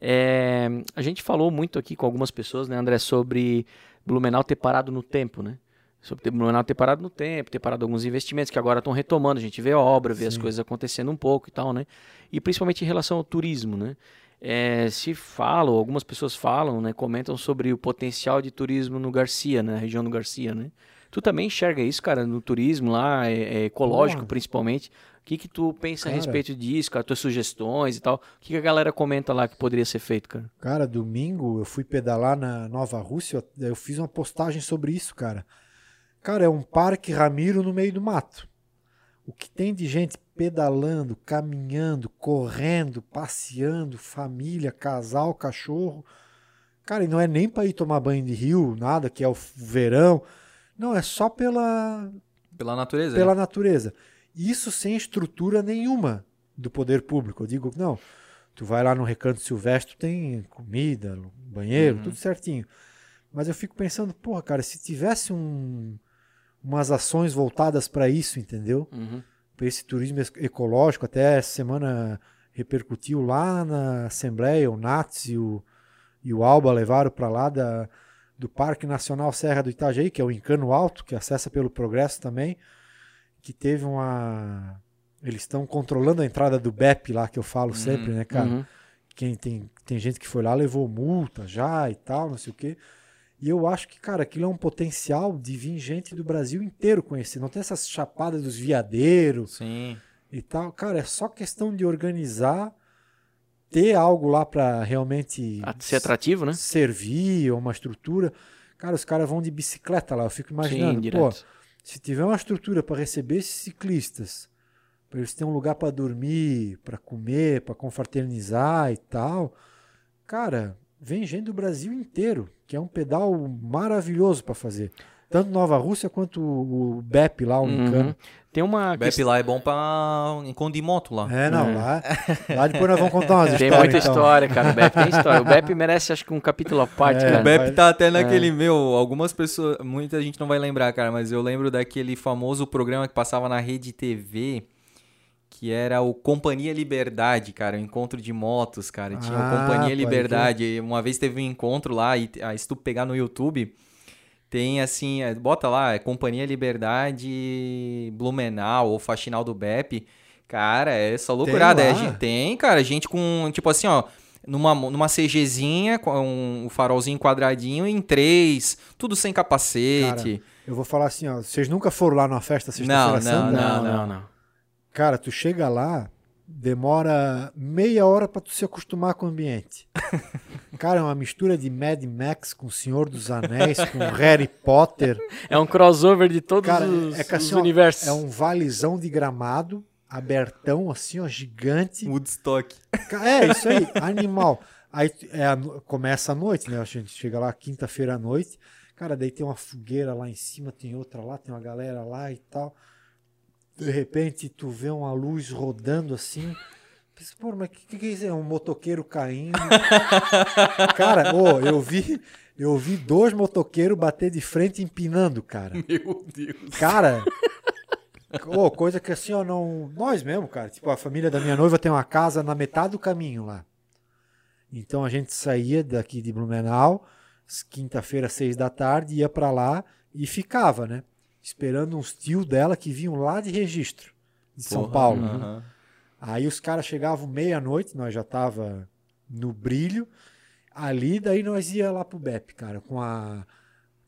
É, a gente falou muito aqui com algumas pessoas, né, André, sobre Blumenau ter parado no tempo, né? Sobre ter Blumenau ter parado no tempo, ter parado alguns investimentos que agora estão retomando. A gente vê a obra, vê as Sim. coisas acontecendo um pouco e tal, né? E principalmente em relação ao turismo, né? É, se falam, algumas pessoas falam, né, comentam sobre o potencial de turismo no Garcia, né, na região do Garcia, né? Tu também enxerga isso, cara, no turismo lá, é, é ecológico Porra. principalmente. O que que tu pensa a Cara. respeito disso, cara? Tuas sugestões e tal. O que, que a galera comenta lá que poderia ser feito, cara? Cara, domingo eu fui pedalar na Nova Rússia, eu fiz uma postagem sobre isso, cara. Cara, é um parque Ramiro no meio do mato. O que tem de gente pedalando, caminhando, correndo, passeando, família, casal, cachorro. Cara, e não é nem para ir tomar banho de rio, nada, que é o verão. Não, é só pela, Pela natureza. pela né? natureza. Isso sem estrutura nenhuma do poder público. Eu digo, não, tu vai lá no Recanto Silvestre, tem comida, banheiro, Uhum. tudo certinho. Mas eu fico pensando, porra, cara, se tivesse um, umas ações voltadas para isso, entendeu? Uhum. Para esse turismo ecológico, até essa semana repercutiu lá na Assembleia, o Nats e o, e o Alba levaram para lá da, do Parque Nacional Serra do Itajaí, que é o Encano Alto, que acessa pelo Progresso também, que teve uma... Eles estão controlando a entrada do BEP lá, que eu falo sempre, né, cara? Uhum. Quem tem, tem gente que foi lá, levou multa já e tal, não sei o quê. E eu acho que, cara, aquilo é um potencial de vir gente do Brasil inteiro conhecer. Não tem essas chapadas dos viadeiros Sim. e tal. Cara, é só questão de organizar, ter algo lá para realmente Ser atrativo, né? servir, uma estrutura. Cara, os caras vão de bicicleta lá. Eu fico imaginando, Sim, pô, se tiver uma estrutura para receber esses ciclistas, para eles terem um lugar para dormir, para comer, para confraternizar e tal, cara, vem gente do Brasil inteiro, que é um pedal maravilhoso para fazer. Tanto Nova Rússia quanto o o BEP lá, o Uhum. Tem uma Bep lá é bom pra encontro de moto lá. É, não, É. lá, lá depois nós vamos contar umas Tem histórias. muita então. história, cara. O BEP tem história. O BEP merece, acho que, um capítulo à parte, É, cara. O Bep tá até naquele, meu, algumas pessoas, muita gente não vai lembrar, cara, mas eu lembro daquele famoso programa que passava na Rede TV, que era o Companhia Liberdade, cara, o encontro de motos, cara. Tinha o Ah, Companhia pode Liberdade. Uma vez teve um encontro lá, e ah, se tu pegar no YouTube, tem assim, é, bota lá, é Companhia Liberdade Blumenau ou Faxinal do Bep. Cara, é só loucurada. É, lá? gente- tem, cara, gente com, tipo assim, ó, numa, numa CGzinha, com um, farolzinho quadradinho em três, tudo sem capacete. Eu vou falar assim, ó, vocês nunca foram lá numa festa Não, sexta-feira não, santa? Não, não, não. Cara, tu chega lá, demora meia hora pra tu se acostumar com o ambiente. Cara, é uma mistura de Mad Max com Senhor dos Anéis, com Harry Potter. É um crossover de todos Cara, os, é que os assim, ó, universos. é um valizão de gramado, abertão, assim, ó, gigante. Woodstock. É, isso aí, animal. Aí é, a começa a noite, né? A gente chega lá quinta-feira à noite. Cara, daí tem uma fogueira lá em cima, tem outra lá, tem uma galera lá e tal. De repente tu vê uma luz rodando assim. Pensa, Pô, mas o que, que é isso? É um motoqueiro caindo. cara, ô, eu vi, eu vi dois motoqueiros bater de frente empinando, cara. Meu Deus. Cara, ô, coisa que assim, ó, não. Nós mesmo, cara. Tipo, a família da minha noiva tem uma casa na metade do caminho lá. Então a gente saía daqui de Blumenau, quinta-feira, seis da tarde, ia pra lá e ficava, né? Esperando uns tios dela que vinham lá de registro, de São Porra, Paulo. aham. Aí os caras chegavam meia-noite, nós já tava no brilho. Ali, daí nós ia lá pro BEP, cara, com a.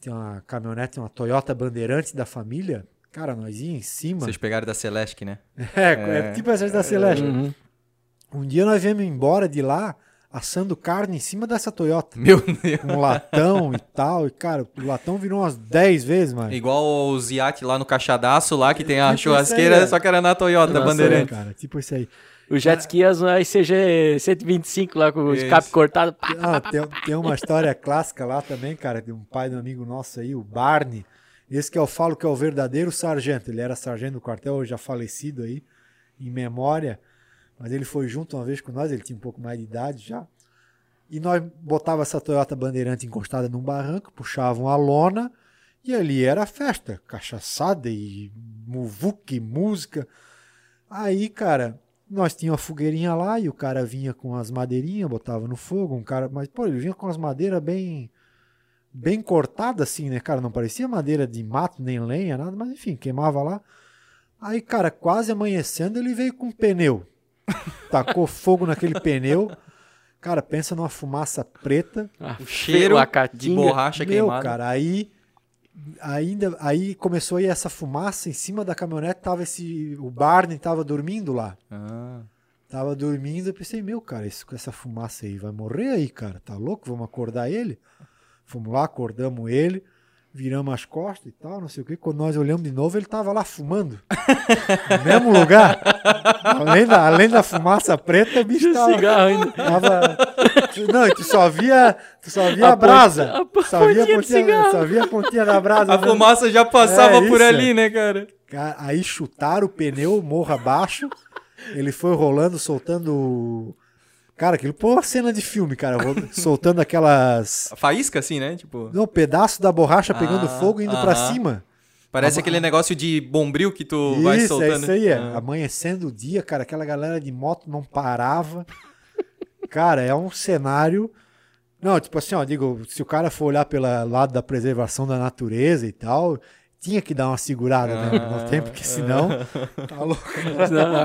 Tem uma caminhonete, uma Toyota Bandeirante da família. Cara, nós ia em cima. Vocês pegaram da Celeste, né? É, é tipo essa da Celeste. Uhum. Um dia nós viemos embora de lá assando carne em cima dessa Toyota. Meu Deus. Com um latão e tal. E, cara, o latão virou umas 10 vezes, mano. Igual os iate lá no Caixadaço, lá que tem a Tipo churrasqueira, aí, só que era na Toyota, Nossa, Bandeirante. cara, tipo isso aí. O jet ski as ICG 125 lá com o escape cortado. Pá, Ah, tem, tem uma história clássica lá também, cara, de um pai um amigo nosso aí, o Barney. Esse que eu falo que é o verdadeiro sargento. Ele era sargento do quartel, hoje já falecido aí, em memória. Mas ele foi junto uma vez com nós, ele tinha um pouco mais de idade já. E nós botava essa Toyota Bandeirante encostada num barranco, puxavam a lona e ali era festa, cachaçada e muvuque, música. Aí, cara, nós tínhamos a fogueirinha lá e o cara vinha com as madeirinhas, botava no fogo, um cara, mas pô, ele vinha com as madeiras bem bem cortadas assim, né, cara, não parecia madeira de mato nem lenha, nada, mas enfim, queimava lá. Aí, cara, quase amanhecendo, ele veio com um pneu. Tacou fogo naquele pneu. Cara, pensa numa fumaça preta. a O cheiro a de borracha Meu, queimada. cara, aí ainda aí começou a ir essa fumaça em cima da caminhonete, tava esse o Barney tava dormindo lá. Ah. Tava dormindo, eu pensei, meu, cara, isso com essa fumaça aí vai morrer aí, cara. Tá louco? Vamos acordar ele? Fomos lá, acordamos ele, viramos as costas e tal, não sei o que. Quando nós olhamos de novo, ele tava lá fumando. no mesmo lugar. Além da, além da fumaça preta, o bicho Tinha tava, cigarro ainda. tava- Não, tu só via, tu só via A a, brasa. ponta- a só, via a pontinha só via a pontinha da brasa. A né? fumaça já passava É por ali, né, cara? Aí chutaram o pneu morro abaixo. Ele foi rolando, soltando. Cara, aquilo pô, uma cena de filme, cara. Soltando aquelas. A faísca, assim, né? Tipo, Não, pedaço da borracha pegando Ah, fogo e indo pra aham. cima. parece A- aquele negócio de bombril que tu vai isso, soltando. é isso aí. É. Ah. Amanhecendo o dia, cara, aquela galera de moto não parava. Cara, é um cenário. Não, tipo assim, ó, digo, se o cara for olhar pelo lado da preservação da natureza e tal, tinha que dar uma segurada, né? Ah, No tempo, porque senão. Tá louco.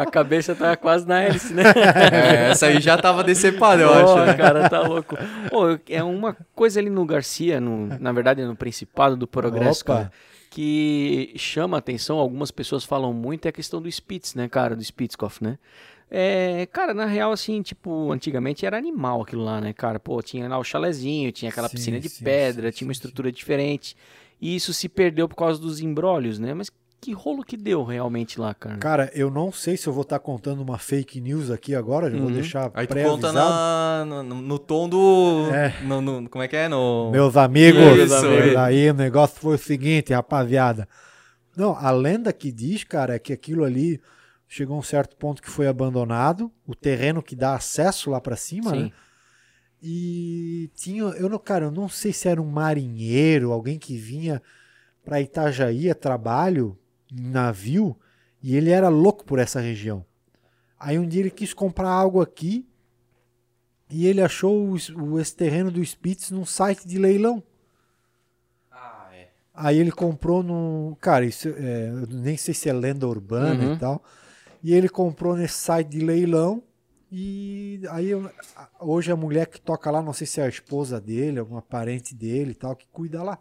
A cabeça tá quase na hélice, né? É, essa aí já tava decepada, eu acho. né? cara, tá louco. Pô, é uma coisa ali no Garcia, no, na verdade no Principado do Progresso, Opa. cara, que chama a atenção, algumas pessoas falam muito, é a questão do Spitz, né, cara, do Spitzkopf, né? É, cara, na real, assim, tipo, antigamente era animal aquilo lá, né, cara? Pô, tinha lá o chalezinho, tinha aquela Sim, piscina de sim, pedra, sim, tinha uma sim, estrutura diferente. E isso se perdeu por causa dos embrólios, né? Mas que rolo que deu realmente lá, cara? Cara, eu não sei se eu vou estar contando uma fake news aqui agora, já vou Uhum. deixar Aí tu conta na, no, no- no tom do. É. no- no- como é que é? No. Meus amigos, Isso, amigos, aí. aí o negócio foi o seguinte, rapaziada. Não, a lenda que diz, cara, é que aquilo ali chegou a um certo ponto que foi abandonado, o terreno que dá acesso lá pra cima, né? E tinha, eu não, cara, eu não sei se era um marinheiro, alguém que vinha pra Itajaí a trabalho, em navio, e ele era louco por essa região. Aí um dia ele quis comprar algo aqui e ele achou o, o- esse terreno do Spitz num site de leilão. Ah, é. Aí ele comprou num. Cara, isso é, nem sei se é lenda urbana Uhum. e tal. E ele comprou nesse site de leilão. E aí hoje a mulher que toca lá, não sei se é a esposa dele, alguma parente dele e tal, que cuida lá.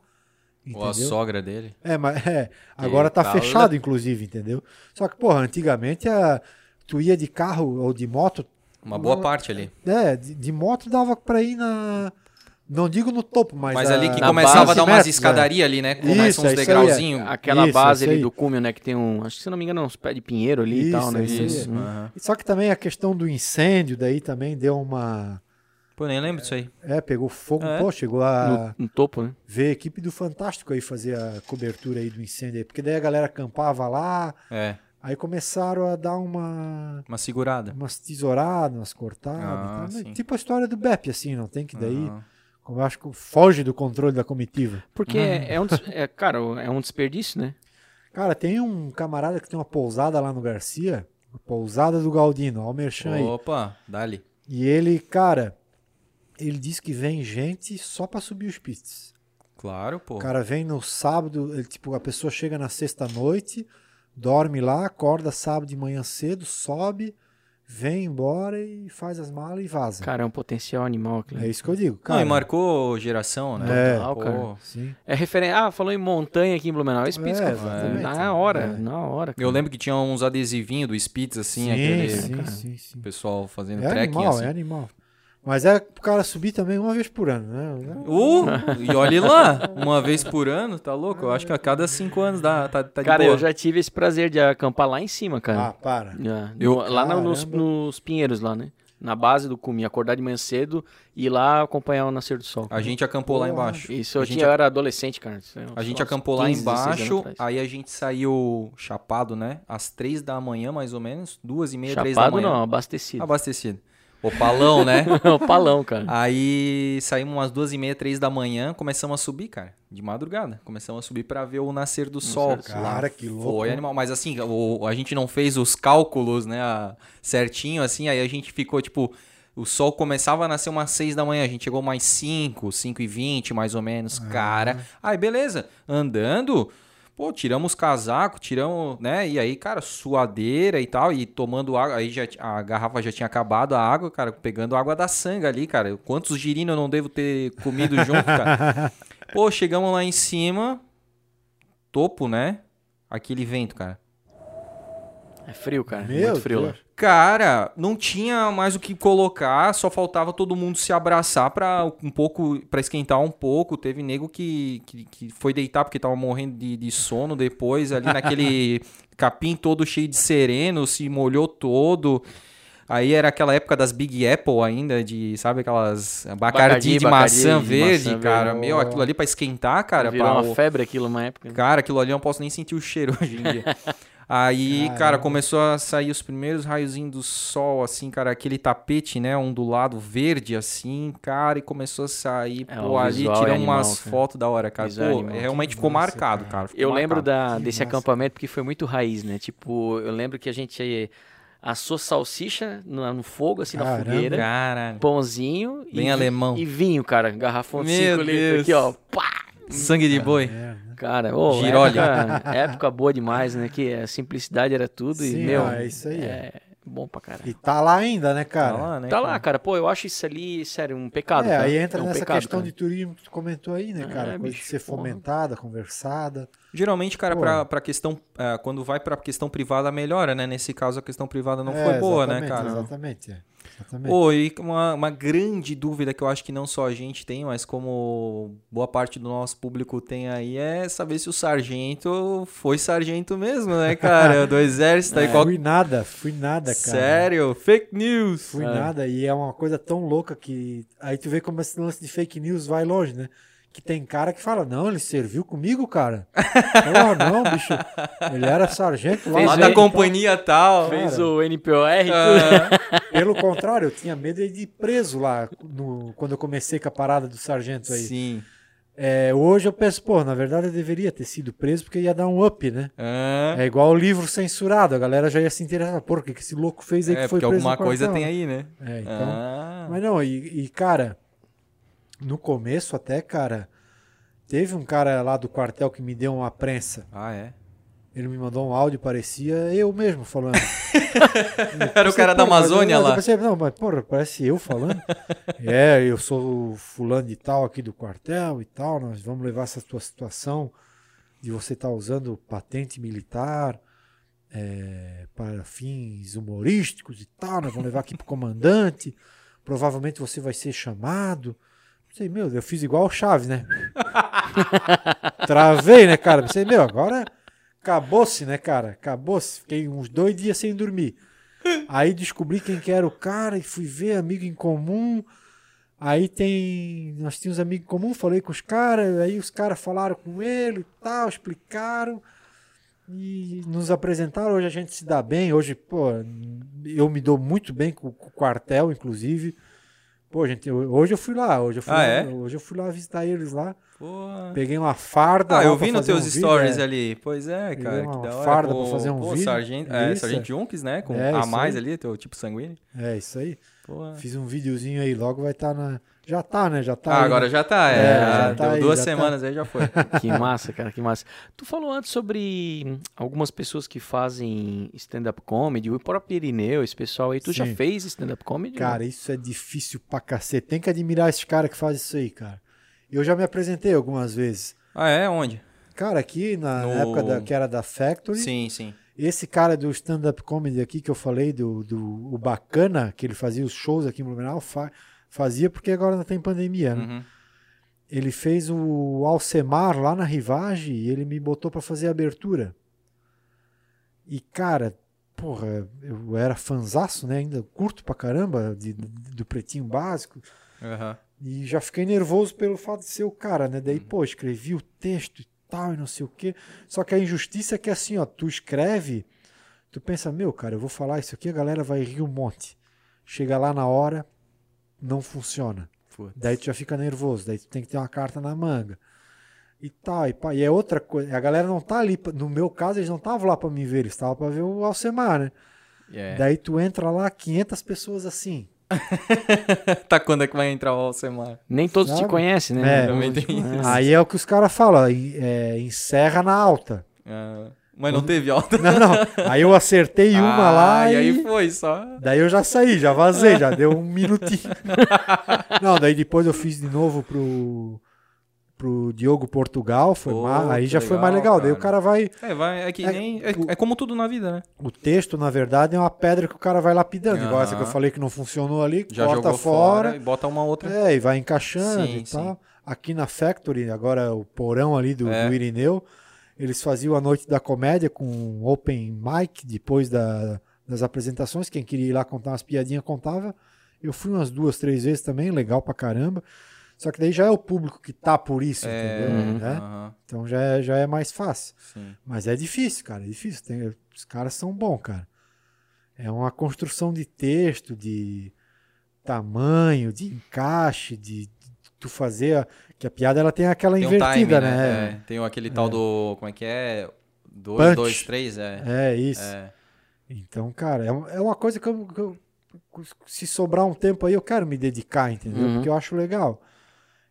Ou a Entendeu? sogra dele. É, mas é, agora tá tal, fechado, inclusive, entendeu? Só que, porra, antigamente a, tu ia de carro ou de moto, Uma boa parte ali. É, de, de moto dava pra ir na. Não digo no topo, mas. Mas a- ali que começava a dar umas metros, escadarias ali, né? Começa Isso, uns aí, é. degrauzinhos. Aquela Isso, base isso ali do cúmio, né? Que tem um. Acho que se não me engano, uns pés de pinheiro ali e Isso, tal, né? isso. Hum. Aham. Só que também a questão do incêndio daí também deu uma. Pô, nem lembro disso aí. É, pegou fogo, É. pô, chegou a No, no topo, né? ver a equipe do Fantástico aí fazer a cobertura aí do incêndio aí. Porque daí a galera acampava lá, É, aí começaram a dar uma. uma segurada. umas tesouradas, umas cortadas. Ah, e tal. sim. Tipo a história do BEP, assim, não tem que daí. Aham. Como eu acho que foge do controle da comitiva. Porque é, é um. é, cara, é um desperdício, né? Cara, tem um camarada que tem uma pousada lá no Garcia, a pousada do Galdino, ó o merchan aí. Opa, dali. E ele, cara, ele diz que vem gente só pra subir os pits. Claro, pô. O cara vem no sábado, ele, tipo, a pessoa chega na sexta noite, dorme lá, acorda sábado de manhã cedo, sobe, vem embora e faz as malas e vaza. Cara, é um potencial animal. aquilo. é isso que eu digo. Não, Cara, e marcou geração, né? É. Total, Pô, cara. Sim. É referência. Ah, falou em montanha aqui em Blumenau. É Spitz, É, cara. exatamente. Na hora, É. na hora. Eu lembro que tinha uns adesivinhos do Spitz, assim, sim, aquele sim, cara. sim, sim. pessoal fazendo É trekking, animal, assim. é animal. Mas é pro cara subir também uma vez por ano, né? Uh, e olhe lá, uma vez por ano, tá louco? Eu acho que a cada cinco anos dá, tá, tá de Cara, boa. eu já tive esse prazer de acampar lá em cima, Ah, cara. para. Já. Eu- lá no- nos, Caramba. nos Pinheiros, lá, né? Na base do Cumi. Acordar de manhã cedo e ir lá acompanhar o nascer do sol. A gente acampou lá Porra. embaixo. Isso, a eu, gente, tinha, eu era adolescente, cara. Isso é a gente uns acampou lá 15, 16 anos embaixo, atrás. aí a gente saiu chapado, né? Às três da manhã, mais ou menos. Duas e meia, três da Chapado manhã. não, abastecido. Abastecido. Opalão, né? o palão, cara. Aí saímos umas duas e meia, três da manhã, começamos a subir, cara, de madrugada. Começamos a subir pra ver o nascer do sol. sol. Cara, que louco. Foi animal, mas assim, o- a gente não fez os cálculos, né, a- certinho, assim, aí a gente ficou, tipo, o sol começava a nascer umas seis da manhã, a gente chegou mais cinco, cinco e vinte, mais ou menos, cara. Aí, beleza, andando, pô, tiramos casaco, tiramos, né, e aí, cara, suadeira e tal, e tomando água, aí já, a garrafa já tinha acabado a água, cara, pegando água da sanga ali, cara. Quantos girinos eu não devo ter comido junto, cara? Pô, chegamos lá em cima, topo, né? Aquele vento, cara. É frio, cara. Meu Muito frio Deus. lá. Cara, não tinha mais o que colocar, só faltava todo mundo se abraçar para um pouco, para esquentar um pouco. Teve nego que, que, que foi deitar porque tava morrendo de, de sono depois, ali naquele capim todo cheio de sereno, se molhou todo. Aí era aquela época das Big Apple ainda, de, sabe, aquelas Bacardi, Bacardi, de Bacardi maçã de verde, maçã cara. verde. Meu, aquilo ali pra esquentar, cara. Virou pra uma febre aquilo uma época. Cara, aquilo ali eu não posso nem sentir o cheiro hoje em dia. Aí, Caramba. cara, começou a sair os primeiros raiozinhos do sol, assim, cara, aquele tapete, né, ondulado verde, assim, cara, e começou a sair, É, pô, ali animal, umas fotos da hora, cara. Visual é Pô, animal. realmente Que ficou massa, marcado, cara. cara. ficou Eu lembro marcado. da, Que desse massa. acampamento porque foi muito raiz, né? Tipo, eu lembro que a gente assou salsicha no, no fogo, assim, na Caramba. fogueira. Caralho. Pãozinho e, Bem vi- alemão. e vinho, cara. Garrafão de Meu 5 litros aqui, ó. Pá! Sangue de boi. É? Cara, ô, época, época boa demais, né? Que a simplicidade era tudo e, Sim, meu, ah, é isso aí. é bom pra caralho. E tá lá ainda, né, cara? Tá lá, né, Tá lá, cara. Pô, eu acho isso ali, sério, um pecado. É, tá? aí entra é um nessa pecado, questão cara. de turismo que tu comentou aí, né, É, cara? De bicho, ser porra. fomentada, conversada. Geralmente, cara, Pô. pra, pra questão, é, quando vai pra questão privada, melhora, né? Nesse caso, a questão privada não É, foi boa, né, cara? Exatamente, é. Exatamente. Pô, e uma, uma grande dúvida que eu acho que não só a gente tem, mas como boa parte do nosso público tem aí, é saber se o sargento foi sargento mesmo, né, cara? Do exército aí. É. Qual... Fui nada, fui nada, cara. Sério? Fake news. Fui É. nada. E é uma coisa tão louca que. Aí tu vê como esse lance de fake news vai longe, né? Que tem cara que fala, não, ele serviu comigo, cara. Porra, não, bicho. Ele era sargento lá. Fez Lá da companhia tal. Fez Cara. o NPOR e tudo. Ah, Pelo contrário, eu tinha medo de ir preso lá no- quando eu comecei com a parada do sargento aí. sim. É, hoje eu penso, pô, na verdade eu deveria ter sido preso porque ia dar um up, né? Ah, É igual o livro censurado, a galera já ia se interessar. Pô, o que que esse louco fez aí é, que foi porque preso alguma no coisa tem aí, né? É, então. Ah, Mas não, e, e, cara, no começo até, cara, teve um cara lá do quartel que me deu uma prensa. ah, é. Ele me mandou um áudio, parecia eu mesmo falando. Era o cara da mas Amazônia lá. Eu pensei, não, mas porra, parece eu falando. é, eu sou o fulano de tal aqui do quartel e tal, nós vamos levar essa tua situação de você estar usando patente militar é, para fins humorísticos e tal, nós vamos levar aqui pro comandante. Provavelmente você vai ser chamado. Pensei, meu, eu fiz igual o Chaves, né? Travei, né, cara? Pensei, meu, agora acabou-se, né, cara? Acabou-se. Fiquei uns dois dias sem dormir. Aí descobri quem que era o cara e fui ver amigo em comum. Aí tem. Nós tínhamos amigo em comum, falei com os caras, aí os caras falaram com ele e tal, explicaram. E nos apresentaram, hoje a gente se dá bem. Hoje, pô, eu me dou muito bem com, com o quartel, inclusive. Pô, gente, hoje eu fui lá, hoje eu fui, Ah, lá, é? hoje eu fui lá visitar eles lá. Pô. Peguei uma farda. Ah, eu vi nos teus um vídeo, stories é. ali. Pois é, Peguei cara, uma que da hora. farda pô, pra fazer um pô, vídeo. Sargento, é. Sargento Junks, né? Com É, a mais aí. ali, teu tipo sanguíneo. É, isso aí. Pô. Fiz um videozinho aí, logo vai estar na. Já tá, né? Já tá. Ah, aí, agora né? já tá, é. É, já já tá deu aí, duas já tá. semanas aí já foi. Que massa, cara, que massa. Tu falou antes sobre algumas pessoas que fazem stand-up comedy, o próprio Irineu, esse pessoal aí. Tu já Sim. fez stand-up comedy? Cara, isso é difícil pra cacete. Tem que admirar esses caras que fazem isso aí, cara. Eu já me apresentei algumas vezes. Ah, é? Onde? Cara, aqui na No- época da, que era da Factory, Sim, sim. esse cara do stand-up comedy aqui que eu falei, do, do o Bacana, que ele fazia os shows aqui em Blumenau, fa- fazia porque agora não tem pandemia, né? Uhum. Ele fez o Alcemar lá na Rivage e ele me botou pra fazer a abertura. E, cara, porra, eu era fanzaço, né? Ainda curto pra caramba de- do Pretinho Básico. Aham. E já fiquei nervoso pelo fato de ser o cara, né? Uhum. Daí, pô, escrevi o texto e tal, e não sei o quê. Só que a injustiça é que assim, ó, tu escreve, tu pensa, meu, cara, eu vou falar isso aqui, a galera vai rir um monte. Chega lá na hora, não funciona. Putz. Daí tu já fica nervoso, daí tu tem que ter uma carta na manga. E tal, e, pá, e é outra coisa. A galera não tá ali, no meu caso, eles não estavam lá pra me ver, eles estavam pra ver o Alcemar, né? É. Daí tu entra lá, 500 pessoas assim. tá, quando é que vai entrar o Alcemar? Nem todos te Sabe? conhecem, né? É, também tem isso. Aí é o que os caras falam, é, encerra na alta. Ah, mas não teve alta. Não, não. Aí eu acertei uma Ah, lá e e, aí foi só. daí eu já saí, já vazei, já deu um minutinho. Não, daí depois eu fiz de novo pro pro Diogo Portugal, foi Pô, ma- aí já foi mais legal, legal. Daí o cara. cara vai, É, vai, é que É, nem. É, o- é como tudo na vida, né? o texto na verdade é uma pedra que o cara vai lapidando, igual essa que eu falei que não funcionou ali, Já corta jogou fora, fora e bota uma outra. É, e vai encaixando Sim, e tal. Aqui na Factory, agora o porão ali do, É. do Irineu, eles faziam a noite da comédia com um open mic depois da- das apresentações. Quem queria ir lá contar umas piadinhas contava. Eu fui umas duas, três vezes também, legal pra caramba. Só que daí já é o público que tá por isso, É, entendeu? Né? aham, Então já é, já é mais fácil. sim. Mas é difícil, cara, é difícil. Tem- os caras são bons, cara. É uma construção de texto, de tamanho, de encaixe, de, de tu fazer. a- que a piada ela tem aquela Tem um invertida, time, né? É, tem aquele tal do. Como é que é? Dois, Punch. dois, três, é. É, isso. É. Então, cara, é, um- é uma coisa que eu, que eu- Se sobrar um tempo aí, eu quero me dedicar, entendeu? Uhum. Porque eu acho legal.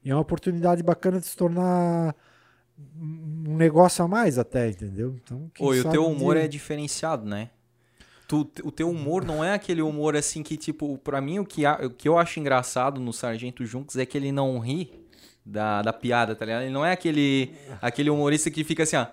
E é uma oportunidade bacana de se tornar um negócio a mais até, entendeu? Então, quem Pô, e o teu um humor é diferenciado, né? Tu, o teu humor não é aquele humor assim que, tipo, pra mim o que, a- o que eu acho engraçado no Sargento Junks é que ele não ri da, da piada, tá ligado? Ele não é aquele, aquele humorista que fica assim, ó,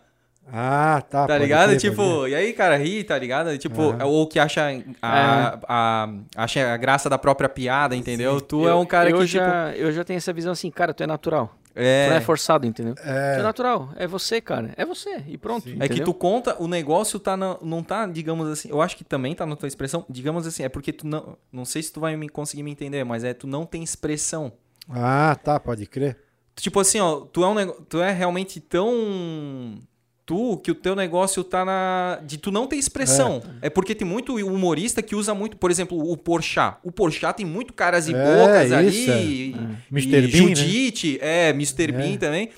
Ah, tá. tá ligado? tipo, e aí, cara, ri, tá ligado? Tipo, Aham. ou que acha a, a, acha a graça da própria piada, entendeu? Tu é um cara eu que, já, eu já tenho essa visão assim, cara, tu é natural. tipo, Tu não é é, forçado, entendeu? Tu é É, natural. É você, cara. É você. E pronto. Sim. É que tu conta, o negócio tá na- não tá, digamos assim, eu acho que também tá na tua expressão, digamos assim, é porque tu não, não sei se tu vai me conseguir me entender, mas é tu não tem expressão. Ah, tá, pode crer. Tipo assim, ó, tu é um tu é realmente tão tu que o teu negócio tá na de tu não ter expressão. É, porque tem muito humorista que usa muito, por exemplo, o Porchat. O Porchat tem muito caras e É, bocas isso, ali. é. Mr. Bean, né? Judite, é, Mr. É. Bean também.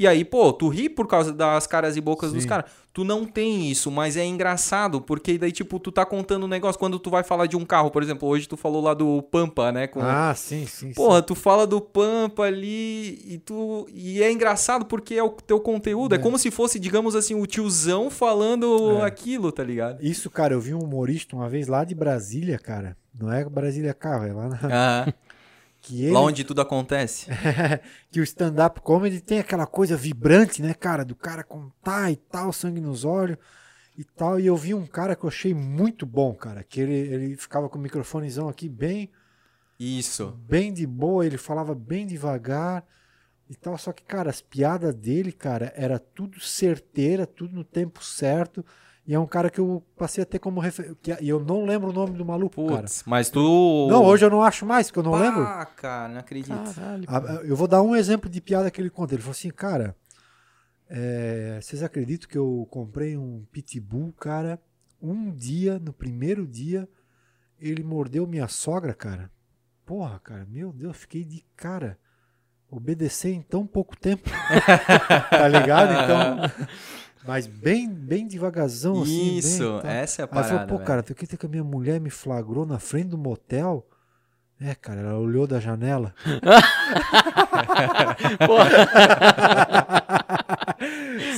E aí, pô, tu ri por causa das caras e bocas dos Sim. caras. Tu não tem isso, mas é engraçado, porque daí, tipo, tu tá contando um negócio. Quando tu vai falar de um carro, por exemplo, hoje tu falou lá do Pampa, né? Com, Ah, sim, sim. Porra, tu fala do Pampa ali e tu. E é engraçado porque é o teu conteúdo. É, É. como se fosse, digamos assim, o tiozão falando É. aquilo, tá ligado? sim. Isso, cara, eu vi um humorista uma vez lá de Brasília, cara. Não é Brasília carro, é lá na. Ah, Que ele, lá onde tudo acontece. que o stand-up comedy tem aquela coisa vibrante, né, cara? Do cara contar e tal, sangue nos olhos. e tal. E eu vi um cara que eu achei muito bom, cara. Que ele, ele ficava com o microfonezão aqui bem, Isso. bem de boa, ele falava bem devagar e tal. Só que, cara, as piadas dele, cara, era tudo certeira, tudo no tempo certo. E é um cara que eu passei a ter como referência. E eu não lembro o nome do maluco, cara. Putz, mas tu. Não, hoje eu não acho mais, porque eu não lembro. Ah, cara, não acredito. Caralho. Ah, Eu vou dar um exemplo de piada que ele conta. Ele falou assim, cara, é, vocês acreditam que eu comprei um pitbull, cara? Um dia, no primeiro dia, ele mordeu minha sogra, cara. Porra, cara, meu Deus, fiquei de cara. Obedecer em tão pouco tempo. tá ligado? Então. Mas bem, bem devagarzão, assim. bem, Isso, tá. essa é a Aí eu parada. falei, pô, velho. cara, tu acredita que a minha mulher me flagrou na frente do motel? É, cara, ela olhou da janela.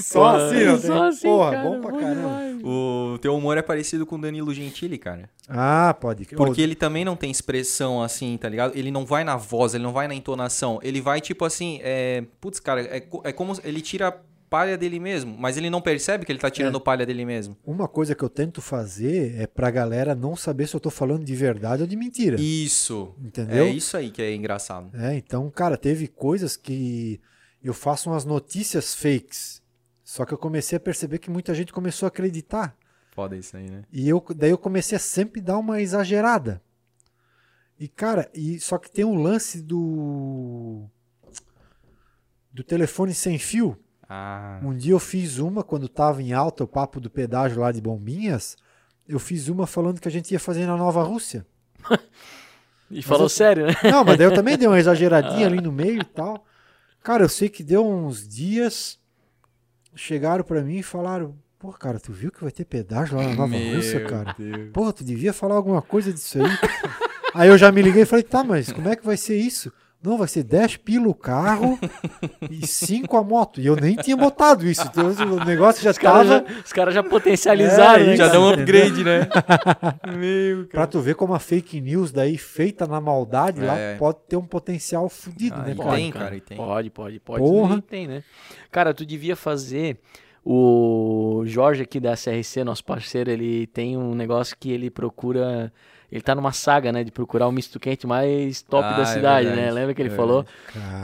Só Porra, assim, ó. só assim, Porra, cara, bom pra caramba. demais. O teu humor é parecido com o Danilo Gentili, cara. Ah, pode. Porque ele também não tem expressão assim, tá ligado? Ele não vai na voz, ele não vai na entonação. Ele vai tipo assim, é. Putz, cara, é, é como. Ele tira palha dele mesmo, mas ele não percebe que ele tá tirando É. palha dele mesmo. Uma coisa que eu tento fazer é pra galera não saber se eu tô falando de verdade ou de mentira. Isso. Entendeu? É isso aí que é engraçado. É, então, cara, teve coisas que eu faço umas notícias fakes. Só que eu comecei a perceber que muita gente começou a acreditar. Foda isso aí, né? E eu, daí eu comecei a sempre dar uma exagerada. E, cara, e, só que tem um lance do. Do telefone sem fio. Ah. Um dia eu fiz uma, quando tava em alta o papo do pedágio lá de Bombinhas. Eu fiz uma falando que a gente ia fazer na Nova Rússia. E falou eu- sério, né? Não, mas daí eu também dei uma exageradinha ali no meio e tal. Cara, eu sei que deu uns dias. Chegaram pra mim e falaram: Pô, cara, tu viu que vai ter pedágio lá na Nova Meu Rússia, cara? Deus. Porra, tu devia falar alguma coisa disso aí. aí eu já me liguei e falei: Tá, mas como é que vai ser isso? Não, vai ser 10 pila o carro e 5 a moto. E eu nem tinha botado isso. Então o negócio já Os tava. já, os caras já potencializaram, É, né? isso. Já cara? deu um upgrade, né? Meu, Pra tu ver como a fake news daí, feita na maldade, lá É. pode ter um potencial fudido, Ah, né, e cara? tem, cara, e tem. Pode, pode, pode. Porra. Tem, né? Cara, tu devia fazer. O Jorge aqui da SRC, nosso parceiro, ele tem um negócio que ele procura. Ele tá numa saga, né? De procurar o misto quente mais top Ah, da é cidade, né? verdade, Lembra que ele é falou?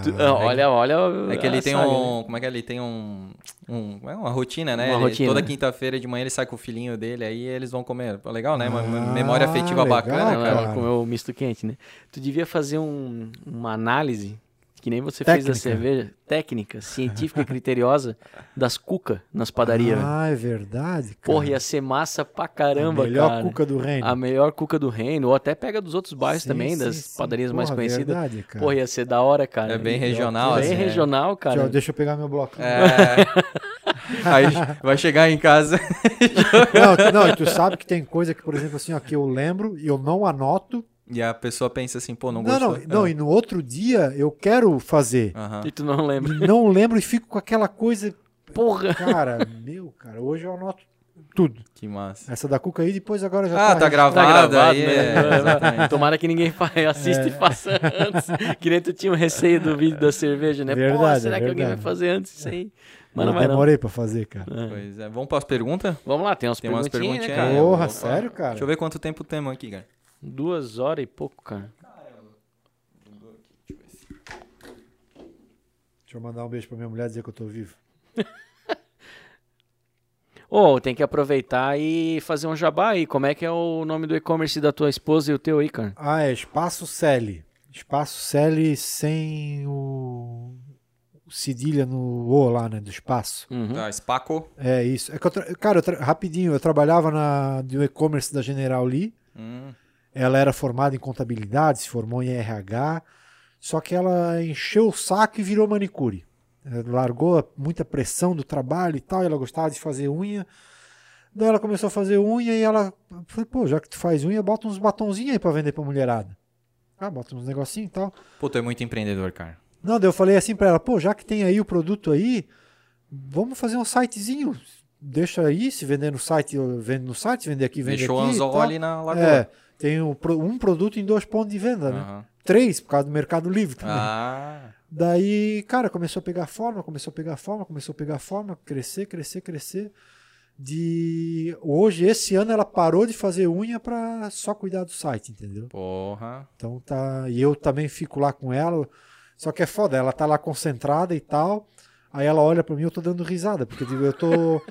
Tu- ah, olha, olha. É que ele tem saga, um. né? Como é que é? Ele tem um. um é uma rotina, né? Uma Ele- rotina. Toda quinta-feira de manhã ele sai com o filhinho dele, aí eles vão comer. Legal, né? Uma Ah, memória afetiva legal, bacana, cara. comeu o misto quente, né? Tu devia fazer um- uma análise, que nem você fez da Técnica. cerveja, técnica, científica e criteriosa, das cuca nas padarias. Ah, é verdade, cara. Porra, ia ser massa pra caramba, a melhor cara. cuca do reino. A melhor cuca do reino, ou até pega dos outros bairros Sim, também, sim, das sim. padarias mais Porra, conhecidas. Verdade, cara. Porra, ia ser da hora, cara. É bem E- regional, Bem assim, é. regional, cara. Tchau, deixa eu pegar meu bloco. É. Aí vai chegar em casa. Não, tu- não, e tu sabe que tem coisa que, por exemplo, assim, ó, que eu lembro e eu não anoto. E a pessoa pensa assim, pô, não Não, gostou. não, não, e no outro dia eu quero fazer. Aham. E tu não lembra. Não lembro e fico com aquela coisa. Porra! Cara, meu, cara, hoje eu anoto tudo. Que massa. Essa da Cuca aí, depois agora já Ah, tá registrado. gravado. Tá gravado, aí, né? é. Tomara que ninguém assista e faça antes. Que nem tu tinha um receio do vídeo da cerveja, né? Pô, Verdade, será é que alguém vai fazer antes isso aí? Mas Eu não vai não. demorei pra fazer, cara. Pois é. Vamos para as perguntas? Vamos lá, tem umas Tem umas perguntinhas, né, perguntinhas. cara? Porra, sério, cara? Deixa eu ver quanto tempo temos aqui, cara. Duas horas e pouco, cara. Deixa eu mandar um beijo pra minha mulher dizer que eu tô vivo. Ô, tem que aproveitar e fazer um jabá aí. Como é que é o nome do e-commerce da tua esposa e o teu aí, cara? Ah, é Espaço Celi. Espaço Celi sem o, o cedilha no O lá, né? Do espaço. Uhum. Tá, Spaco. É isso. É que eu tra- Cara, eu tra- rapidinho, eu trabalhava na do e-commerce da General Lee. Hum, Ela era formada em contabilidade, se formou em RH. Só que ela encheu o saco e virou manicure. Ela largou muita pressão do trabalho e tal. E ela gostava de fazer unha. Daí ela começou a fazer unha e ela falei, pô, já que tu faz unha, bota uns batonzinhos aí pra vender pra mulherada. Ah, bota uns negocinhos e tal. Pô, tu é muito empreendedor, cara. Não, daí eu falei assim pra ela, pô, já que tem aí o produto aí, vamos fazer um sitezinho. Deixa aí, se vender no site, eu vendo no site, vender aqui, vende Deixou o aqui. e anzol tal. ali na lagoa. É, tem o pro- um produto em dois pontos de venda, né? Aham. Três, por causa do Mercado Livre também. Ah, Daí, cara, começou a pegar forma, começou a pegar forma, começou a pegar forma, crescer, crescer, crescer. de hoje esse ano ela parou de fazer unha pra só cuidar do site, entendeu? Porra. Então tá, e eu também fico lá com ela. Só que é foda, ela tá lá concentrada e tal. Aí ela olha pra mim, eu tô dando risada, porque tipo, eu tô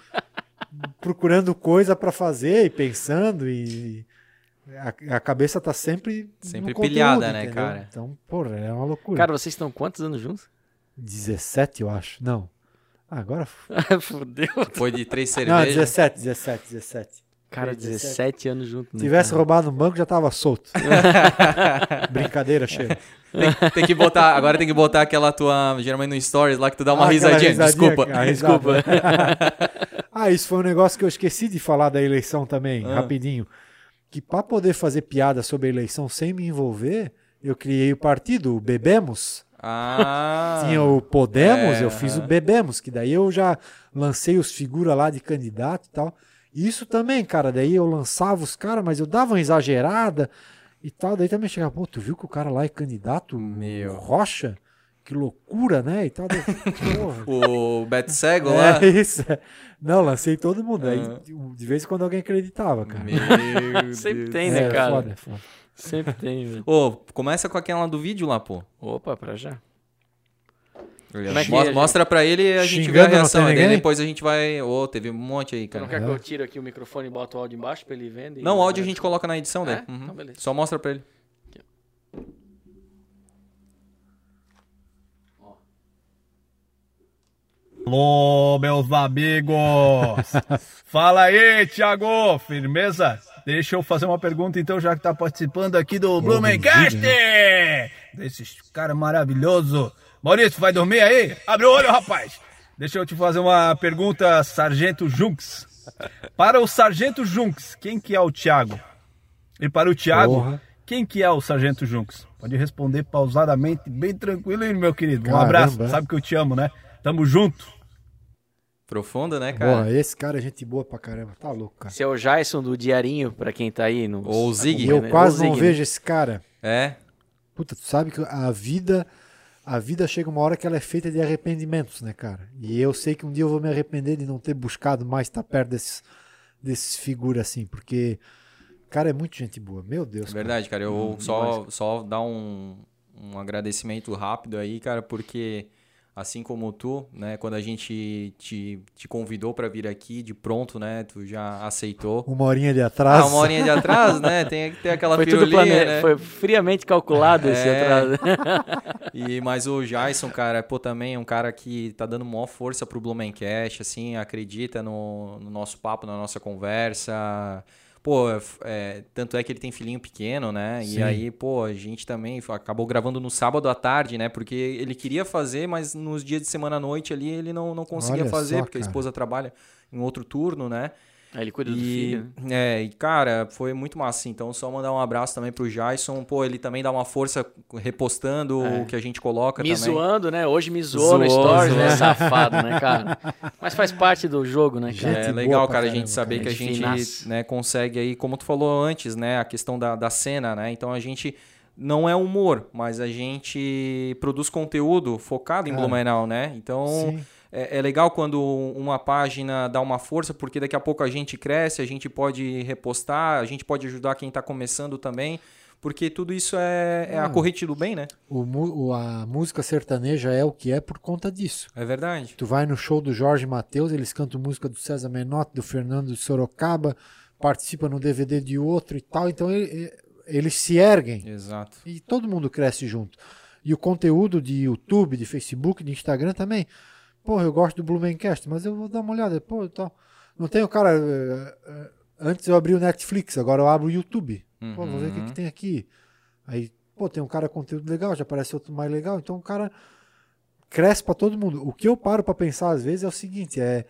procurando coisa pra fazer e pensando e a, a cabeça tá sempre Sempre conteúdo, pilhada, né, entendeu? cara? Então, porra, é uma loucura. Cara, vocês estão quantos anos juntos? 17, eu acho. Não. Ah, agora Fudeu. Foi de três Não, cervejas. 17, 17, 17. Cara, 17 anos juntos. Se né, tivesse cara? roubado no banco, já tava solto. Brincadeira, cheiro. Tem, tem que botar, agora tem que botar aquela tua, geralmente no stories lá que tu dá uma Ah, risadinha. risadinha, Desculpa. a risada. ah, isso foi um negócio que eu esqueci de falar da eleição também, Ah. rapidinho. Que para poder fazer piada sobre a eleição sem me envolver, eu criei o partido, o Bebemos. Ah. Tinha o Podemos, é, eu fiz o. Bebemos, que daí eu já lancei os figuras lá de candidato e tal. Isso também, cara, daí eu lançava os caras, mas eu dava uma exagerada e tal. Daí também chegava, pô, tu viu que o cara lá é candidato? Meu. Rocha? Que loucura, né? E tal. O Bet Cego lá. É isso. Não, lancei todo mundo. Aí, Ah. de vez em quando alguém acreditava, cara. Meu Sempre Deus. tem, é, né, cara? Foda, é foda. Sempre tem, velho. Ô, começa com aquela do vídeo lá, pô. Opa, pra já. Mo- é que Mostra, é, mostra pra ele e a gente vê a reação. e ninguém? depois a gente vai. Ô, teve um monte aí, Você não cara. quer que eu tire aqui o microfone e bote o áudio embaixo pra ele vendo? e- Não, o áudio a gente coloca na edição, É? né? Uhum. Então, beleza. Só mostra pra ele. Alô, meus amigos! Fala aí, Thiago! Firmeza? Deixa eu fazer uma pergunta então, já que tá participando aqui do Blumencast! Desses cara maravilhoso! Maurício, vai dormir aí? Abre o olho, rapaz! Deixa eu te fazer uma pergunta, Sargento Junks. Para o Sargento Junks, quem que é o Thiago? E para o Thiago, Porra. quem que é o Sargento Junks? Pode responder pausadamente, bem tranquilo, hein, meu querido. Um Caramba. abraço, sabe que eu te amo, né? Tamo junto. Profunda, né, cara? Porra, esse cara é gente boa pra caramba. Tá louco, cara. Esse é o Jason do Diarinho, pra quem tá aí. No... Ou o Zig. E eu né? quase Ou não Zig, né? vejo esse cara. É. Puta, tu sabe que a vida. A vida chega uma hora que ela é feita de arrependimentos, né, cara? E eu sei que um dia eu vou me arrepender de não ter buscado mais estar perto desses, desses figuras assim, porque. Cara, é muito gente boa. Meu Deus. É cara. verdade, cara. Eu só, só dar um, um agradecimento rápido aí, cara, porque assim como tu, né, quando a gente te, te convidou pra vir aqui de pronto, né, tu já aceitou. Uma horinha de atraso. Ah, uma horinha de atraso, né? Tem que ter aquela Foi tudo pirulinha, plane... né? Foi friamente calculado esse É. atraso. E, mas o Jason, cara, pô, também é um cara que tá dando maior força pro Blumencast, assim, acredita no, no nosso papo, na nossa conversa. Pô, é, tanto é que ele tem filhinho pequeno, né? Sim. E aí, pô, a gente também acabou gravando no sábado à tarde, né? Porque ele queria fazer, mas nos dias de semana à noite ali ele não, não conseguia Olha fazer, só, porque a cara. esposa trabalha em outro turno, né? Aí ele cuida do E, filho. né? é, e cara, foi muito massa. Então, só mandar um abraço também pro Jason. Pô, ele também dá uma força repostando É. o que a gente coloca Me também. zoando, né? Hoje me zoou no Zoou, Stories, né? zoou. Safado, né, cara? Mas faz parte do jogo, né, cara? Gente É legal, cara, a caramba, gente saber cara. que a Gente né, consegue aí, como tu falou antes, né, a questão da, da cena, né? Então a gente não é humor, mas a gente produz conteúdo focado em Cara, Blumenau, né? Então Sim. É, é legal quando uma página dá uma força, porque daqui a pouco a gente cresce, a gente pode repostar, a gente pode ajudar quem está começando também, porque tudo isso é, é a Ah. corrente do bem, né? O a música sertaneja é o que é por conta disso. É verdade. Tu vai no show do Jorge Matheus, eles cantam música do César Menotti, do Fernando de Sorocaba, participa no DVD de outro e tal. Então ele- eles se erguem Exato. e todo mundo cresce junto. E o conteúdo de YouTube, de Facebook, de Instagram também. Porra, eu gosto do Blumencast, mas eu vou dar uma olhada. Pô, tal. Não tem o cara. eh, eh, Antes eu abri o Netflix, agora eu abro o YouTube. Pô, vou ver o que, Uhum. que tem aqui. Aí, pô, tem um cara conteúdo legal, já aparece outro mais legal. Então o cara cresce pra todo mundo. O que eu paro pra pensar às vezes é o seguinte: é.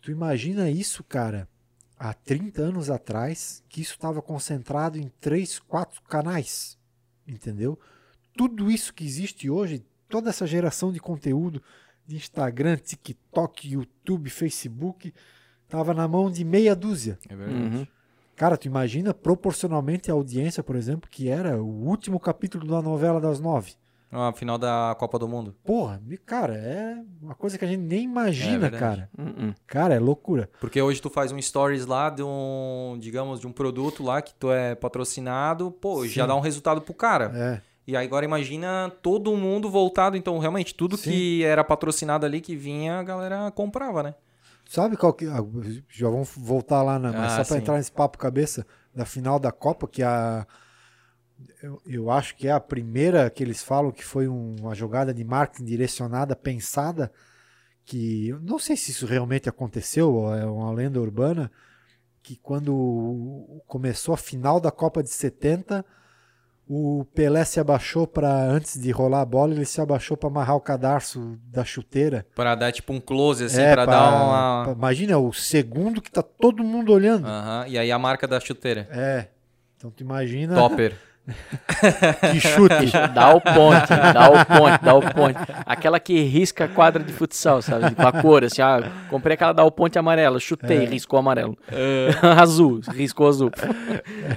Tu imagina isso, cara, há 30 anos atrás, que isso estava concentrado em três, quatro canais. Entendeu? Tudo isso que existe hoje, toda essa geração de conteúdo de Instagram, TikTok, YouTube, Facebook, tava na mão de meia dúzia. É verdade. Uhum. Cara, tu imagina proporcionalmente a audiência, por exemplo, que era o último capítulo da novela das nove. A final da Copa do Mundo. Porra, me- cara, é uma coisa que a gente nem imagina, É cara. Hum, hum. Cara, é loucura. Porque hoje tu faz um stories lá de um, digamos, de um produto lá que tu é patrocinado, pô, já Sim. dá um resultado pro cara. É. E agora imagina todo mundo voltado, então realmente tudo Sim. que era patrocinado ali que vinha, a galera comprava, né? Sabe qual que. ah, Já vamos voltar lá, na, mas Ah, só sim. entrar nesse papo cabeça da final da Copa, que a. Eu, eu acho que é a primeira que eles falam que foi um- uma jogada de marketing direcionada, pensada, que eu não sei se isso realmente aconteceu, ou é uma lenda urbana, que quando começou a final da Copa de 70, o Pelé se abaixou para antes de rolar a bola, ele se abaixou para amarrar o cadarço da chuteira. Pra dar tipo um close, assim, É, pra- dar uma. pra- imagina o segundo que tá todo mundo olhando. Aham, E aí a marca da chuteira. É. Então tu imagina Topper. que chute. Dá o ponte, dá o ponte, dá o ponte. Aquela que risca a quadra de futsal, sabe? Com a cor, assim, ah, comprei aquela dá o ponte amarela, chutei, riscou amarelo. azul, riscou azul.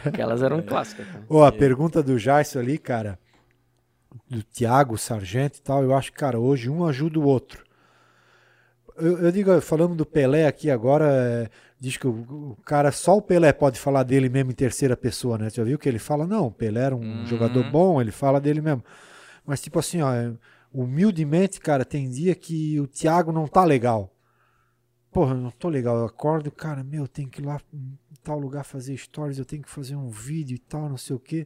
Aquelas eram clássicas. cara. Ô, a pergunta do Jaisso ali, cara, do Thiago Sargento e tal, eu acho que, cara, hoje um ajuda o outro. Eu, eu digo, falando do Pelé aqui agora, é, diz que o, o cara, só o Pelé pode falar dele mesmo em terceira pessoa, né? Você já viu que ele fala? Não, o Pelé era um Uhum. jogador bom, ele fala dele mesmo. Mas, tipo assim, ó, é, humildemente, cara, tem dia que o Thiago não tá legal. Porra, eu não tô legal. Eu acordo, cara, meu, eu tenho que ir lá em tal lugar fazer stories, eu tenho que fazer um vídeo e tal, não sei o quê.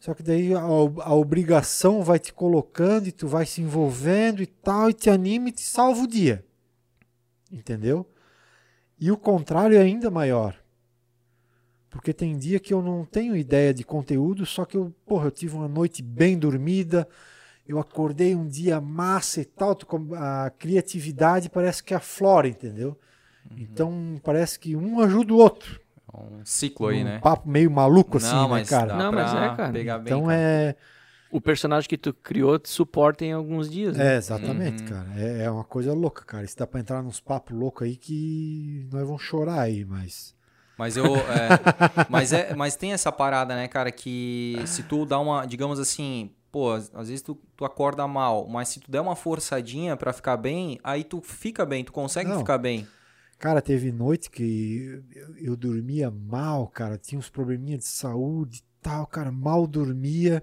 Só que daí a, a obrigação vai te colocando e tu vai se envolvendo e tal, e te anima e te salva o dia. Entendeu? E o contrário é ainda maior. Porque tem dia que eu não tenho ideia de conteúdo, só que eu, porra, eu tive uma noite bem dormida, eu acordei um dia massa e tal, a criatividade parece que aflora, entendeu? Então parece que um ajuda o outro. Um ciclo aí, um né? papo meio maluco assim, Não, né, mas cara? Não, mas é, cara. Pegar bem, Então cara. é, O personagem que tu criou te suporta em alguns dias. né? é exatamente, Uhum. cara. É, é uma coisa louca, cara. Isso dá pra entrar nos papos loucos aí que nós vamos chorar aí, mas Mas eu. é, mas, é, mas tem essa parada, né, cara, que se tu dá uma. Digamos assim, pô, às vezes tu, tu acorda mal, mas se tu der uma forçadinha pra ficar bem, aí tu fica bem, tu consegue Não. ficar bem. Cara, teve noite que eu, eu dormia mal, cara. Tinha uns probleminha de saúde e tal, cara. Mal dormia.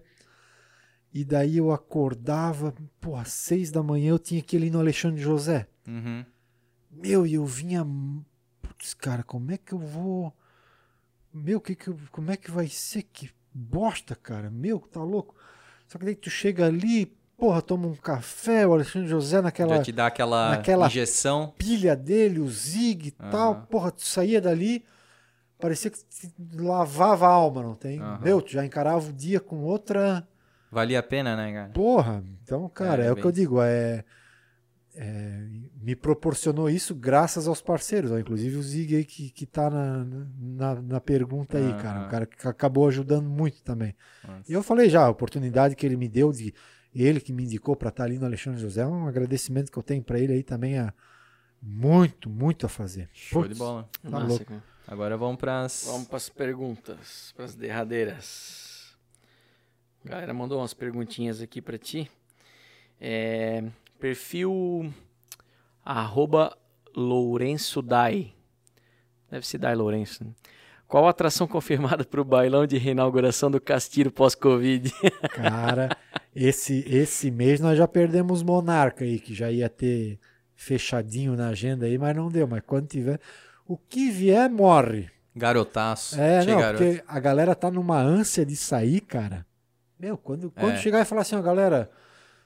E daí eu acordava, pô, às seis da manhã eu tinha que ir ali no Alexandre José. Uhum. Meu, e eu vinha. Putz, cara, como é que eu vou. Meu, que que eu- como é que vai ser? Que bosta, cara. Meu, tá louco. Só que daí tu chega ali, porra, toma um café, o Alexandre José naquela Já te dá aquela, naquela- injeção. pilha dele, o Zig e tal. Aham. Porra, tu saía dali, parecia que lavava a alma, não tem? Aham. Meu, tu já encarava o dia com outra. Valia a pena, né, cara? Porra, então, cara, é, É, o que eu digo, é, é, Me proporcionou isso graças aos parceiros, ó, inclusive o Zig aí que, que tá na, na, na pergunta aí, cara. Aham. Um cara que acabou ajudando muito também. Nossa. E eu falei já, a oportunidade que ele me deu, de ele que me indicou para estar ali no Alexandre José, é um agradecimento que eu tenho para ele aí também, é muito, muito a fazer. Show de Putz, bola. Tá Massa, louco. cara. Agora vamos pras. Vamos para as perguntas, para as derradeiras. A galera mandou umas perguntinhas aqui para ti. É, perfil arroba Lourenço Dai. Deve ser Dai Lourenço. né? Qual a atração confirmada para o bailão de reinauguração do Castilho pós-Covid? Cara, esse, esse mês nós já perdemos Monarca aí, que já ia ter fechadinho na agenda aí, mas não deu. Mas quando tiver. O que vier, morre. Garotaço. É, não, garoto. porque a galera tá numa ânsia de sair, cara. Meu, quando, quando É. chegar e falar assim, ó, galera,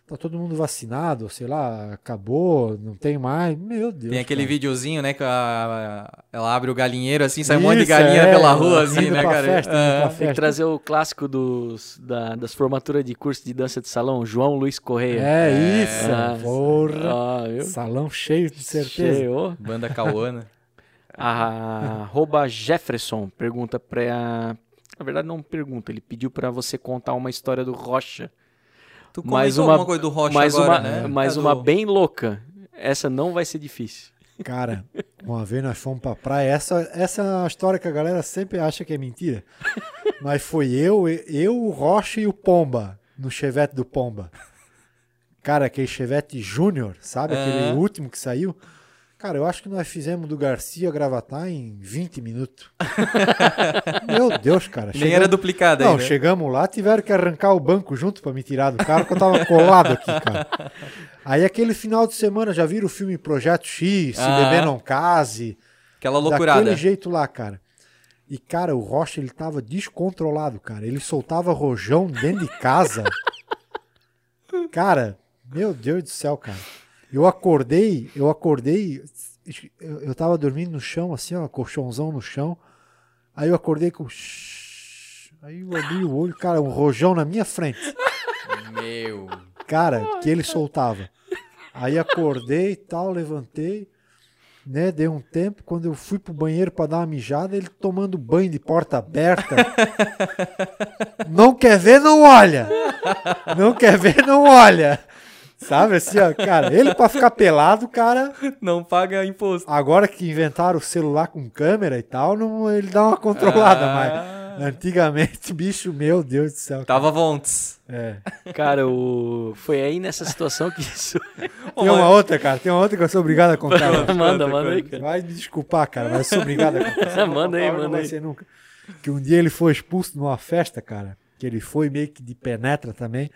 tá todo mundo vacinado, sei lá, acabou, não tem mais. Meu Deus. Tem aquele cara. videozinho, né, que a- ela abre o galinheiro assim, sai um monte de Isso, galinha é, pela rua, assim, indo né, cara? festa, Ah, Tem que trazer o clássico dos, da- das formaturas de curso de dança de salão, João Luiz Correia. É isso, Ah, porra. Ah? Salão cheio, de certeza. Cheio. Banda Cauana. A arroba Jefferson pergunta pra. Na verdade, não pergunta, ele pediu pra você contar uma história do Rocha. Tu Mais uma- alguma coisa do Rocha mais agora, uma, né? mais É uma do- bem louca. Essa não vai ser difícil. Cara, uma vez nós fomos pra praia. Essa, essa é uma história que a galera sempre acha que é mentira. Mas foi eu, eu, o Rocha e o Pomba. no Chevette do Pomba. Cara, aquele Chevette Júnior, sabe? Aquele Ah. último que saiu. Cara, eu acho que nós fizemos do Garcia Gravatar em 20 minutos. Meu Deus, cara. Nem era duplicada Não, ainda. chegamos lá, tiveram que arrancar o banco junto pra me tirar do carro, porque eu tava colado aqui, cara. Aí aquele final de semana, já viram o filme Projeto X, Se Ah. Beber Não Case? Aquela loucurada. Daquele jeito lá, cara. E, cara, o Rocha, ele tava descontrolado, cara. Ele soltava rojão dentro de casa. cara, meu Deus do céu, cara. Eu acordei, eu acordei, eu, tava dormindo no chão, assim, ó, colchãozão no chão. Aí eu acordei com... Aí eu abri o olho, cara, um rojão na minha frente. Meu. Cara, que ele soltava. Aí acordei e tal, levantei, né? Dei um tempo. Quando eu fui pro banheiro pra dar uma mijada, ele tomando banho de porta aberta. Não quer ver, não olha. Não quer ver, não olha. Sabe assim, ó, cara, ele pra ficar pelado, cara, Não paga imposto. agora que inventaram o celular com câmera e tal, não, ele dá uma controlada, Ah. mas antigamente, bicho, meu Deus do céu. Tava vontes. É. Cara, o... foi aí nessa situação que isso. Tem uma outra, cara, tem uma outra que eu sou obrigado a contar. manda, manda aí, cara. Vai me desculpar, cara, mas eu sou obrigado a contar. Manda aí, manda aí. ser nunca. Que um dia ele foi expulso numa festa, cara. Que ele foi meio que de penetra também.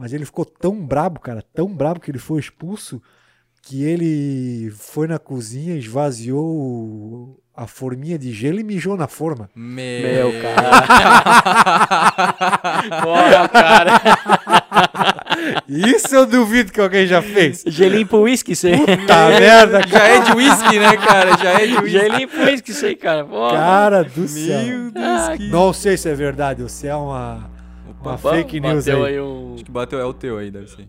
Mas ele ficou tão brabo, cara, tão brabo que ele foi expulso que ele foi na cozinha, esvaziou a forminha de gelo e mijou na forma. Meu, Meu, cara. Porra, cara. Isso eu duvido que alguém já fez. Gelinho pro uísque, isso aí. Tá merda, Já é de whisky, né, cara? Já é de whisky. Gelinho pro uísque, isso aí, cara. Porra. cara do céu. Meu Deus, Ah, que... Não sei se é verdade ou se é uma, uma Opa, fake news Bateu aí. aí um... Acho que bateu, é o teu aí, deve ser.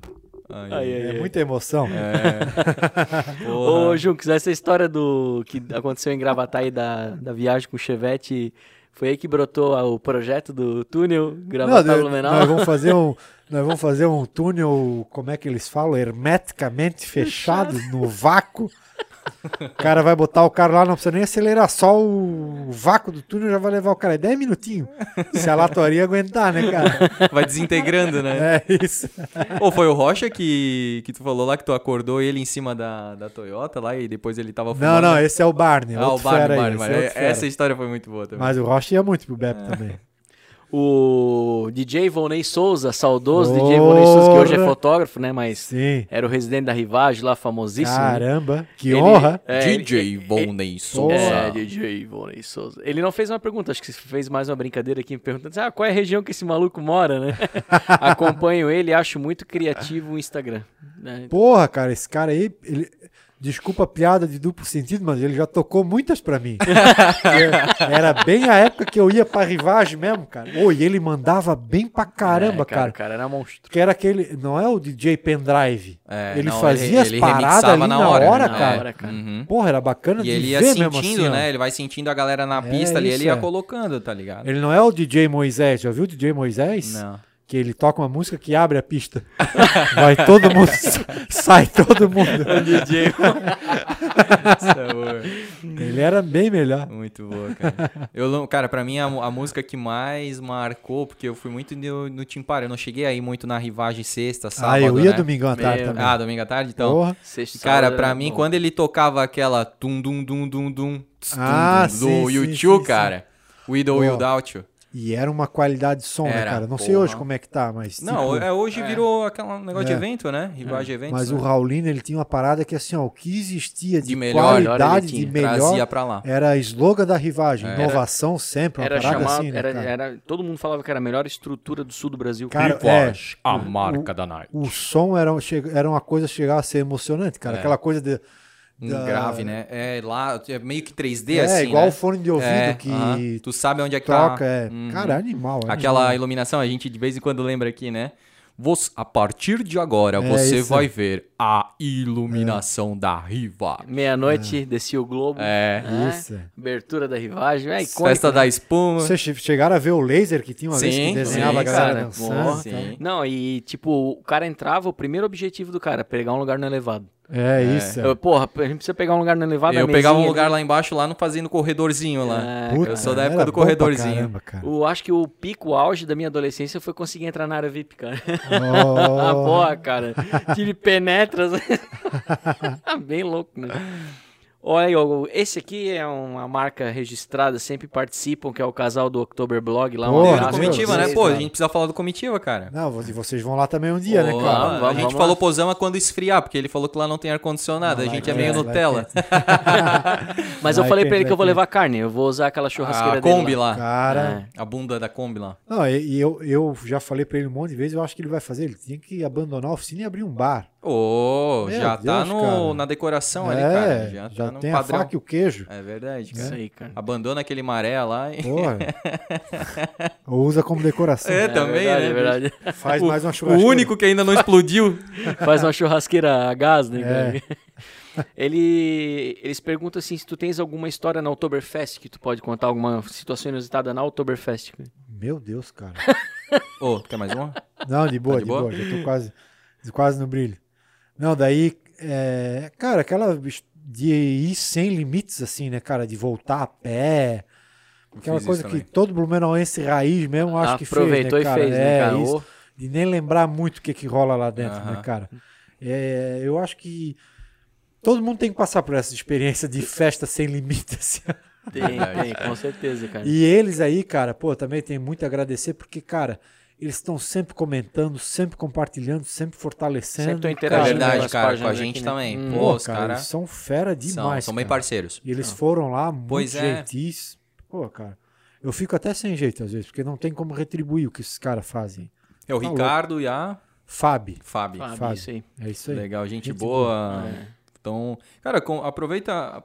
Aí. Aí, aí, É aí. muita emoção. É. Ô. Junks, essa história do que aconteceu em Gravataí da, da viagem com o Chevette, foi aí que brotou o projeto do túnel nós, Blumenau? nós vamos fazer um, nós vamos fazer um túnel, como é que eles falam, hermeticamente fechado no vácuo. O cara vai botar o carro lá, não precisa nem acelerar, só o vácuo do túnel já vai levar o cara 10 minutinhos. Se a latoria aguentar, né, cara? Vai desintegrando, né? É isso. Ou foi o Rocha que, que tu falou lá que tu acordou ele em cima da, da Toyota lá e depois ele tava Não, fumando. não, esse é o Barney. Ah, o Barney, aí, Barney, é. Essa história foi muito boa também. Mas o Rocha ia muito pro Bep também. O DJ Volney Souza, saudoso DJ Volney Souza, que hoje é Porra. fotógrafo, né? Mas Sim. era o residente da Rivage lá, famosíssimo. né? Caramba, que Ele- honra. é, DJ ele- Volney É, Souza. DJ Volney Souza. Ele não fez uma pergunta, acho que fez mais uma brincadeira aqui, perguntando ah, qual é a região que esse maluco mora, né? Acompanho ele, acho muito criativo o Instagram. né? Porra, cara, esse cara aí, ele... desculpa a piada de duplo sentido, mas ele já tocou muitas pra mim. Era bem a época que eu ia pra rivagem mesmo, cara. Ô, e ele mandava bem pra caramba, É, cara. O cara era monstro. Que era aquele, não é o DJ Pendrive. É, ele não, fazia ele as paradas ali na na hora, hora, né? cara. Na hora, cara. Uhum. Porra, era bacana E de ele ia ver mesmo sentindo, assim, ó. né? Ele vai sentindo a galera na É pista ali, ele ia é. colocando, tá ligado? Ele não é o DJ Moisés, já viu o DJ Moisés? Não. Que ele toca uma música que abre a pista. Vai todo mundo, sai todo mundo. DJ. Essa é. Ele era bem melhor. Muito boa, cara. Eu, cara, pra mim a, a música que mais marcou, porque eu fui muito no, no Timpar, eu não cheguei aí muito na rivagem sexta, sábado, ah, eu ia né? domingão à tarde Meu, também. Ah, domingo à tarde, então. Porra. Sexta, Cara, pra mim, bom. quando ele tocava aquela tum dum dum dum dum tss, Ah, dum, sim, do sim, YouTube, sim, cara. With or Pô. Without You. E era uma qualidade de som, né, cara? Não sei porra. hoje como é que tá, mas. Não, tipo, é, hoje virou aquele negócio de É. evento, né? Rivagem evento. Mas o Raulino, ele tinha uma parada que assim, ó, o que existia de, De melhor, qualidade, de melhor, trazia pra lá. era slogan da rivagem. É. Inovação sempre, uma Era parada chamado, assim, né, era, cara? era, todo mundo falava que era a melhor estrutura do sul do Brasil. Cara, Rivage, é, a o- marca da Nike. O som era, era uma coisa que chegava a ser emocionante, cara. É. Aquela coisa de. Um da- grave, né? É lá, é meio que 3D, É, assim, igual né? o fone de ouvido É, que aham. Tu sabe onde é que toca. tá. É. Uhum. Cara, animal. é Aquela animal. iluminação, a gente de vez em quando lembra aqui, né? Você, a partir de agora, É você vai ver a iluminação da Riva. Meia-noite, descia o Globo. É. né? Isso. Abertura da Rivagem. É icônico, Festa né? da espuma. Vocês che- chegaram a ver o laser que tinha uma vez que Sim, desenhava sim, a galera cara. dançando? Sim. Não, e tipo, o cara entrava, o primeiro objetivo do cara, pegar um lugar no elevado. É, isso. Eu, porra, a gente precisa pegar um lugar no elevado. eu pegava um lugar ali. lá embaixo, lá no fazendo corredorzinho lá. É, Puta, eu sou da época do corredorzinho. caramba, cara. O, acho que o pico auge da minha adolescência foi conseguir entrar na área VIP, cara. Oh. Porra, cara. Tive penetras. Bem louco, né? Olha aí, esse aqui é uma marca registrada, sempre participam, que é o casal do October Blog lá. E Um comitiva, né? Pô, a gente precisa falar do comitiva, cara. Não, e vocês vão lá também um dia, né, Pô, cara? Vamos, a vamos, gente vamos falou lá. posama quando esfriar, porque ele falou que lá não tem ar-condicionado. A gente lá é meio lá Nutella. Mas eu falei pra ele que eu vou levar carne. Eu vou usar aquela churrasqueira A dele Kombi lá. Cara, É. A bunda da Kombi lá. não, e, eu, eu já falei pra ele um monte de vezes, eu acho que ele vai fazer. Ele tinha que abandonar a oficina e abrir um bar. Ô, Meu já tá Deus, no, cara. na decoração ali, é, cara. já, Já, tá no tem padrão. a faca e o queijo. É verdade, cara. Isso aí, cara. Abandona aquele maré lá e... Porra. Ou usa como decoração. É, também, verdade, né? É verdade. Faz O, mais uma o churrasqueira. único que ainda não explodiu. Faz uma churrasqueira a gás, né, É. Ele, eles perguntam assim, se tu tens alguma história na Oktoberfest, que tu pode contar alguma situação inusitada na Oktoberfest. Meu Deus, cara. Ô, quer mais uma? Não, de boa, Tá de de, boa? boa? Já tô quase, quase no brilho. Não, daí, é, cara, aquela de ir sem limites, assim, né, cara? De voltar a pé. Aquela coisa isso que todo blumenauense raiz mesmo acho que fez, Aproveitou né, e cara? fez, né, É, cara? isso. Ô, De nem lembrar muito o que que rola lá dentro, né, Aham. cara? É, eu acho que todo mundo tem que passar por essa experiência de festa sem limites. assim. tem, tem, com certeza, cara. E eles aí, cara, pô, também tem muito a agradecer, porque, cara, eles estão sempre comentando, sempre compartilhando, sempre fortalecendo. Sempre É interagindo verdade, cara. Com a gente aqui, né? também. Hum. Pô, os cara, cara eles são fera são, demais. são bem cara. parceiros. E eles foram lá muito Pois é. gentis. Pô, cara, eu fico até sem jeito às vezes, porque não tem como retribuir o que esses caras fazem. É o Tá Ricardo e a Fábio, Fábio. Fábio, Fábio. isso aí. é isso aí. Legal, gente, Gente boa. É. Então, cara, com- aproveita.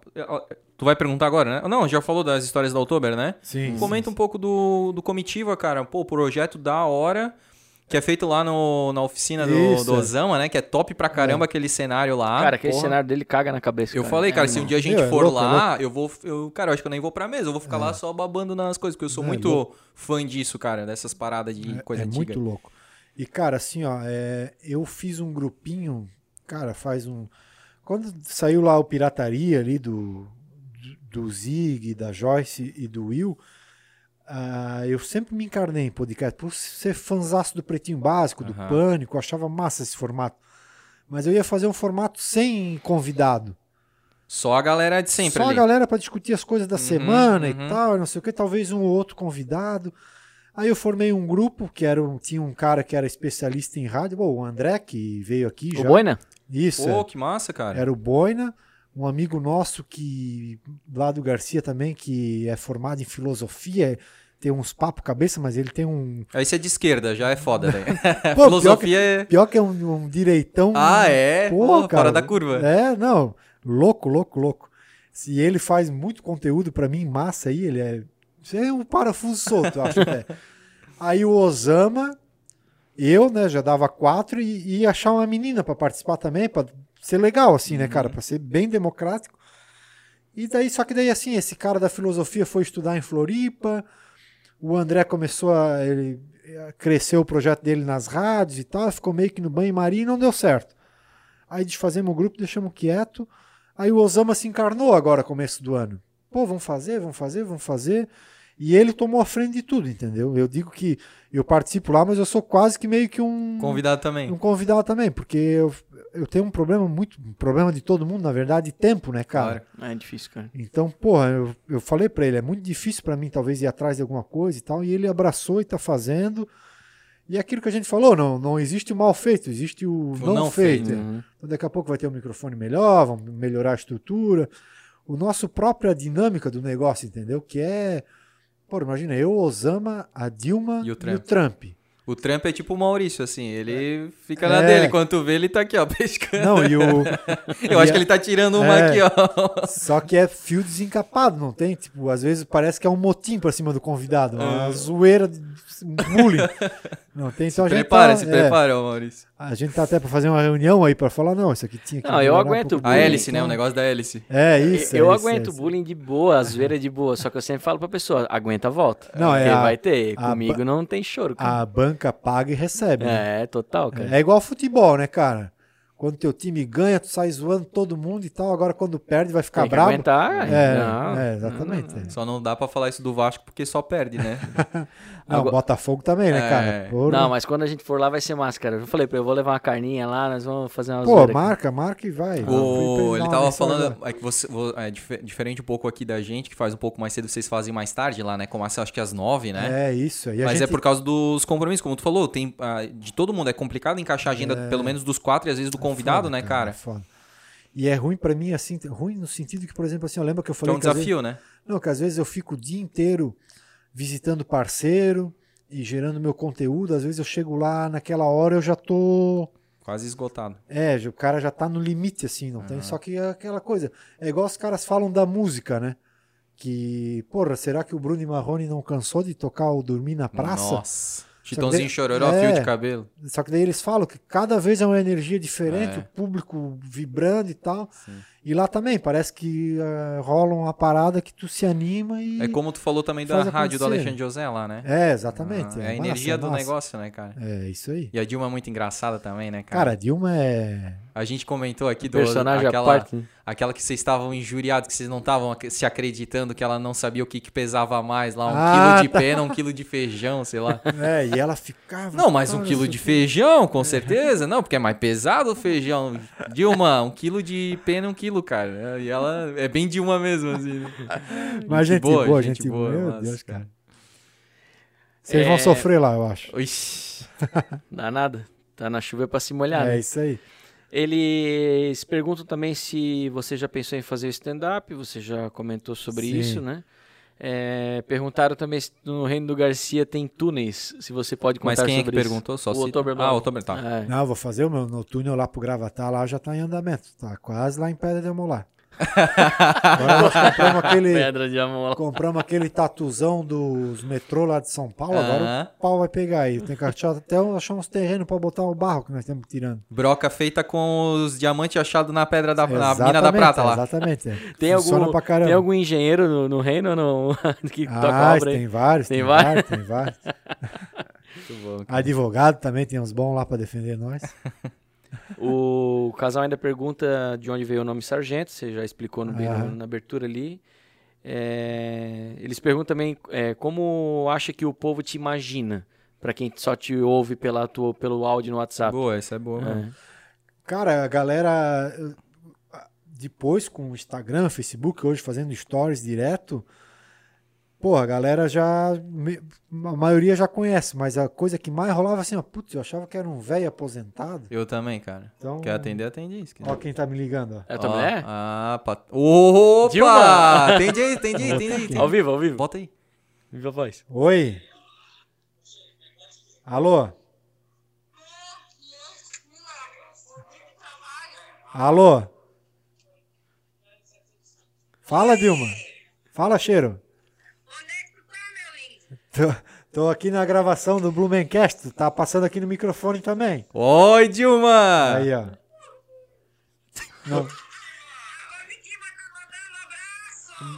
Tu vai perguntar agora, né? Não, já falou das histórias da Oktober, né? Sim. Comenta um pouco do, do Comitiva, cara. Pô, projeto da hora. Que é feito lá no, na oficina do, do é. Osama, né? Que é top pra caramba aquele cenário lá. cara, aquele Porra. cenário dele caga na cabeça. Eu cara. falei, É cara, se um dia a gente Meu, é for louco, é lá, eu vou. Eu, cara, eu acho que eu nem vou pra mesa, eu vou ficar lá só babando nas coisas, porque eu sou É, muito louco. fã disso, cara, dessas paradas de coisa é antiga. muito louco. E, cara, assim, ó, é, eu fiz um grupinho, cara, faz um. Quando saiu lá o Pirataria ali do, do Zig, da Joyce e do Will, ah, eu sempre me encarnei em podcast, por ser fanzaço do Pretinho Básico, do Aham. Pânico, eu achava massa esse formato. Mas eu ia fazer um formato sem convidado. Só a galera de sempre Só ali. a galera para discutir as coisas da semana uhum. e tal, não sei o que, talvez um ou outro convidado. Aí eu formei um grupo que era um, tinha um cara que era especialista em rádio, bom, o André que veio aqui O já. Boina? Isso. Pô, é. que massa, cara. Era o Boina, um amigo nosso que lá do Garcia também que é formado em filosofia, tem uns papo cabeça, mas ele tem um Aí você é de esquerda, já é foda, velho. Pô, Filosofia é. pior que é um, um direitão. Ah, é? Pô, Pô, cara, fora da curva. É, não, louco, louco, louco. Se ele faz muito conteúdo pra mim, massa aí, ele é. Isso é um parafuso solto, eu acho até. Aí o Osama, eu, né, já dava quatro e e ia achar uma menina pra participar também, pra ser legal, assim, né, cara? Pra ser bem democrático. E daí, só que daí, assim, esse cara da filosofia foi estudar em Floripa, o André começou a. Ele, eh, cresceu o projeto dele nas rádios e tal, ficou meio que no banho-maria e não deu certo. Aí desfazemos o grupo, deixamos quieto. Aí o Osama se encarnou agora, começo do ano. Pô, vamos fazer, vamos fazer, vamos fazer. E ele tomou a frente de tudo, entendeu? Eu digo que eu participo lá, mas eu sou quase que meio que um Convidado também. um convidado também, porque eu, eu tenho um problema muito, um problema de todo mundo, na verdade, de tempo, né, cara? Claro. É difícil, cara. Então, porra, eu, eu falei pra ele, é muito difícil pra mim talvez ir atrás de alguma coisa e tal, e ele abraçou e tá fazendo. E é aquilo que a gente falou, não, não existe o mal feito, existe o, não, não feito. feito. Uhum. Então, daqui a pouco vai ter um microfone melhor, vamos melhorar a estrutura. O nosso própria dinâmica do negócio, entendeu? Que é, pô, imagina, eu, o Osama, a Dilma E o e o Trump. Trump. O Trump é tipo o Maurício, assim. Ele fica na É. dele. Quando tu vê, ele tá aqui, ó, pescando. Não, e o, Eu acho e que ele tá tirando uma É. aqui, ó. Só que é fio desencapado, não tem? Tipo, às vezes parece que é um motim pra cima do convidado, uma Ah. zoeira, de, um bullying. Não tem, então a gente prepara, tá, se é, prepara, Maurício. a gente tá até pra fazer uma reunião aí pra falar, não, isso aqui tinha que Não, eu um aguento pouco o A bullying, hélice, né? O então. negócio da hélice. É isso. eu é isso, aguento é bullying de boa, a zoeira de boa, só que eu sempre falo pra pessoa, aguenta a volta. Não, é Porque a- vai ter, a comigo não tem choro, cara. A banca paga e recebe. né? É, total, cara. É igual futebol, né, cara? Quando teu time ganha, tu sai zoando todo mundo e tal. Agora, quando perde, vai ficar Tem que bravo. aguentar. É, não. é, exatamente. é. Só não dá pra falar isso do Vasco porque só perde, né? Não, Agora- Botafogo também, né, É. cara? Porra. Não, mas quando a gente for lá vai ser máscara. Eu falei pra ele, eu vou levar uma carninha lá, nós vamos fazer uma Pô, zoeira aqui. marca, marca e vai. O, ele tava falando, agora. é que você, vo- é dif- diferente um pouco aqui da gente, que faz um pouco mais cedo, vocês fazem mais tarde lá, né? Começa acho que às nove, né? É isso. E a Mas gente... é por causa dos compromissos, como tu falou, tem ah, de todo mundo, é complicado encaixar a agenda, pelo menos dos quatro e às vezes do convidado, É. Foda, né, cara? é Foda. E é ruim pra mim, assim, ruim no sentido que, por exemplo, assim, eu lembro que eu Que é falei um que às vezes- desafio, né? Não, que às vezes eu fico o dia inteiro visitando parceiro e gerando meu conteúdo. Às vezes eu chego lá naquela hora eu já tô. Quase esgotado. É, o cara já tá no limite, assim, não tem. Só que é aquela coisa. É igual os caras falam da música, né? Que, porra, será que o Bruno Marrone não cansou de tocar o Dormir na Praça? Nossa. Chitãozinho daí- chororó, é. fio de cabelo. Só que daí eles falam que cada vez é uma energia diferente, É. o público vibrando e tal. Sim. E lá também, parece que eh, rola uma parada que tu se anima e. É como tu falou também da rádio do. Alexandre José lá, né? É, exatamente. Ah, é a massa, energia é do massa. negócio, né, cara? É, isso aí. E a Dilma é muito engraçada também, né, cara? Cara, a Dilma é. a gente comentou aqui do Personagem aquela, parte. né? aquela que vocês estavam injuriados, que vocês não estavam se acreditando que ela não sabia o que, que pesava mais lá, um Ah, quilo de tá. pena, um quilo de feijão, sei lá. É, e ela ficava. Não, mas um quilo de feijão, com certeza. Não, porque é mais pesado o feijão. Dilma, um quilo de pena, um quilo, cara. E ela é bem Dilma mesmo, assim. né? Mas gente boa, gente, boa. Meu Deus, cara. Vocês vão É. sofrer lá, eu acho. Ixi. Dá nada. Tá na chuva pra se molhar. É né? isso aí. Eles perguntam também se você já pensou em fazer o stand-up, você já comentou sobre Sim. isso, né? É, perguntaram também se no Reino do Garcia tem túneis, se você pode contar Mas quem é que isso. perguntou? Só O se... Outubro Ah, o Outubro, tá. É. Não, eu vou fazer o meu no túnel lá pro Gravatar, lá já tá em andamento. Tá quase lá em Pedra de Molar. Agora nós compramos aquele. Pedra de amor. Compramos aquele tatuzão dos metrô lá de São Paulo, agora Aham. o pau vai pegar aí. Tem que achar, até achar uns terrenos pra botar o barro que nós estamos tirando. Broca feita com os diamantes achados na pedra da na mina da Exatamente, prata lá. Exatamente. é. Tem Funciona algum, pra caramba. tem algum engenheiro no, no reino ou não? que toca Ah, obra aí? tem vários, Tem tem, vários? tem vários. Muito bom. Advogado também tem uns bons lá pra defender nós. O casal ainda pergunta de onde veio o nome Sargento, você já explicou no, Aham. na abertura ali. É, eles perguntam também é, como acha que o povo te imagina, Pra quem só te ouve pela tua, pelo áudio no WhatsApp. Boa, essa é boa. É. Cara, a galera eh, depois com o Instagram, Facebook, hoje fazendo stories direto, pô, a galera já a maioria já conhece, mas a coisa que mais rolava assim, ó, putz, eu achava que era um velho aposentado. Eu também, cara. Então, Quer atender, atende isso. ó quem tá me ligando, ó. É a tua Ó, mulher? Ah, pat... Opa! Dilma! Atende aí, atende aí, atende aí. atende Ao vivo, ao vivo. Bota aí. Viva a voz. Oi. Alô? Alô? Fala, Dilma. Fala, Cheiro. Onde é que tu tá, meu lindo? Tô, tô aqui na gravação do Blumencast. Tá passando aqui no microfone também. Oi, Dilma! Aí, ó. Não,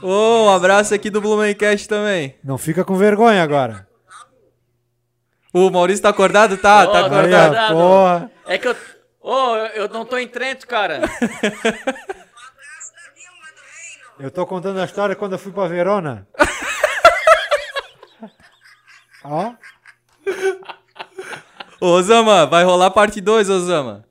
mandando um abraço. Aqui do Blumencast também. não fica com vergonha agora. O Maurício tá acordado? Tá, Ó, tá Aí, acordado. acordado. ó, porra. É que eu. Ô, eu, eu não tô em Trento, cara. Um abraço da Dilma do Reino. Eu tô contando a história quando eu fui pra Verona. Ó. Ô, Osama, vai rolar parte 2, Osama.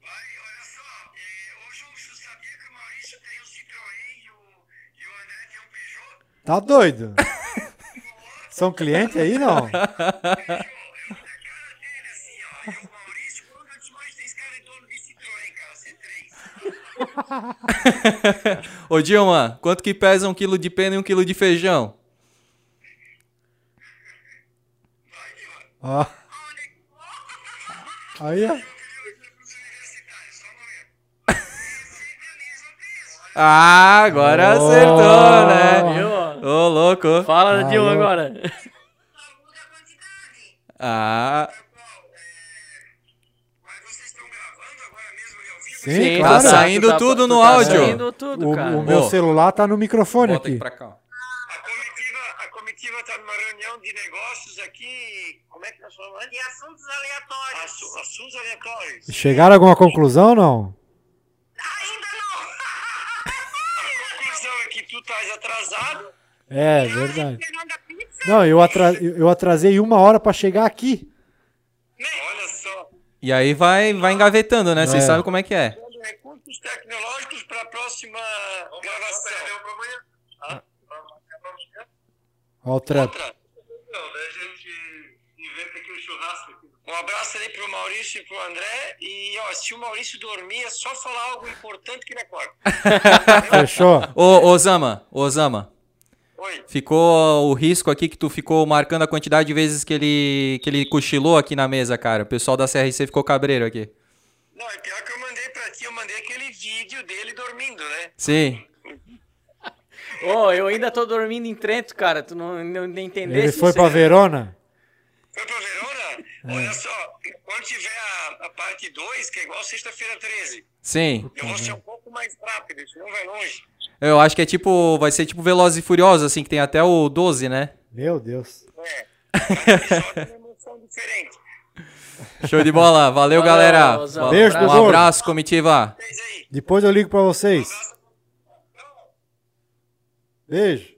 Vai, olha só. é, hoje o sabia que o Maurício tem Citroën o, o André tem Peugeot? Tá doido? São cliente aí, não? Eu, eu da cara dele, assim, ó. E o Maurício, quando eu demais tem esse cara em torno de Citroën, cara, C3. Ô, Dilma, quanto que pesa um quilo de pena e um quilo de feijão? Vai, Dilma. Ó. Onde? Aí, ó. Eu queria ir pros universitários, só não é. Sempre a mesma peça. Ah, agora Oh. acertou, né? Viu? ó? Ô, louco. Fala, Ah, Dilma, agora. Ah, Bom, é... Mas vocês estão gravando agora mesmo e ao vivo? Sim, Tá claro. saindo tudo no tá áudio. saindo tudo, O, cara. o meu Ô. celular tá no microfone bota aqui. aqui pra cá. ó. A comitiva, a comitiva tá numa reunião de negócios aqui, como é que nós falamos antes? De assuntos aleatórios. Assu- assuntos aleatórios. Chegaram a alguma conclusão ou não? Ainda não. A conclusão é que tu estás atrasado. É, verdade. A pizza. Não, eu, atra- eu atrasei uma hora pra chegar aqui. Olha só. E aí vai, vai engavetando, né? Vocês É. sabem como é que é. Recursos tecnológicos para a próxima gravação. Ó o trampo. Outra. Não, daí a gente inventa aqui um churrasco aqui. Um abraço ali pro Maurício e pro André. E ó, se o Maurício dormir, é só falar algo importante que ele acorda. Fechou? Ô, Osama, Osama, Oi. ficou o risco aqui que tu ficou marcando a quantidade de vezes que ele, que ele cochilou aqui na mesa, cara. O pessoal da CRC ficou cabreiro aqui. Não, é pior que eu mandei pra ti, eu mandei aquele vídeo dele dormindo, né? Sim. Ô, eu ainda tô dormindo em Trento, cara. Tu não, não, não entendeu Ele foi pra Verona? Foi pra Verona? Olha só, quando tiver a, a parte 2, que é igual sexta-feira 13, Sim. eu vou ser um pouco mais rápido, senão vai longe. Eu acho que é tipo. Vai ser tipo Velozes e Furiosos, assim, que tem até o 12, né? Meu Deus. É. Cada emoção diferente. Show de bola. Valeu, Valeu, galera. Osama. Beijo, um Dudu. abraço, comitiva. Depois eu ligo pra vocês. Beijo.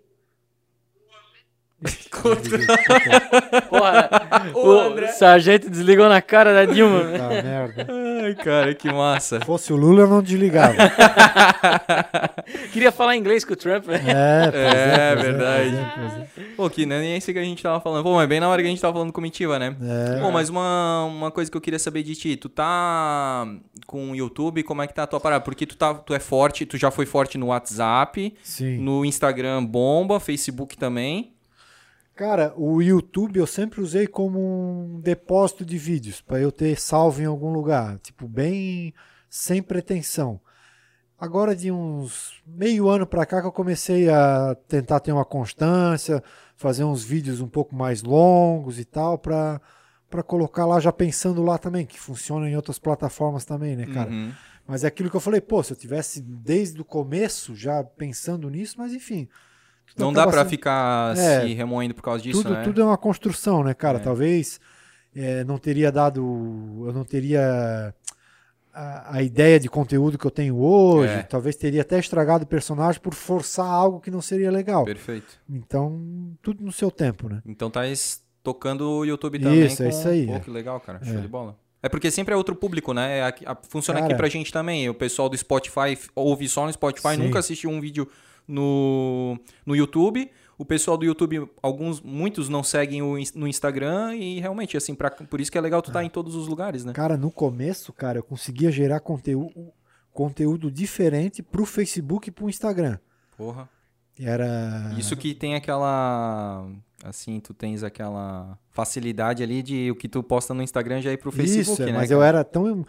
Porra, o sargento desligou na cara da Dilma. Tá merda. Ai, cara, que massa. Se fosse o Lula, eu não desligava. Queria falar inglês com o Trump, né? É, pois É, pois verdade. é, é. Pô, que nem é isso que a gente tava falando. Pô, mas bem na hora que a gente tava falando comitiva, né? É. Pô, mas uma, uma coisa que eu queria saber de ti, tu tá com o YouTube, como é que tá a tua parada? Porque tu, tá, tu é forte, tu já foi forte no WhatsApp, Sim. no Instagram bomba, Facebook também. Cara, o YouTube eu sempre usei como um depósito de vídeos para eu ter salvo em algum lugar, tipo bem sem pretensão. Agora de uns meio ano para cá que eu comecei a tentar ter uma constância, fazer uns vídeos um pouco mais longos e tal para para colocar lá já pensando lá também que funciona em outras plataformas também, né, cara? Uhum. Mas é aquilo que eu falei, pô, se eu tivesse desde o começo já pensando nisso, mas enfim. Não dá acaba pra sendo- ficar É. se remoendo por causa disso, tudo, né? tudo é uma construção, né, cara? É. Talvez é, não teria dado. Eu não teria a, a ideia de conteúdo que eu tenho hoje. É. Talvez teria até estragado o personagem por forçar algo que não seria legal. Perfeito. Então, tudo no seu tempo, né? Então tá tocando o YouTube também. Isso, é com- isso aí, Pô, é. que legal, cara. Show É. de bola. É porque sempre é outro público, né? É aqui- funciona aqui Cara. pra gente também. O pessoal do Spotify ouve só no Spotify, Sim. nunca assistiu um vídeo no, no YouTube. O pessoal do YouTube, alguns, muitos não seguem o, no Instagram e realmente, assim, pra, por isso que é legal tu estar em todos os lugares, né? Cara, no começo, cara, eu conseguia gerar conteúdo, conteúdo diferente pro Facebook e pro Instagram. Porra. Era. Isso que tem aquela. Assim, tu tens aquela facilidade ali de o que tu posta no Instagram já ir pro Facebook, Isso, é, né? mas cara? eu era tão.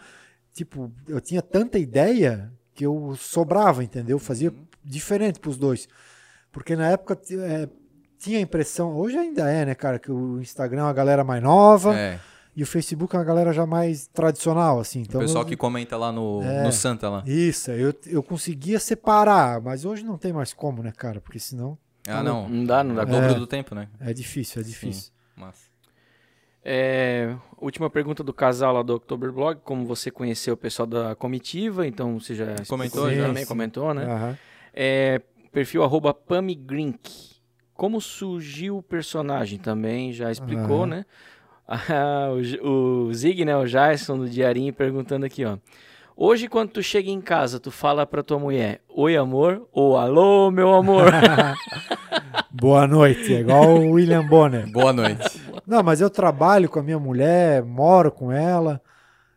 Tipo, eu tinha tanta ideia que eu sobrava, entendeu? Fazia Uhum. Diferente pros dois. Porque na época é, tinha a impressão, hoje ainda é, né, cara, que o Instagram é uma galera mais nova É, e o Facebook é uma galera já mais tradicional, assim. Então o pessoal eu- que comenta lá no, É. no Santa lá. Isso, eu, eu conseguia separar, mas hoje não tem mais como, né, cara? Porque senão Ah, não. Não dá, não dá É o dobro É. do tempo, né? é difícil, é difícil. Massa. É, última pergunta do casal lá do Oktoberblog. Como você conheceu o pessoal da comitiva? Então você já Comentou já. também, Sim, comentou, né? Aham. É, perfil arroba Pamigrink. Como surgiu o personagem também, já explicou, Aham. né? Ah, o, o Zig, né, o Jason do Diarinho, perguntando aqui, ó. Hoje, quando tu chega em casa, tu fala pra tua mulher, oi amor, ou alô, meu amor. Boa noite, é igual o William Bonner. Boa noite. Não, mas eu trabalho com a minha mulher, moro com ela.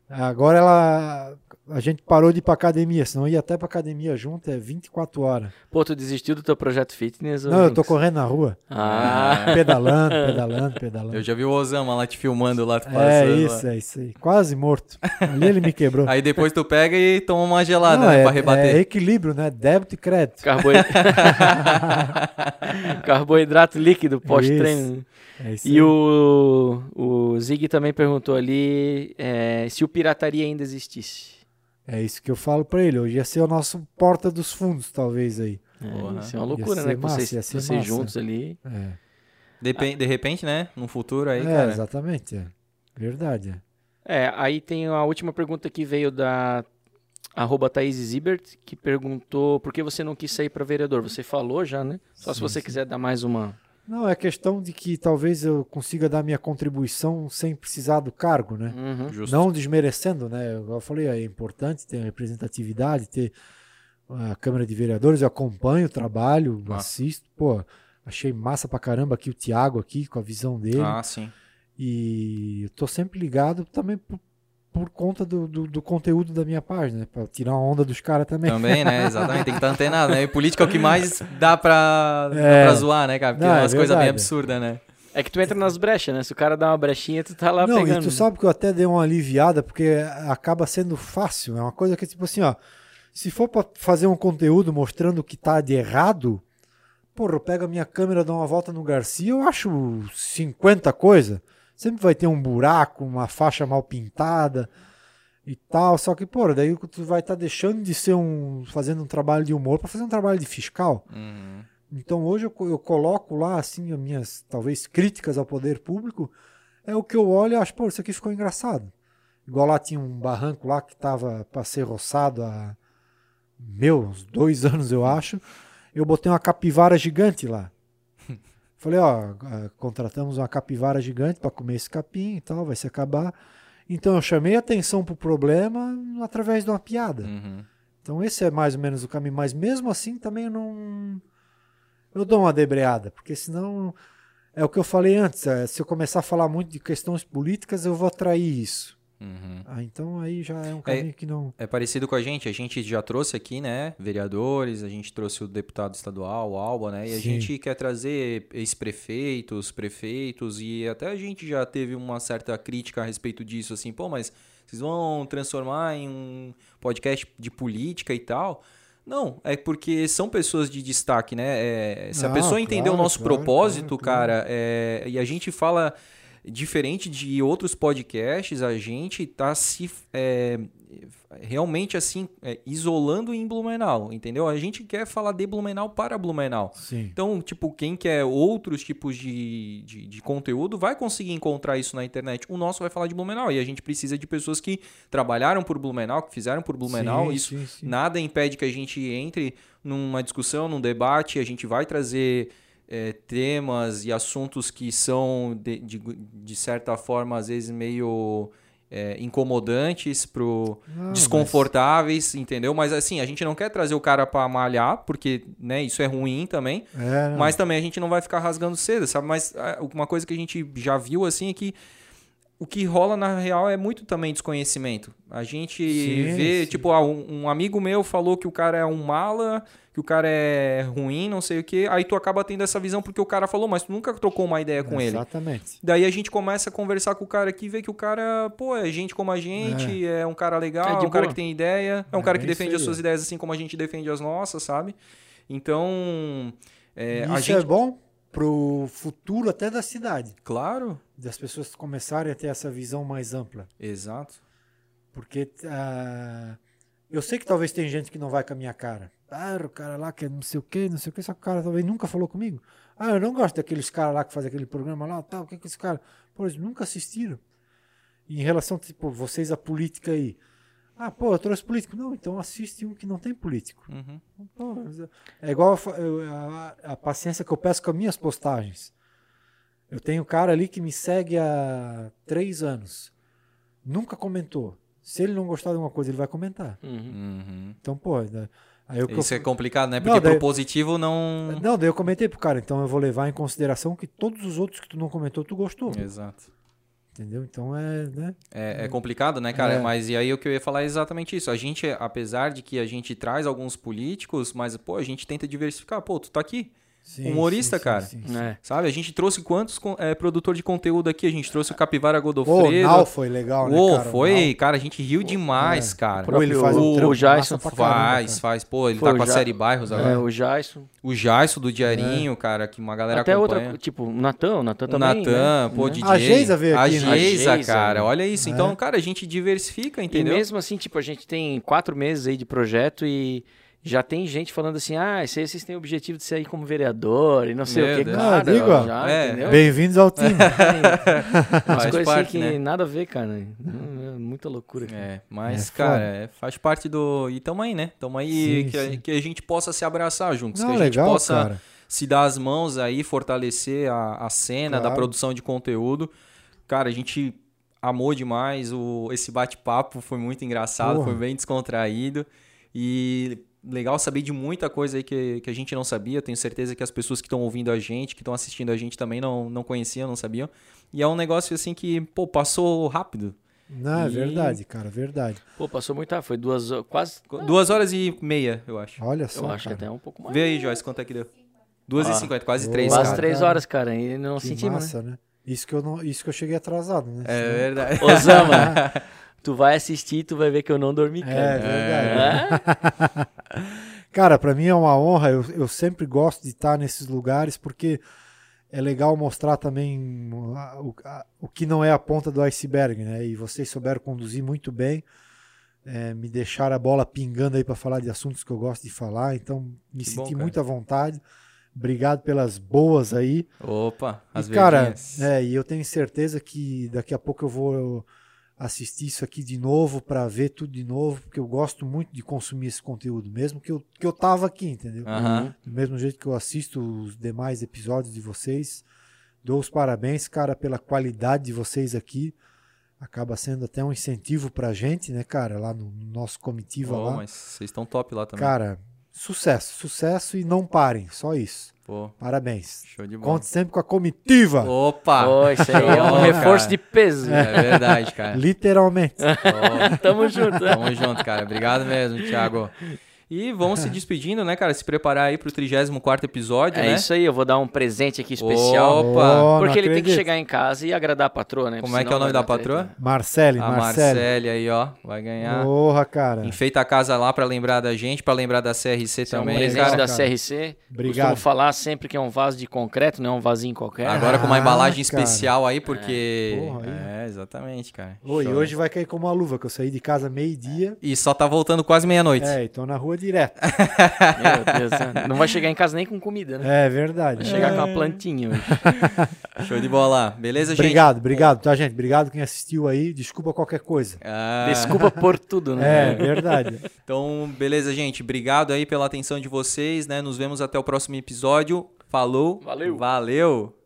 Agora ela. A gente parou de ir pra academia, senão ia até pra academia junto, é 24 horas. Pô, tu desistiu do teu projeto fitness? Não, eu tô correndo na rua. Ah, Pedalando, pedalando, pedalando. Eu já vi o Osama lá te filmando lá, tu É passando isso, lá. é isso aí. Quase morto. Ali ele me quebrou. Aí depois tu pega e toma uma gelada, Não, né? é, pra rebater. é equilíbrio, né? Débito e crédito. Carboid... Carboidrato líquido pós-treino. É isso E aí. o, o Zig também perguntou ali é, se o pirataria ainda existisse. É isso que eu falo pra ele. Hoje ia ser o nosso porta dos fundos, talvez aí. É, isso é uma loucura, né? que massa, vocês vocês massa. juntos ali. É. Depen- de repente, né? No futuro aí, é, cara. exatamente. É. Verdade. É. É, aí tem a última pergunta que veio da arroba Thaís Zibert, que perguntou por que você não quis sair para vereador. Você falou já, né? Só se Sim, você sim. quiser dar mais uma. Não, é questão de que talvez eu consiga dar minha contribuição sem precisar do cargo, né? Uhum. Não desmerecendo, né? Igual Eu falei, é importante ter representatividade, ter a Câmara de Vereadores, eu acompanho o trabalho, Massa. assisto, pô, achei massa pra caramba aqui o Thiago aqui, com a visão dele. Ah, sim. E eu tô sempre ligado também por, por conta do, do, do conteúdo da minha página, né? Pra tirar uma onda dos caras também. Também, né? Exatamente. Tem que estar antenado, né? E política é o que mais dá pra, dá É. pra zoar, né, cara? Porque Não, é é umas coisas bem absurdas, né? É que tu entra nas brechas, né? Se o cara dá uma brechinha, tu tá lá Não, pegando. e tu sabe que eu até dei uma aliviada, porque acaba sendo fácil. É uma coisa que, tipo assim, ó. Se for pra fazer um conteúdo mostrando o que tá de errado, porra, eu pego a minha câmera, dou uma volta no Garcia, eu acho 50 coisas. Sempre vai ter um buraco, uma faixa mal pintada e tal. Só que, porra, daí tu vai estar deixando de ser um. fazendo um trabalho de humor pra fazer um trabalho de fiscal. Uhum. Então hoje eu, eu coloco lá assim as minhas talvez críticas ao poder público é o que eu olho e acho, pô, isso aqui ficou engraçado. Igual lá tinha um barranco lá que tava para ser roçado há meu, uns dois anos eu acho. Eu botei uma capivara gigante lá. Falei, ó, ah, contratamos uma capivara gigante para comer esse capim e tal, vai se acabar. Então eu chamei atenção pro problema através de uma piada. Uhum. Então esse é mais ou menos o caminho, mas mesmo assim também eu não eu dou uma debreada, porque senão é o que eu falei antes, é, se eu começar a falar muito de questões políticas, eu vou atrair isso. Uhum. Ah, então aí já é um caminho que não É parecido com a gente. A gente já trouxe aqui, né? Vereadores, a gente trouxe o deputado estadual, o Alba, né? E a Sim. gente quer trazer ex-prefeitos, prefeitos, e até a gente já teve uma certa crítica a respeito disso, assim, pô, mas vocês vão transformar em um podcast de política e tal. Não, é porque são pessoas de destaque, né? É, se a Não, pessoa entender o nosso claro, propósito, claro. cara, é, e a gente fala diferente de outros podcasts, a gente tá se é, realmente assim é, isolando em Blumenau, entendeu? A gente quer falar de Blumenau para Blumenau. sim. Então, tipo, quem quer outros tipos de, de, de conteúdo vai conseguir encontrar isso na internet. O nosso vai falar de Blumenau. E a gente precisa de pessoas que trabalharam por Blumenau, que fizeram por Blumenau. Sim, isso sim. nada impede que a gente entre numa discussão, num debate. A gente vai trazer é, temas e assuntos que são, de, de, de certa forma, às vezes meio é, incomodantes pro Não, desconfortáveis, entendeu? Mas assim, a gente não quer trazer o cara pra malhar, porque, né, isso é ruim também. mas- é. Mas também a gente não vai ficar rasgando seda, sabe? Mas ah, uma coisa que a gente já viu assim é que o que rola na real é muito também desconhecimento. A gente Sim, vê, sim. tipo, ah, um, um amigo meu falou que o cara é um mala, que o cara é ruim, não sei o quê. Aí tu acaba tendo essa visão porque o cara falou, mas tu nunca trocou uma ideia com ele. Exatamente. Daí a gente começa a conversar com o cara aqui e vê que o cara, pô, é gente como a gente, é, um cara legal, É é, um cara que tem ideia, é um É cara que isso defende as suas ideias assim como a gente defende as nossas, sabe? Então, é, Isso a é gente... bom pro futuro até da cidade, Claro, das pessoas começarem a ter essa visão mais ampla. exato. Porque ah, eu sei que talvez tem gente que não vai com a minha cara. Ah, o cara lá que é não sei o que, não sei o que, só que o cara talvez nunca falou comigo. Ah, eu não gosto daqueles caras lá que fazem aquele programa lá, tal, o que é que esse cara. Pô, eles nunca assistiram. E em relação, tipo, vocês a política aí. Ah, pô, eu trouxe político. Não, então assiste um que não tem político. Uhum. Pô, mas é- é igual eu eu- a, a paciência que eu peço com as minhas postagens. Eu tenho um cara ali que me segue há três anos. Nunca comentou. Se ele não gostar de alguma coisa, ele vai comentar. Uhum. Uhum. Então, pô, da- aí eu, Isso é complicado, né? Não, Porque daí- pro positivo não... não, daí eu comentei pro cara, então eu vou levar em consideração que todos os outros que tu não comentou, tu gostou. Exato. Entendeu? Então é, né? É, é complicado, né, cara? É. Mas e aí o que eu ia falar é exatamente isso. A gente, apesar de que a gente traz alguns políticos, mas, pô, a gente tenta diversificar. Pô, tu tá aqui, Sim, Humorista, sim, cara. sim, sim. É. sabe? A gente trouxe quantos é, produtor de conteúdo aqui? A gente trouxe o Capivara o Godofredo. Nau foi legal, né, cara? O foi, Nau- cara, a gente riu demais, é. cara. Pô, ele faz um O trampo Jason caramba, Faz, cara. faz. Pô, ele Foi tá o com a Ja- série Bairros agora. É, o Jason. O Jaisso do Diarinho, cara, que uma galera Até acompanha. outra, tipo, o Natan, o Natan O também. Natan, né? pô, Né? DJ. A Geisa veio A aqui, né? Geisa, A Geisa, cara, né? olha isso. É. Então, cara, a gente diversifica, E entendeu? mesmo assim, tipo, a gente tem quatro meses aí de projeto e, Já tem gente falando assim, ah, vocês têm o objetivo de sair como vereador e não sei Meu o que, cara. Ah, já, É? Bem-vindos ao time. Umas Faz coisas parte, assim que né? nada a ver, cara. É muita loucura. cara. É, mas, É cara, é, faz parte do. E tamo aí, né? Tamo aí Sim, que, a- sim. que a gente possa se abraçar juntos. Não, que a gente legal, possa cara. se dar as mãos aí, fortalecer a, a cena da Claro. produção de conteúdo. Cara, a gente amou demais o, esse bate-papo, foi muito engraçado, Porra. foi bem descontraído. E legal saber de muita coisa aí que, que a gente não sabia. Tenho certeza que as pessoas que estão ouvindo a gente, que estão assistindo a gente também não, não conheciam, não sabiam. E é um negócio assim que, pô, passou rápido. Não, é E- verdade, cara, verdade. Pô, passou muito rápido. Foi duas horas, quase. Duas horas e meia, eu acho. Olha só, Eu acho que cara. até um pouco mais. Vê aí, Joyce, quanto é que deu? Duas e Ah. cinquenta, quase Boa. três, Quase cara. três horas, cara. E não Que sentimos, né? massa, né? Isso que, eu não, isso que eu cheguei atrasado, né? É verdade. Osama, tu vai assistir e tu vai ver que eu não dormi, É cara. verdade. É? Cara, pra mim é uma honra. Eu, eu sempre gosto de estar nesses lugares porque é legal mostrar também o, a- o que não é a ponta do iceberg, né? E vocês souberam conduzir muito bem. é, me deixaram a bola pingando aí pra falar de assuntos que eu gosto de falar. Então me Que senti muito à vontade. Obrigado pelas boas aí. Opa, as e, cara, verdinhas. é, e eu tenho certeza que daqui a pouco eu vou assistir isso aqui de novo para ver tudo de novo, porque eu gosto muito de consumir esse conteúdo, mesmo que eu, que eu tava aqui, entendeu? Aham. Do mesmo jeito que eu assisto os demais episódios de vocês, dou os parabéns, cara, pela qualidade de vocês aqui. Acaba sendo até um incentivo pra gente, né, cara, lá no nosso comitiva Ô, lá. mas vocês estão top lá também. Cara, sucesso, sucesso e não parem, só isso. Pô, Parabéns. show de bola. Conte sempre com a comitiva. Opa! Pô, isso aí é um reforço cara. de peso. É verdade, cara. Literalmente. Tamo junto. Tamo junto, cara. Obrigado mesmo, Thiago. E vamos se despedindo, né, cara? Se preparar aí pro 34 episódio, É né? isso aí, eu vou dar um presente aqui especial. Opa! Oh, porque ele tem que acredito. chegar em casa e agradar a patroa, né? Como é que é o nome da patroa? Marcele, A Marcele. Marcele aí, ó. Vai ganhar. Porra, cara. Enfeita a casa lá pra lembrar da gente, pra lembrar da CRC Esse é um também, presente cara. da cara. CRC. Obrigado. Costumo falar sempre que é um vaso de concreto, não é um vasinho qualquer. Agora com uma Ah, embalagem cara. especial aí, porque. Porra, aí. É, exatamente, cara. Oi, hoje vai cair como uma luva, que eu saí de casa meio-dia. E só tá voltando quase meia-noite. É, e tô na rua direto. Meu Deus, né? não vai chegar em casa nem com comida, né? É verdade. Vai chegar É. com uma plantinha hoje. Show de bola. Beleza, gente? Obrigado, obrigado, tá, gente? Obrigado quem assistiu aí. Desculpa qualquer coisa. Ah, Desculpa por tudo, né? É, verdade. Então, beleza, gente. Obrigado aí pela atenção de vocês, né? Nos vemos até o próximo episódio. Falou. Valeu. Valeu.